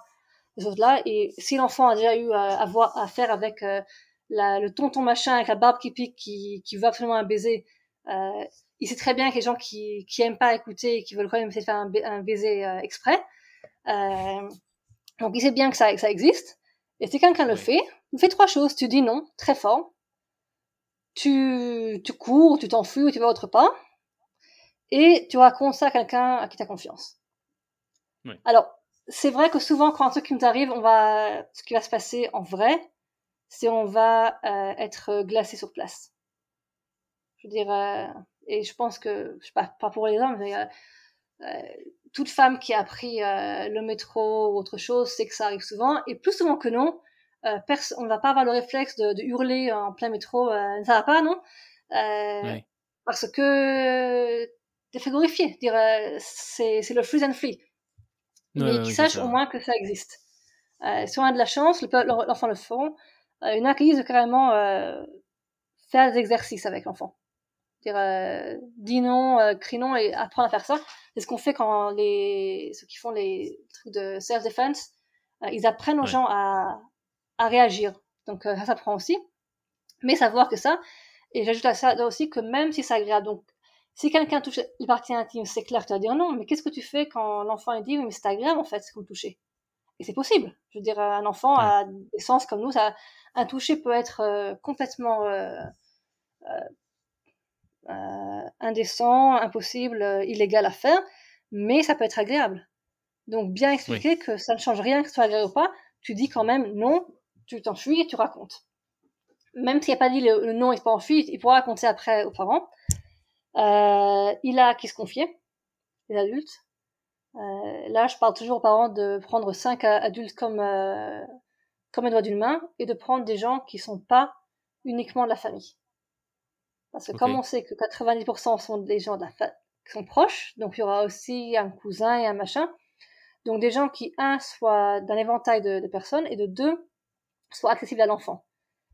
ces choses-là. Et si l'enfant a déjà eu à, à voir à faire avec euh, la, le tonton machin avec la barbe qui pique, qui, qui veut absolument un baiser, euh, il sait très bien que les gens qui qui aiment pas écouter et qui veulent quand même essayer de faire un, ba- un baiser euh, exprès. Euh, donc il sait bien que ça, que ça existe. Et si quelqu'un le fait, tu fais trois choses. Tu dis non, très fort. Tu, tu cours, tu t'enfuis ou tu vas autre part. Et tu racontes ça à quelqu'un à qui tu as confiance. Oui. Alors, c'est vrai que souvent, quand un truc qui nous arrive, on va, ce qui va se passer en vrai, c'est on va euh, être glacé sur place. Je veux dire, euh, et je pense que, je sais pas, pas pour les hommes, mais euh, toute femme qui a pris le métro ou autre chose sait que ça arrive souvent. Et plus souvent que non, on ne va pas avoir le réflexe de, de hurler en plein métro, ça va pas, non? Ouais. Parce que t'es frigorifié. Dire, c'est c'est le freeze and flee. Ouais, mais ouais, qu'ils sachent au moins que ça existe. Euh, si on a de la chance, le l'enfant le font. Euh, une accueillise de carrément euh, faire des exercices avec l'enfant. Dire, euh, dis non, crie non et apprendre à faire ça. C'est ce qu'on fait quand les ceux qui font les trucs de self-defense, ils apprennent aux Ouais. gens à, à réagir. Donc ça s'apprend aussi. Mais savoir que ça, et j'ajoute à ça aussi que même si c'est agréable, donc si quelqu'un touche les parties intimes, c'est clair, tu vas dire non, mais qu'est-ce que tu fais quand l'enfant dit oui, mais c'est agréable en fait, ce que vous touchez Et c'est possible. Je veux dire, un enfant Ouais. a des sens comme nous, ça, un toucher peut être euh, complètement euh, euh, indécent, impossible, illégal à faire, mais ça peut être agréable. Donc bien expliquer que ça ne change rien que ce soit agréable ou pas, tu dis quand même non, tu t'enfuis et tu racontes. Même s'il n'y a pas dit le, le non, il se pas enfui, il pourra raconter après aux parents. Euh, il a qui se confier, les adultes. Euh, là, je parle toujours aux parents de prendre cinq adultes comme euh, comme un doigt d'une main et de prendre des gens qui sont pas uniquement de la famille. Parce que comme on sait que 90% sont des gens de la qui sont proches, donc il y aura aussi un cousin et un machin. Donc des gens qui, un, soient d'un éventail de, de personnes et de deux, soient accessibles à l'enfant.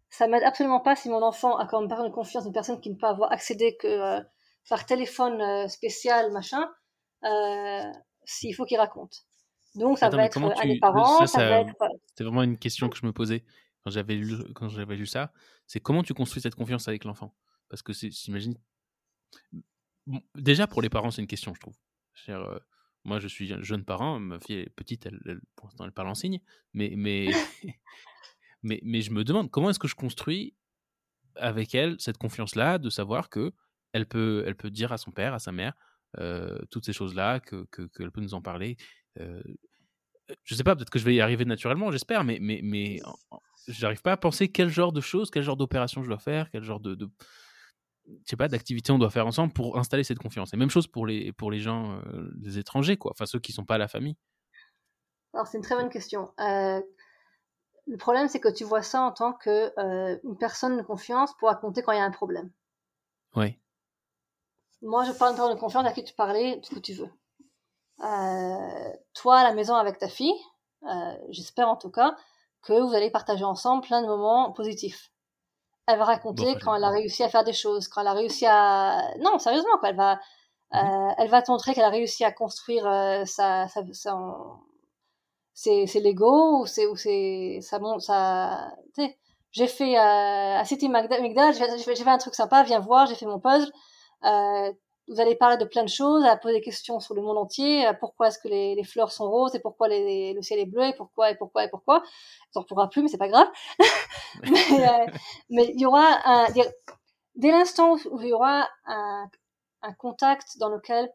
ça m'aide absolument pas si mon enfant a comme parent de confiance une personne qui ne peut avoir accédé que euh, par téléphone euh, spécial, machin, euh, s'il faut qu'il raconte. Donc ça va être à les parents, ça, va être... C'est vraiment une question que je me posais quand j'avais lu, quand j'avais lu ça. C'est comment tu construis cette confiance avec l'enfant? Parce que j'imagine... déjà pour les parents, c'est une question, je trouve. Euh, moi, je suis un jeune parent, ma fille est petite, elle, pour l'instant, elle parle en signe, mais, mais, [laughs] [laughs] mais, mais je me demande comment est-ce que je construis avec elle cette confiance-là, de savoir que elle peut, elle peut dire à son père, à sa mère, euh, toutes ces choses-là, que qu'elle peut nous en parler. Euh, je sais pas, peut-être que je vais y arriver naturellement, j'espère, mais, mais, mais j'arrive pas à penser quel genre de choses, quel genre d'opération je dois faire, quel genre de, de je sais pas, d'activité on doit faire ensemble pour installer cette confiance. Et même chose pour les, pour les gens, euh, les étrangers, quoi, enfin ceux qui sont pas à la famille. Alors c'est une très bonne question. Euh, le problème, c'est que tu vois ça en tant que euh, une personne de confiance pour raconter quand il y a un problème. Oui. Moi, je parle de confiance à qui tu parlais, ce que tu veux. toi, à la maison avec ta fille, j'espère en tout cas que vous allez partager ensemble plein de moments positifs elle va raconter quand elle a réussi à faire des choses, quand elle a réussi à... Non, sérieusement, quoi, elle va... Mhm. Euh, elle va te montrer qu'elle a réussi à construire euh, sa, sa, ses, ses Lego ou c'est ou sais j'ai fait euh, à City McDonald's j'ai fait, un truc sympa viens voir j'ai fait mon puzzle euh, vous allez parler de plein de choses, à poser des questions sur le monde entier, euh, pourquoi est-ce que les, les, fleurs sont roses et pourquoi les, le ciel est bleu et pourquoi et pourquoi et pourquoi. On pourra plus, mais c'est pas grave. [laughs] Euh, mais, il y aura un, dès l'instant où il y aura un, un contact dans lequel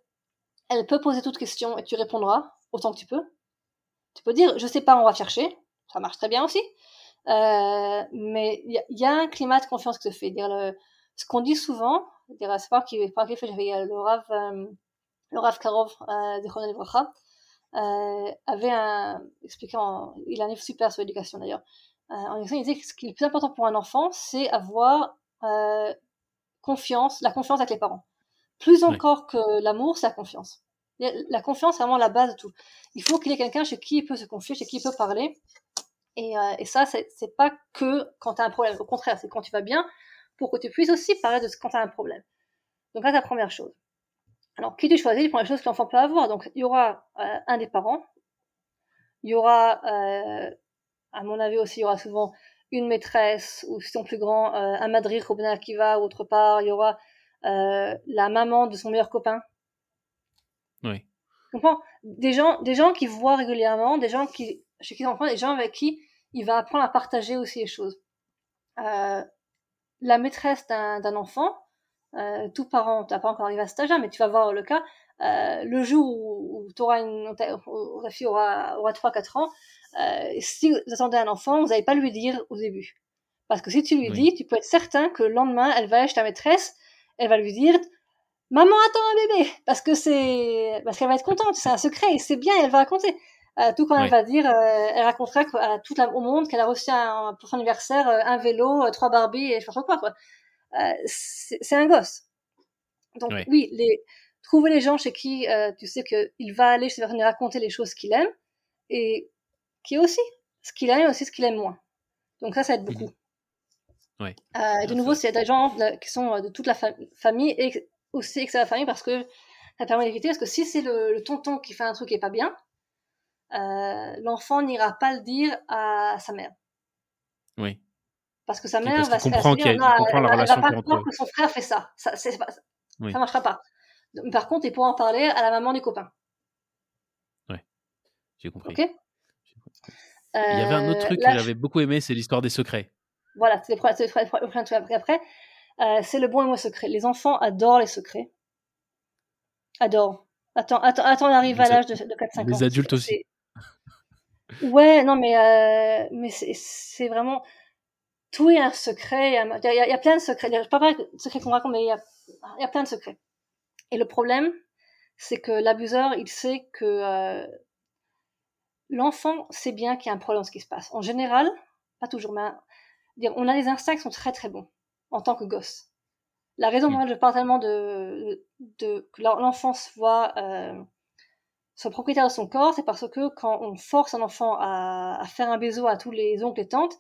elle peut poser toute question et tu répondras autant que tu peux. Tu peux dire, je sais pas, on va chercher. Ça marche très bien aussi. Euh, mais il y, y, a un climat de confiance qui se fait. Dire le, ce qu'on dit souvent, c'est pas qui pas qui fait le Rav euh, le Rav Karov euh, de euh, avait un expliquant il a un livre super sur l'éducation d'ailleurs euh, en il disait que ce qui est le plus important pour un enfant c'est avoir euh, confiance la confiance avec les parents. Plus encore que l'amour c'est la confiance. La confiance c'est vraiment la base de tout. Il faut qu'il y ait quelqu'un chez qui il peut se confier chez qui il peut parler. Et, euh, et ça c'est pas que quand tu as un problème. Au contraire c'est quand tu vas bien pour que tu puisses aussi parler de ce quand tu as un problème. Donc là, c'est la première chose. Alors, qui tu choisis Les choses que l'enfant peut avoir. Donc, il y aura euh, un des parents. Il y aura, euh, à mon avis aussi, il y aura souvent une maîtresse, ou si sont plus grand, euh, un madrir qui va ou autre part. Il y aura euh, la maman de son meilleur copain. Oui. Tu comprends? Des gens, des gens qui voient régulièrement, des gens qui, chez qui l'enfant, des gens avec qui il va apprendre à partager aussi les choses. Euh, la maîtresse d'un enfant, euh, tout parent, t'as pas encore arrivé à cet âge-là, mais tu vas voir le cas, euh, le jour où, tu auras une, ta, fille aura, aura 3-4 ans, euh, si vous attendez un enfant, vous n'allez pas lui dire au début. Parce que si tu lui dis, tu peux être certain que le lendemain, elle va acheter ta maîtresse, elle va lui dire, maman attends un bébé, parce que c'est, parce qu'elle va être contente, c'est un secret, et c'est bien, elle va raconter. Euh, tout quand elle va dire, euh, elle racontera à tout au monde qu'elle a reçu un, pour son anniversaire euh, un vélo, trois Barbies et je sais pas quoi. quoi. c'est un gosse. Donc oui, les, trouver les gens chez qui tu sais qu'il va aller chez venir raconter les choses qu'il aime et qui aussi ce qu'il aime et aussi ce qu'il aime moins. Donc ça, ça aide beaucoup. Mmh. et de nouveau, c'est des gens qui sont de toute la famille et aussi que la famille parce que ça permet d'éviter parce que si c'est le, le, tonton qui fait un truc qui est pas bien, euh, l'enfant n'ira pas le dire à sa mère. Oui. Parce que sa mère va se comprend qu elle, comprend la relation va pas croire que son frère fait ça. Ça, pas, oui. ça marchera pas. Par contre, il pourra en parler à la maman du copain. Oui, j'ai compris. Ok? Il y avait un autre euh, truc que j'avais beaucoup aimé, c'est l'histoire des secrets. Voilà, c'est le problème après. Euh, c'est le bon et mauvais secret. Les enfants adorent les secrets. Adorent. Attends, attends, attends, on arrive à l'âge de, de 4-5 ans. Les adultes aussi. Ouais, non, mais, euh, mais c'est vraiment. Tout est un secret. Il y a, il y a plein de secrets. Je pas parler de secrets qu'on raconte, mais il y, a, il y a plein de secrets. Et le problème, c'est que l'abuseur, il sait que euh, l'enfant sait bien qu'il y a un problème dans ce qui se passe. En général, pas toujours, mais on a des instincts qui sont très très bons en tant que gosse. La raison pour laquelle je parle tellement de, de que l'enfant voit euh, son propriétaire de son corps, c'est parce que quand on force un enfant à, à, faire un bisou à tous les oncles et tantes,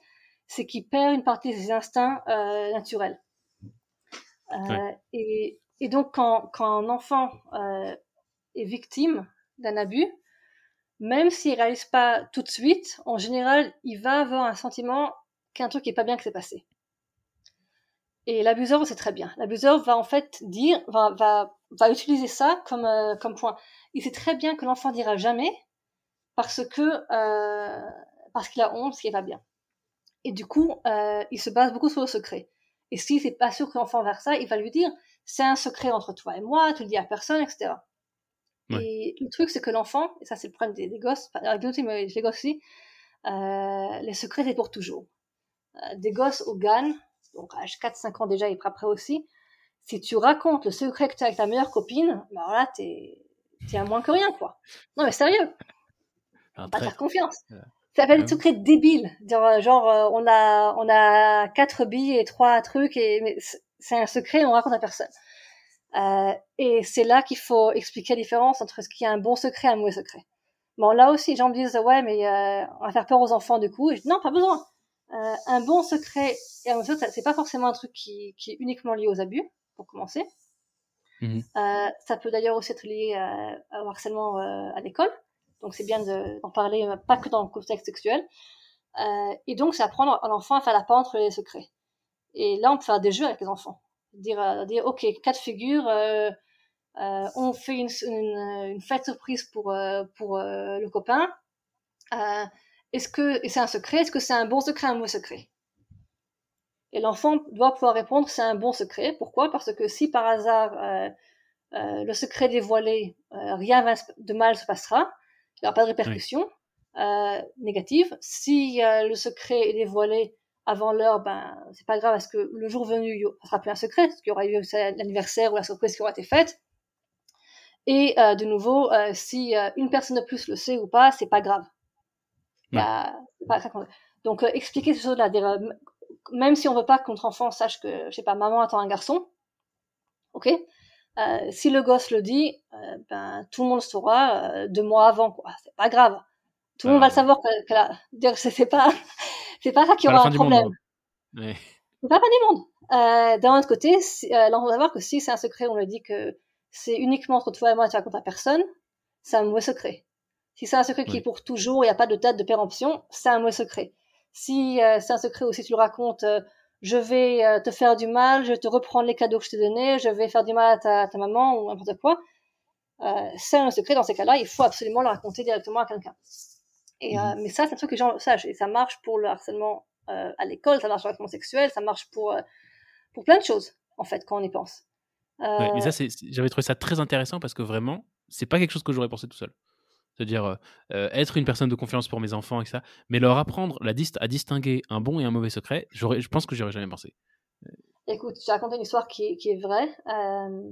c'est qu'il perd une partie de ses instincts euh, naturels. Euh, et, et, donc, quand, quand un enfant euh, est victime d'un abus, même s'il réalise pas tout de suite, en général, il va avoir un sentiment qu'un truc n'est pas bien que s'est passé. Et l'abuseur, c'est très bien. L'abuseur va en fait dire, va, va, va utiliser ça comme, comme point. Il sait très bien que l'enfant dira jamais parce que euh, parce qu'il a honte, ce qui est pas bien. Et du coup, euh, il se base beaucoup sur le secret. Et s'il n'est pas sûr que l'enfant va faire ça, il va lui dire c'est un secret entre toi et moi, tu le dis à personne, etc. Et le truc, c'est que l'enfant, et ça c'est le problème des, gosses, pas des mais les gosses aussi, euh, les secrets c'est pour toujours. Euh, des gosses au GAN, donc à 4-5 ans déjà, et après aussi, si tu racontes le secret que tu as avec ta meilleure copine, bah voilà, t'es es à moins que rien, quoi. Non mais sérieux, pas faire confiance. Ça fait des secrets débiles. Genre, genre euh, on a on a quatre billes et trois trucs et c'est un secret, on raconte à personne. Euh, et c'est là qu'il faut expliquer la différence entre ce qui est un bon secret et un mauvais secret. Bon, là aussi, les gens me disent ouais, mais euh, on va faire peur aux enfants du coup. non, pas besoin. Euh, un bon secret et un mauvais secret, c'est pas forcément un truc qui, qui, est uniquement lié aux abus, pour commencer. Mmh. Euh, ça peut d'ailleurs aussi être lié à, au harcèlement euh, à l'école. Donc c'est bien d'en parler, euh, pas que dans le contexte sexuel. Euh, et donc c'est apprendre à l'enfant à faire la part entre les secrets. Et là on peut faire des jeux avec les enfants. Dire, dire ok, quatre figures, euh, euh, on fait une, une, une, fête surprise pour, euh, pour le copain. est-ce que, c'est un secret, est-ce que c'est un bon secret, un mauvais secret? Et l'enfant doit pouvoir répondre c'est un bon secret. Pourquoi? Parce que si par hasard le secret dévoilé, rien de mal se passera, il n'y aura pas de répercussions euh, négatives. Si euh, le secret est dévoilé avant l'heure, ben c'est pas grave parce que le jour venu, il sera plus un secret, parce qu'il y aura eu l'anniversaire ou la surprise qui aura été faite. Et euh, de nouveau, euh, si euh, une personne de plus le sait ou pas, c'est pas grave. Bah, pas Donc expliquer ces choses-là, même si on veut pas que notre enfant sache que, je sais pas, maman attend un garçon, ok, euh, si le gosse le dit, euh, ben tout le monde le saura euh, deux mois avant, quoi. C'est pas grave. Tout le monde va le savoir que, que [laughs] c'est pas, [laughs] c'est pas ça qui aura un problème. Ouais. C'est pas la fin du monde. D'un autre côté, on va voir que si c'est un secret, on le dit que c'est uniquement entre toi et moi, tu racontes à personne, c'est un mauvais secret. Si c'est un secret qui est pour toujours, il n'y a pas de date de péremption, c'est un mauvais secret. Si euh, c'est un secret ou si tu le racontes je vais euh, te faire du mal, je vais te reprendre les cadeaux que je t'ai donnés, je vais faire du mal à ta, maman ou n'importe quoi. Euh, c'est un secret dans ces cas-là, il faut absolument le raconter directement à quelqu'un. Et, euh, mhm. mais ça, c'est un truc que les gens sachent. Et ça marche pour le harcèlement à l'école, ça marche pour le harcèlement sexuel, ça marche pour, pour plein de choses, en fait, quand on y pense. mais ça, j'avais trouvé ça très intéressant parce que vraiment, c'est pas quelque chose que j'aurais pensé tout seul. C'est-à-dire euh, euh, être une personne de confiance pour mes enfants et ça, mais leur apprendre la à distinguer un bon et un mauvais secret, je pense que j'aurais jamais pensé. Écoute, je vais raconter une histoire qui est, qui est vraie. Euh,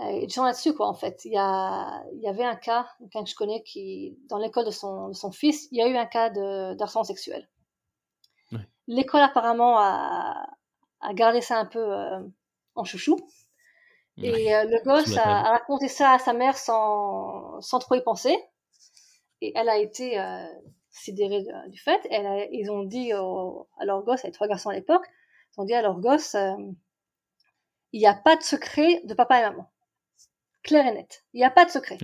et là-dessus, quoi, en fait. Il y, a, il y avait un cas, quelqu'un que je connais, qui, dans l'école de son, de son fils, il y a eu un cas d'harcèlement sexuel. L'école, apparemment, a, a, gardé ça un peu euh, en chouchou. Et euh, le gosse a, raconté ça à sa mère sans, sans trop y penser. Et elle a été euh, sidérée du fait. Elle ils ont dit à leur gosse, avait trois garçons à l'époque, ils ont dit à leur gosse, euh, il n'y a pas de secret de papa et maman. Clair et net. Il n'y a pas de secret.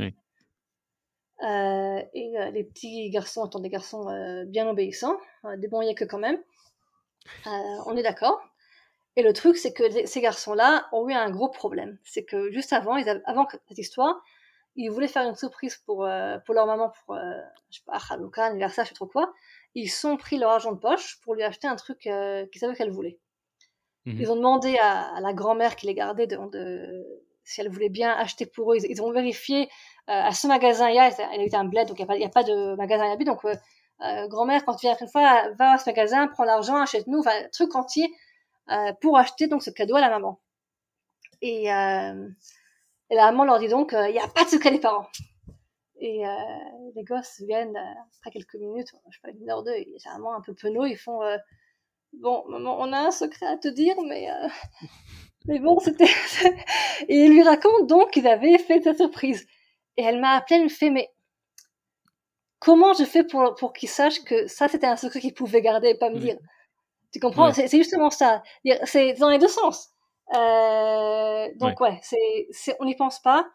Euh, et les petits garçons étant des garçons bien obéissants, des bons que quand même. on est d'accord. Et le truc, c'est que ces garçons-là ont eu un gros problème. C'est que juste avant, ils avant cette histoire, ils voulaient faire une surprise pour, euh, pour leur maman, pour, euh, je sais pas, Hanouka, anniversaire, je sais trop quoi. Ils sont pris leur argent de poche pour lui acheter un truc euh, qu'ils savaient qu'elle voulait. Mhm. Ils ont demandé à, la grand-mère qui les gardait de, de, si elle voulait bien acheter pour eux. Ils, ont vérifié à ce magasin, il y a, elle a été un bled, donc il n'y a, a, pas de magasin à Donc, grand-mère, quand tu viens une fois, va à ce magasin, prends l'argent, achète-nous, enfin, truc entier euh, pour acheter donc ce cadeau à la maman. Et, euh, et la maman leur dit donc, euh, il n'y a pas de secret des parents. Et euh, les gosses viennent après quelques minutes, je sais pas, une heure deux, ils sont vraiment un peu penaud, ils font Bon, maman, on a un secret à te dire, mais, [laughs] mais bon, c'était. [laughs] et il lui raconte donc qu'ils avaient fait cette surprise. Et elle m'a appelé, elle me fait Mais comment je fais pour, pour qu'ils sachent que ça, c'était un secret qu'ils pouvaient garder et pas me dire? Tu comprends? C'est justement ça. C'est dans les deux sens. Euh, donc, ouais, c'est on n'y pense pas.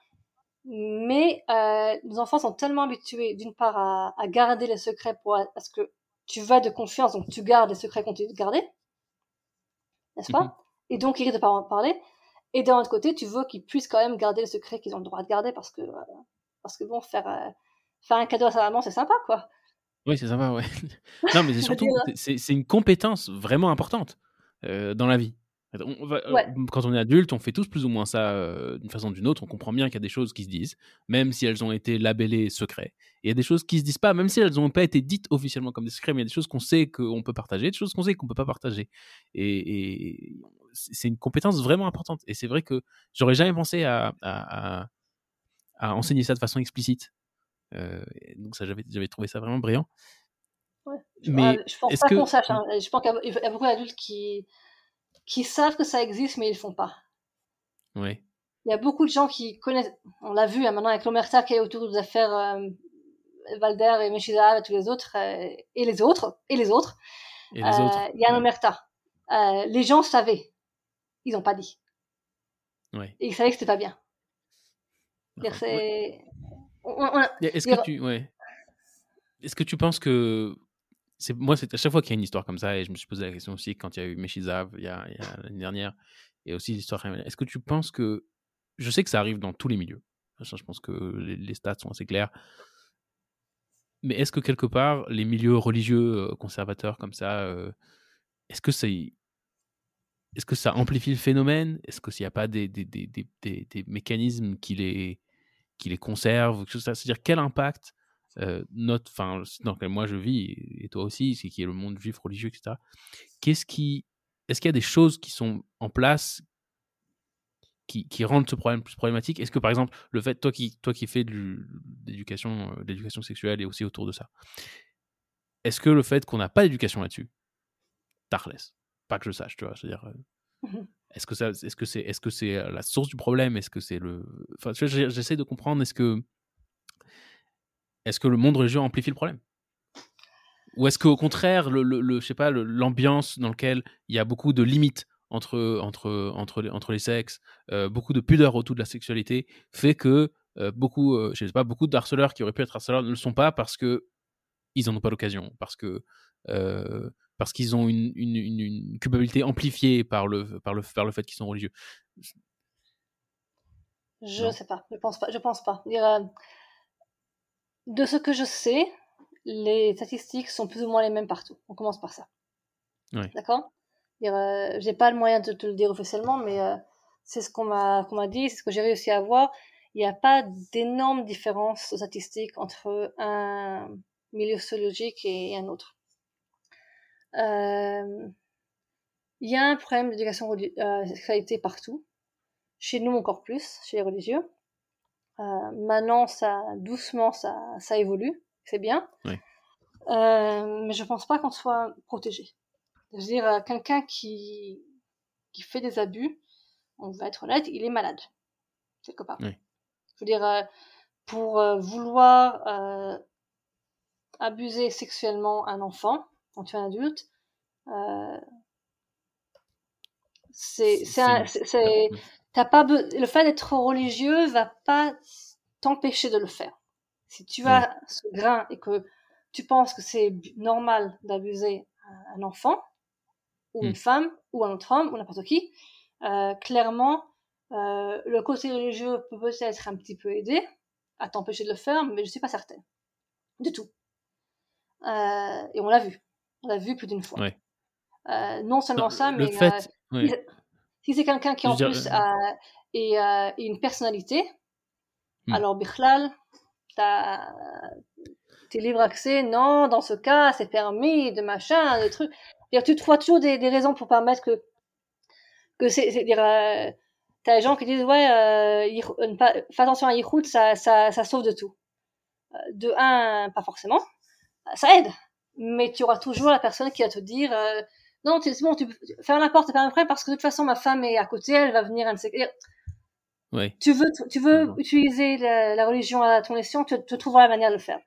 Mais euh, nos enfants sont tellement habitués, d'une part, à, à, garder les secrets pour, parce que tu vas de confiance, donc tu gardes les secrets qu'on t'a garder. N'est-ce pas? Mm-hmm. Et donc, ils risquent de pas en parler. Et d'un autre côté, tu veux qu'ils puissent quand même garder les secrets qu'ils ont le droit de garder parce que, euh, parce que bon, faire, euh, faire un cadeau à sa maman, c'est sympa, quoi. Oui, c'est sympa, ouais. [laughs] non, mais c'est surtout, c'est une compétence vraiment importante euh, dans la vie. On va, Quand on est adulte, on fait tous plus ou moins ça d'une façon ou d'une autre. On comprend bien qu'il y a des choses qui se disent, même si elles ont été labellées secrets. Et il y a des choses qui se disent pas, même si elles n'ont pas été dites officiellement comme des secrets, mais il y a des choses qu'on sait qu'on peut partager, des choses qu'on sait qu'on peut pas partager. Et, et c'est une compétence vraiment importante. Et c'est vrai que j'aurais jamais pensé à, à, à, enseigner ça de façon explicite. Euh, donc ça, j'avais, trouvé ça vraiment brillant. Ouais. Mais je pense pas qu'on sache. Hein. Je pense qu'il y a beaucoup d'adultes qui, qui savent que ça existe, mais ils le font pas. Oui. Il y a beaucoup de gens qui connaissent. On l'a vu hein, maintenant avec l'Omerta qui est autour des affaires euh, Valder et Meshiza et tous les autres euh, et les autres et les autres. Et les autres. Il y a un Omerta. les gens savaient ils n'ont pas dit. Ouais. Et ils savaient que c'était pas bien. Est-ce que tu, ouais. Est-ce que tu penses que c'est moi, c'est à chaque fois qu'il y a une histoire comme ça, et je me suis posé la question aussi quand il y a eu Meshizav il y a, l'année dernière, et aussi l'histoire. Est-ce que tu penses que je sais que ça arrive dans tous les milieux. Je pense que les, stats sont assez clairs. Mais est-ce que quelque part, les milieux religieux euh, conservateurs comme ça, euh, est-ce que c'est est-ce que ça amplifie le phénomène? Est-ce qu'il n'y a pas des, des, des, des, mécanismes qui les, qui les conservent C'est-à-dire quel impact euh, notre, enfin, dans lequel moi je vis, et toi aussi, c'est qui est le monde juif, religieux, etc. Qu'est-ce qui, est-ce qu'il y a des choses qui sont en place qui, rendent ce problème plus problématique? Est-ce que par exemple, le fait, toi qui, toi qui fais de l'éducation, euh, sexuelle et aussi autour de ça, est-ce que le fait qu'on n'a pas d'éducation là-dessus, Tarles, pas que je sache, tu vois. C'est-à-dire, euh, est-ce que ça, est-ce que c'est, est-ce que c'est euh, la source du problème? Est-ce que c'est le, enfin, j'essaie de comprendre. Est-ce que, est-ce que le monde religieux amplifie le problème? Ou est-ce qu'au contraire, le, le, je sais pas, l'ambiance dans laquelle il y a beaucoup de limites entre entre entre les, entre les sexes, euh, beaucoup de pudeur autour de la sexualité, fait que beaucoup, je sais pas, beaucoup d'harceleurs qui auraient pu être harceleurs ne le sont pas parce que ils en ont pas l'occasion, parce que parce qu'ils ont une, une, une, culpabilité amplifiée par le, par le, par le fait qu'ils sont religieux Je ne sais pas, je pense pas. Je pense pas. De ce que je sais, les statistiques sont plus ou moins les mêmes partout. On commence par ça. D'accord? Euh, J'ai pas le moyen de te le dire officiellement, mais euh, c'est ce qu'on m'a qu'on m'a dit, c'est ce que j'ai réussi à voir. Il n'y a pas d'énormes différences statistiques entre un milieu sociologique et un autre. Euh, il y a un problème d'éducation euh, sexualité partout. Chez nous encore plus, chez les religieux. Euh, maintenant, ça, doucement, ça, ça évolue. C'est bien. Oui. Euh, mais je pense pas qu'on soit protégé. Je veux dire, euh, quelqu'un qui, qui fait des abus, on va être honnête, il est malade. Quelque part. Oui. Je veux dire, euh, pour vouloir abuser sexuellement un enfant, quand tu es un adulte, euh, c'est, c'est, t'as pas le fait d'être religieux va pas t'empêcher de le faire. Si tu as ce grain et que tu penses que c'est normal d'abuser un enfant ou une hmm. femme ou un autre homme ou n'importe qui, euh, clairement, euh, le côté religieux peut peut-être un petit peu aider à t'empêcher de le faire, mais je suis pas certaine du tout. Euh, et on l'a vu. On l'a vu plus d'une fois. Euh, non seulement ça, mais fait, euh, si, c'est quelqu'un qui en plus a et, une personnalité, hmm. alors Bichlal, t'es libre accès, non, dans ce cas, c'est permis, de machin, de trucs. Tu trouves toujours des, des, raisons pour permettre que, que c'est, dire, t'as des gens qui disent, ouais, euh, fais attention à Yichud, ça, ça, ça sauve de tout. De un, pas forcément ça aide. Mais tu auras toujours la personne qui va te dire euh, non, c'est bon, tu faire la porte, t'es pas prêt parce que de toute façon ma femme est à côté, elle va venir, elle Oui. Tu veux, tu veux utiliser la, religion à ton escient, tu, tu trouveras la manière de le faire.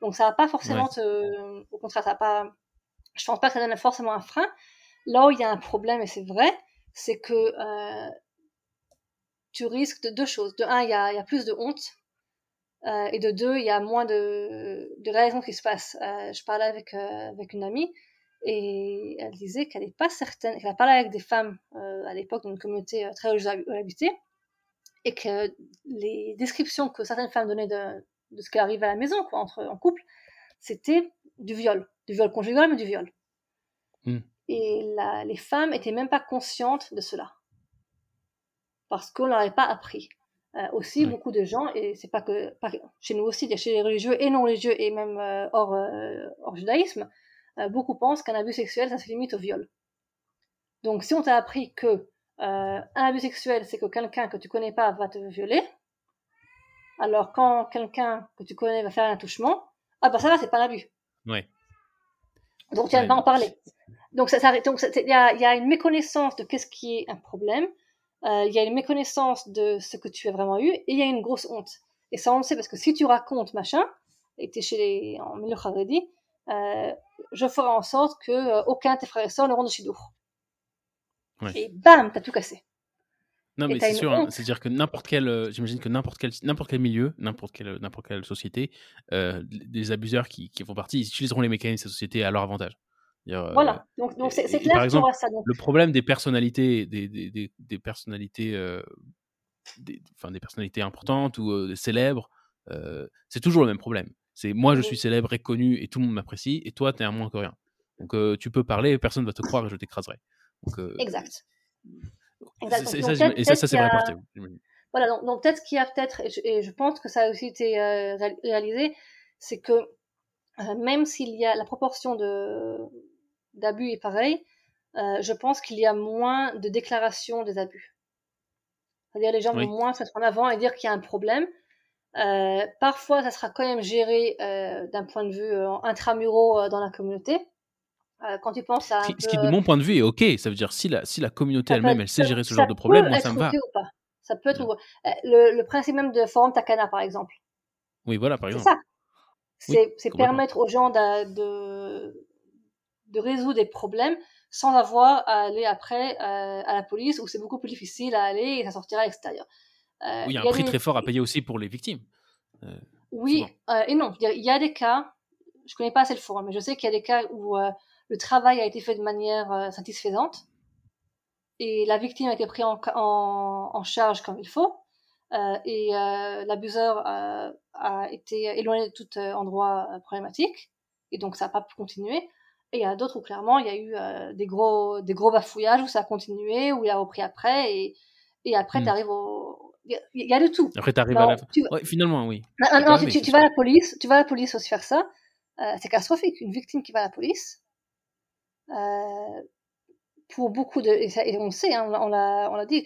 Donc ça va pas forcément te, au contraire, ça va pas, je pense pas que ça donne forcément un frein. Là où il y a un problème, et c'est vrai, c'est que euh, tu risques de deux choses. De un, il y a, y a, plus de honte, euh, et de deux, il y a moins de, de réactions qui se passent. Euh, je parlais avec, euh, avec une amie, et elle disait qu'elle n'est pas certaine, qu'elle a parlé avec des femmes à l'époque dans une communauté très religieuse habitée, et que les descriptions que certaines femmes donnaient de, de ce qui arrive à la maison, quoi, entre, en couple, c'était du viol. Du viol conjugal, mais du viol. Mm. Et la, les femmes étaient même pas conscientes de cela. Parce qu'on leur avait pas appris. Euh, aussi, beaucoup de gens, et c'est pas que chez nous aussi, chez les religieux et non religieux, et même euh, hors, euh, hors judaïsme, beaucoup pensent qu'un abus sexuel, ça se limite au viol. Donc, si on t'a appris que un abus sexuel, c'est que quelqu'un que tu connais pas va te violer, alors quand quelqu'un que tu connais va faire un attouchement, ah bah ça va, c'est pas un abus. Ouais. Donc tu vas pas en parler. Donc ça, ça donc il y a, y a, une méconnaissance de qu'est-ce qui est un problème. Euh, il y a une méconnaissance de ce que tu as vraiment eu et il y a une grosse honte. Et ça on le sait parce que si tu racontes machin et tu es chez les en milieu kharedi, euh, je ferai en sorte que euh, aucun de tes frères et sœurs ne rentre de Chidour. Ouais. Et bam, t'as tout cassé. Non, mais c'est sûr. Hein, C'est-à-dire que n'importe quel, euh, j'imagine que n'importe quel, n'importe quel milieu, n'importe quelle, n'importe quelle société, des abuseurs qui, qui, font partie, ils utiliseront les mécanismes de la société à leur avantage. Euh, voilà. Donc, donc c'est, clair par exemple, ça. Donc. Le problème des personnalités, des, des, des, des personnalités, euh, des, enfin des personnalités importantes ou euh, célèbres, c'est toujours le même problème. C'est moi, je suis célèbre et connu et tout le monde m'apprécie, et toi, t'es un moins que rien. Donc tu peux parler, personne ne va te croire et je t'écraserai. Exact. Ça, et ça, ça c'est vrai a... Voilà, donc, donc peut-être qu'il y a peut-être, et, et, je pense que ça a aussi été réalisé, c'est que même s'il y a la proportion de d'abus est pareille, euh, je pense qu'il y a moins de déclarations des abus. C'est-à-dire les gens oui. vont moins se mettre en avant et dire qu'il y a un problème. Euh, parfois, ça sera quand même géré euh, d'un point de vue intramuraux dans la communauté. Quand tu penses à. Ce, peu... qui, de mon point de vue, est OK. Ça veut dire, si la, si la communauté elle-même, elle sait gérer ce genre de problème, moi, ça me va. Ou pas. Ça peut être. Ouais. Le, le, principe même de Forum Takana, par exemple. Oui, voilà, par exemple. C'est ça. C'est oui, permettre aux gens de, de, de, résoudre des problèmes sans avoir à aller après euh, à la police où c'est beaucoup plus difficile à aller et ça sortira à l'extérieur. Euh, oui, il y a un y a prix des... très fort à payer aussi pour les victimes. Euh, oui, et non. Il y a des cas, je connais pas assez le forum, mais je sais qu'il y a des cas où le travail a été fait de manière satisfaisante et la victime a été prise en, en, en charge comme il faut et l'abuseur a, été éloigné de tout endroit problématique et donc ça n'a pas pu continuer et il y a d'autres où clairement il y a eu euh, des gros des gros bafouillages où ça a continué où il a repris après et, et après mmh. tu arrives au il y, y, a de tout après tu arrives à la tu... ouais, finalement oui non, non, tu, tu, tu vas à la police tu vas à la police aussi faire ça c'est catastrophique une victime qui va à la police euh, pour beaucoup de et, ça, et on sait, hein, on l'a on l'a dit,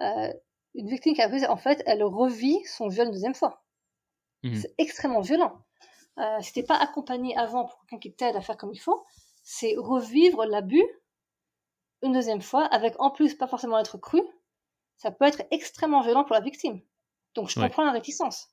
euh, une victime qui a fait, en fait, elle revit son viol une deuxième fois. Mmh. C'est extrêmement violent. Euh, si t'es pas accompagné avant pour quelqu'un qui t'aide à faire comme il faut, c'est revivre l'abus une deuxième fois, avec en plus pas forcément être cru. Ça peut être extrêmement violent pour la victime. Donc je ouais. comprends la réticence.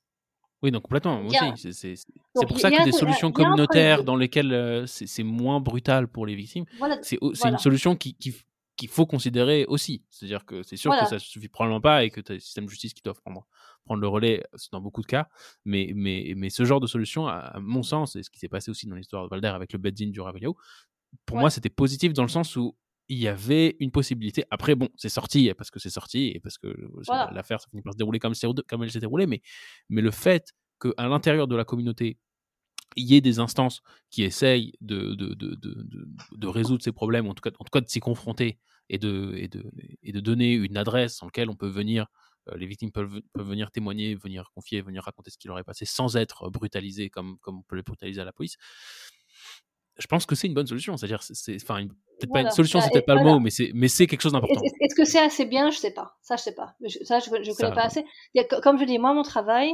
Oui, donc complètement. aussi. C'est pour ça que des solutions communautaires dans lesquelles euh, c'est moins brutal pour les victimes, voilà, c'est voilà. une solution qui, qui, qu'il faut considérer aussi. C'est-à-dire que c'est sûr voilà. que ça suffit probablement pas et que tu as des systèmes de justice qui doivent prendre, prendre le relais dans beaucoup de cas. Mais, mais, mais ce genre de solution, à mon sens, et ce qui s'est passé aussi dans l'histoire de Valder avec le Beddin du Ravelio, pour ouais. moi, c'était positif dans le sens où il y avait une possibilité. Après, bon, c'est sorti parce que c'est sorti et parce que voilà. l'affaire ça finit par se dérouler comme, comme elle s'est déroulée, mais, mais le fait qu'à l'intérieur de la communauté, il y ait des instances qui essayent de, de, de, de, de résoudre ces problèmes, en tout cas, en tout cas de s'y confronter et de, et, de, et de donner une adresse dans laquelle on peut venir, euh, les victimes peuvent, peuvent venir témoigner, venir confier, venir raconter ce qui leur est passé sans être brutalisé comme, comme on peut les brutaliser à la police je pense que c'est une bonne solution. C'est-à-dire, c'est, enfin, peut-être voilà. pas une solution, c'est peut-être pas voilà. le mot, mais c'est, mais c'est quelque chose d'important. Est-ce, est-ce que c'est assez bien? Je sais pas. Ça, je sais pas. Je, ça, je, je connais ça, pas assez. A, comme je dis, moi, mon travail,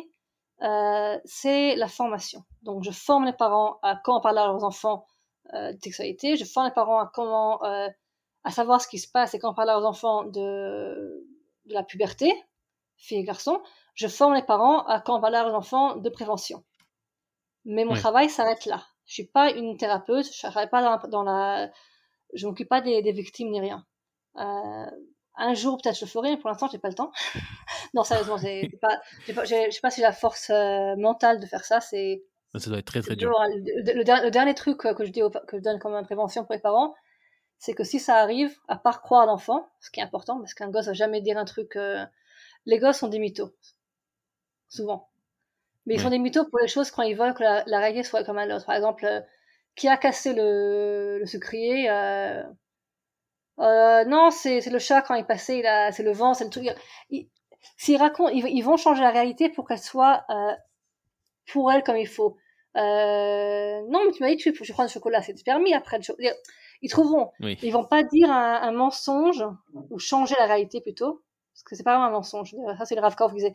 euh, c'est la formation. Donc, je forme les parents à comment parler à leurs enfants euh, de sexualité. Je forme les parents à comment, euh, à savoir ce qui se passe et comment parler à leurs enfants de, de la puberté, filles et garçons. Je forme les parents à comment parler à leurs enfants de prévention. Mais mon travail s'arrête là. Je suis pas une thérapeute, je travaille pas dans, dans la, je m'occupe pas des, des, victimes ni rien. Euh, un jour peut-être je le ferai, mais pour l'instant j'ai pas le temps. [laughs] non sérieusement, j'ai pas, pas, sais pas si j'ai la force euh, mentale de faire ça. C'est ça doit être très très dur. Le, dernier truc que je dis que je donne comme prévention pour les parents, c'est que si ça arrive, à part croire l'enfant, ce qui est important, parce qu'un gosse va jamais dire un truc. Euh, les gosses sont des mythos, souvent. Mais ils sont des mythos pour les choses quand ils veulent que la, réalité soit comme un autre. Par exemple, euh, qui a cassé le, le sucrier euh, Non, c'est le chat quand il passait, c'est le vent, c'est le truc. S'ils racontent, ils, vont changer la réalité pour qu'elle soit euh, pour elle comme il faut. Euh, non, mais tu m'as dit tu, je prends du chocolat, c'est permis après. Ils trouveront. Ils vont pas dire un, un, mensonge ou changer la réalité plutôt, parce que c'est pas vraiment un mensonge. Ça c'est le Rav qui disait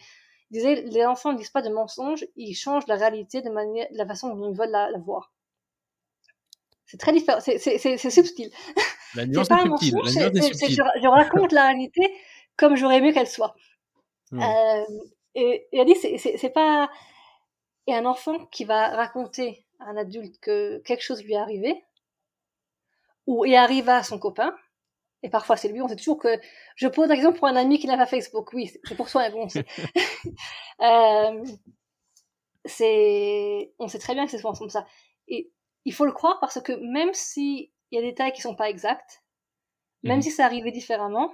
il disait les enfants ne disent pas de mensonges, ils changent la réalité de, manière, de la façon dont ils veulent la, voir. C'est très différent, c'est subtil. [laughs] La nuance pas est subtile. je, raconte la réalité comme j'aurais aimé qu'elle soit. Euh, et, et elle dit, c'est pas. Et un enfant qui va raconter à un adulte que quelque chose lui est arrivé, ou il arrive à son copain, et parfois c'est lui, on sait toujours que je pose la question pour un ami qui n'a pas Facebook, oui, c'est pour soi, bon, [laughs] euh, c'est, on sait très bien que c'est souvent comme ça. Et il faut le croire parce que même s'il y a des détails qui sont pas exacts, même mhm. si ça arrivait différemment,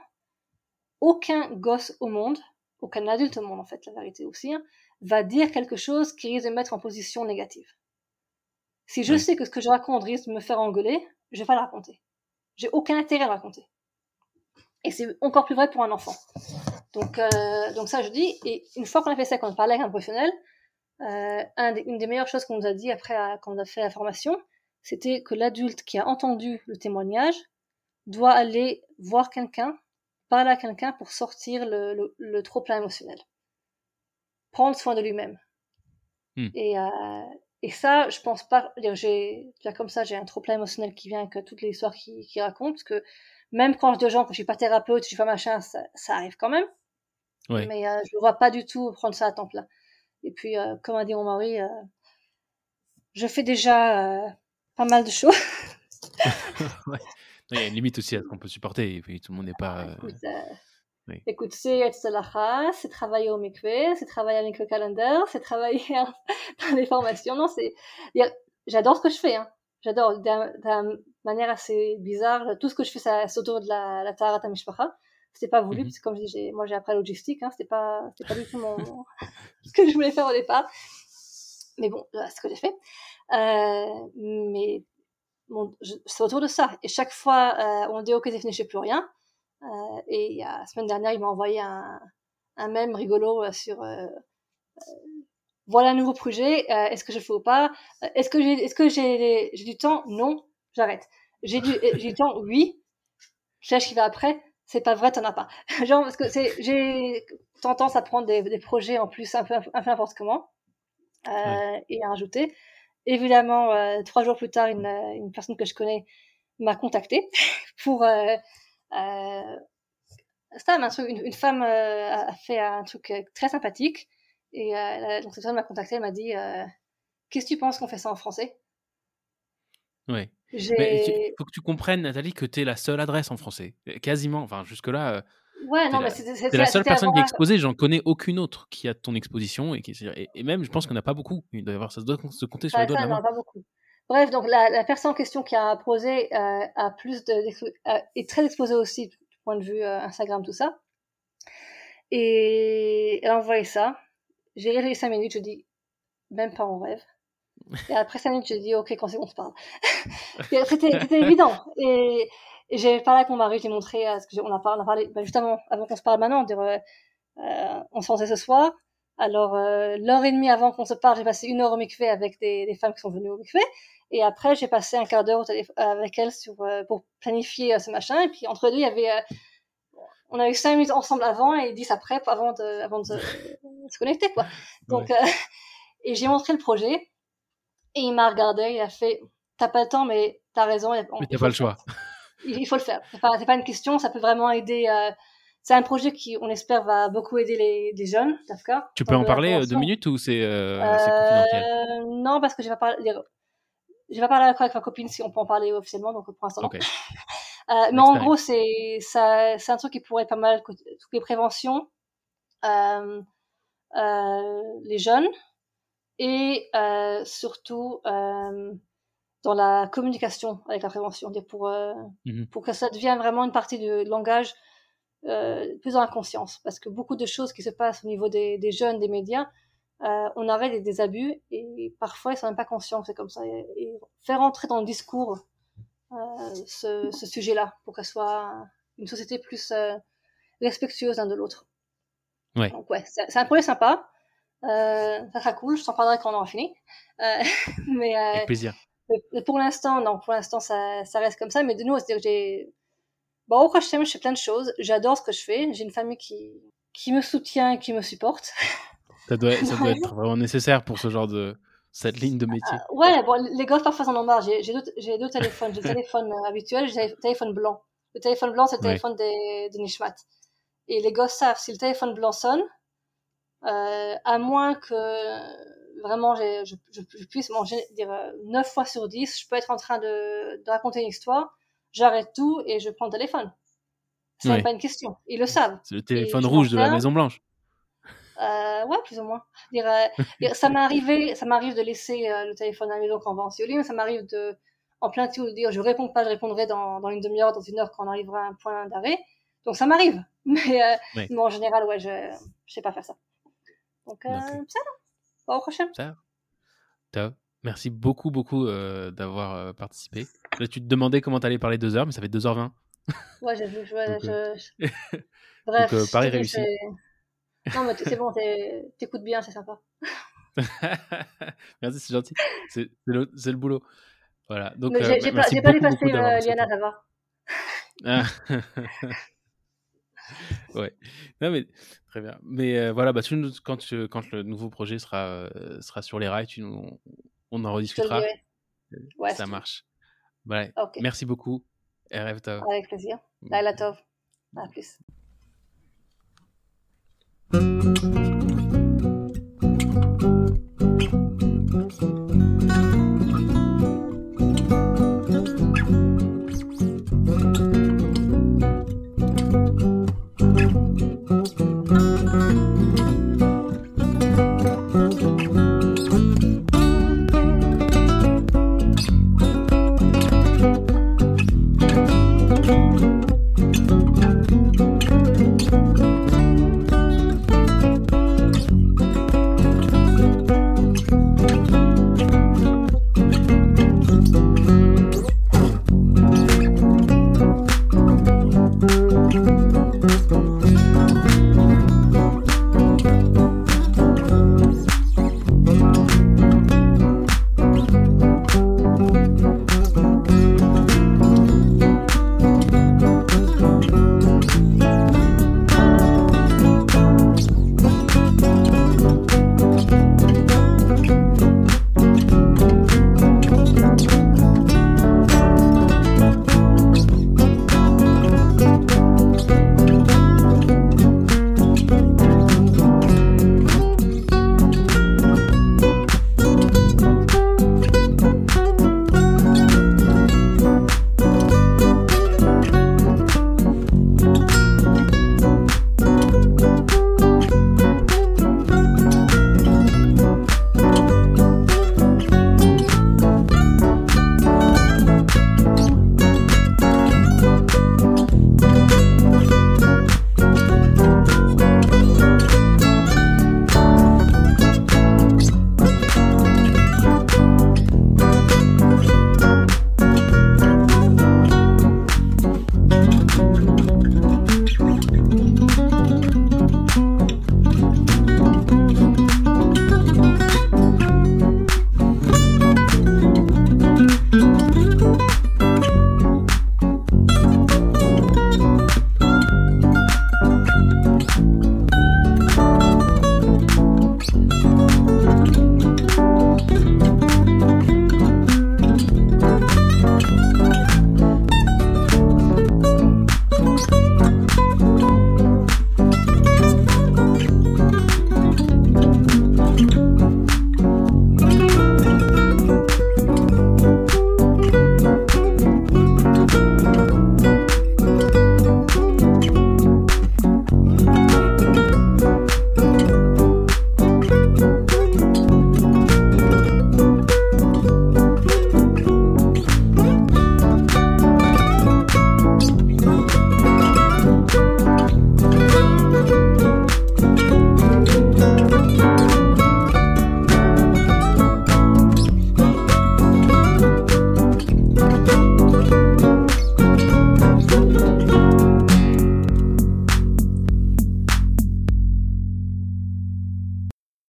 aucun gosse au monde, aucun adulte au monde en fait, la vérité aussi, hein, va dire quelque chose qui risque de mettre en position négative. Si je sais que ce que je raconte risque de me faire engueuler, je vais pas le raconter. J'ai aucun intérêt à le raconter. Et c'est encore plus vrai pour un enfant. Donc, euh, donc ça, je dis. Et une fois qu'on a fait ça, qu'on a parlé avec un professionnel, euh, un une des meilleures choses qu'on nous a dit après, euh, quand on a fait la formation, c'était que l'adulte qui a entendu le témoignage doit aller voir quelqu'un, parler à quelqu'un pour sortir le, le, le trop-plein émotionnel. Prendre soin de lui-même. Hmm. Et, euh, et ça, je pense pas, j'ai, comme ça, j'ai un trop-plein émotionnel qui vient avec toutes les histoires qu'il qui raconte, parce que même quand je dis gens que je suis pas thérapeute, je suis pas machin, ça, ça arrive quand même. Mais euh, je ne vois pas du tout prendre ça à temps plein. Et puis, euh, comme a dit mon mari, euh, je fais déjà pas mal de choses. [laughs] ouais. Il y a une limite aussi à ce qu'on peut supporter. Et puis, tout le monde n'est pas. Ah, écoute, oui. écoute c'est être c'est travailler au mikvé, c'est travailler avec le calendar, c'est travailler [laughs] dans les formations. Non, c'est. J'adore ce que je fais. Hein j'adore d'une manière assez bizarre. Tout ce que je fais, c'est autour de la, la Taharat Mishpacha. C'était pas voulu, mm parce que comme je dis, moi j'ai appris la logistique, hein, c'était pas, du tout mon, [laughs] ce que je voulais faire au départ. Mais bon, c'est ce que j'ai fait. Euh, mais bon, c'est autour de ça. Et chaque fois, euh, on dit ok, c'est fini, je sais plus rien. Euh, et la semaine dernière, il m'a envoyé un, un mème rigolo euh, sur euh, voilà un nouveau projet, euh, est-ce que je fais ou pas? Est-ce que j'ai est-ce que j'ai j'ai du temps? Non, j'arrête. J'ai du j'ai du temps? Oui. Je sais ce qui va après? C'est pas vrai, t'en as pas. [laughs] Genre parce que c'est j'ai tendance à prendre des, des, projets en plus un peu un peu n'importe comment euh, et à rajouter. Évidemment, euh, trois jours plus tard, une, une personne que je connais m'a contacté [laughs] pour euh, euh, un truc, une, une femme a fait un truc très sympathique et euh, donc cette personne m'a contacté, elle m'a dit euh, Qu'est-ce que tu penses qu'on fait ça en français? Oui. Il faut que tu comprennes, Nathalie, que tu es la seule adresse en français. Quasiment. Enfin, jusque-là. Euh, ouais, non, la, mais c'est la seule personne qui est exposée. J'en connais aucune autre qui a ton exposition. Et, qui, et, même, je pense qu'on n'a pas beaucoup. Il doit y avoir, ça doit se compter sur le doigt de la main. pas beaucoup. Bref, donc la, la, personne en question qui a posé euh, a plus de, est très exposée aussi du point de vue euh, Instagram, tout ça. Et elle a envoyé ça. J'ai réveillé 5 minutes, je dis, même pas en rêve. Et après 5 minutes, je dis, ok, quand c'est bon, on se parle. [laughs] C'était [laughs] évident. Et j'ai parlé avec mon mari, j'ai montré, euh, ce que on a parlé, on a parlé bah, justement, avant qu'on se parle maintenant, dire, euh, euh, on se pensait ce soir. Alors, euh, l'heure et demie avant qu'on se parle, j'ai passé une heure au mikvé avec des, des, femmes qui sont venues au mikvé. Et après, j'ai passé un quart d'heure avec elles sur, euh, pour planifier ce machin. Et puis, entre deux, il y avait on a eu cinq minutes ensemble avant et dix après avant de, avant de se connecter, quoi. Donc, euh, et j'ai montré le projet et il m'a regardé, il a fait, t'as pas le temps, mais t'as raison. mais t'as pas le choix. Il, faut le faire. C'est pas, pas une question, ça peut vraiment aider. Euh, c'est un projet qui, on espère, va beaucoup aider les, les jeunes, d'accord Tu peux en parler deux minutes ou c'est confidentiel? Non, parce que je vais pas parler. Je vais pas parler avec ma copine si on peut en parler officiellement, donc pour l'instant. Okay. [laughs] mais en gros, c'est c'est un truc qui pourrait être pas mal toutes les préventions, les jeunes et surtout dans la communication avec la prévention, pour, euh, mmh pour que ça devienne vraiment une partie du langage euh, plus dans la conscience. Parce que beaucoup de choses qui se passent au niveau des, des jeunes, des médias, euh, on arrête des, abus et parfois ils sont même pas conscients que c'est comme ça. Et, faire entrer dans le discours euh, ce, ce sujet-là pour qu'elle soit une société plus euh, respectueuse l'un de l'autre. Ouais. Donc ouais, c'est un projet sympa. Euh, ça sera cool, je t'en parlerai quand on aura fini. [laughs] mais, Avec plaisir pour l'instant, non, pour l'instant, ça, ça, reste comme ça. Mais de nous, c'est-à-dire que j'ai. Bon, au je fais plein de choses. J'adore ce que je fais. J'ai une famille qui, qui me soutient et qui me supporte. Ça doit, ça doit [laughs] être vraiment nécessaire pour ce genre de. cette ligne de métier. Euh, ouais, bon, les gosses parfois en ont marre. J'ai deux, deux, téléphones. J'ai le téléphone euh, habituel, j'ai le téléphone blanc. Le téléphone blanc, c'est le téléphone des, de Nishmat. Et les gosses savent, si le téléphone blanc sonne, euh, à moins que vraiment, je, je, je, puisse manger, dire 9 fois sur 10, je peux être en train de, de raconter une histoire, j'arrête tout et je prends le téléphone. C'est ouais. pas une question. Ils le savent. C'est le téléphone rouge de la Maison Blanche. Euh, ouais, plus ou moins. Dire, euh, [laughs] ça m'est arrivé, ça m'arrive de laisser euh, le téléphone à la maison quand on va en mais ça m'arrive de, en plein de dire je réponds pas, je répondrai dans, dans une demi-heure, dans une heure quand on arrivera à un point d'arrêt. Donc ça m'arrive. [laughs] Mais, euh, mais, en général, ouais, je, je sais pas faire ça. Donc, euh, okay. ça, au prochain. Top. Merci beaucoup, beaucoup euh, d'avoir euh, participé. Là, tu te demandais comment t'allais parler deux heures, mais ça fait 2h20. Ouais, j'ai vu. Ouais, [laughs] Donc, euh... je... Bref. Donc, pareil réussi. Non, mais c'est bon, t'écoutes bien, c'est sympa. [laughs] Merci, c'est gentil. C'est le, le, boulot. Voilà. Donc, j'ai euh, pas, pas dépassé Liana, ça va. [laughs] ouais. Non, mais très bien. Mais euh, voilà, bah, tu, quand, tu, quand le nouveau projet sera, euh, sera sur les rails, tu nous, on en rediscutera. Ouais, ça marche. Okay. Merci beaucoup. RF Tov. Avec plaisir. Laila Tov. À plus.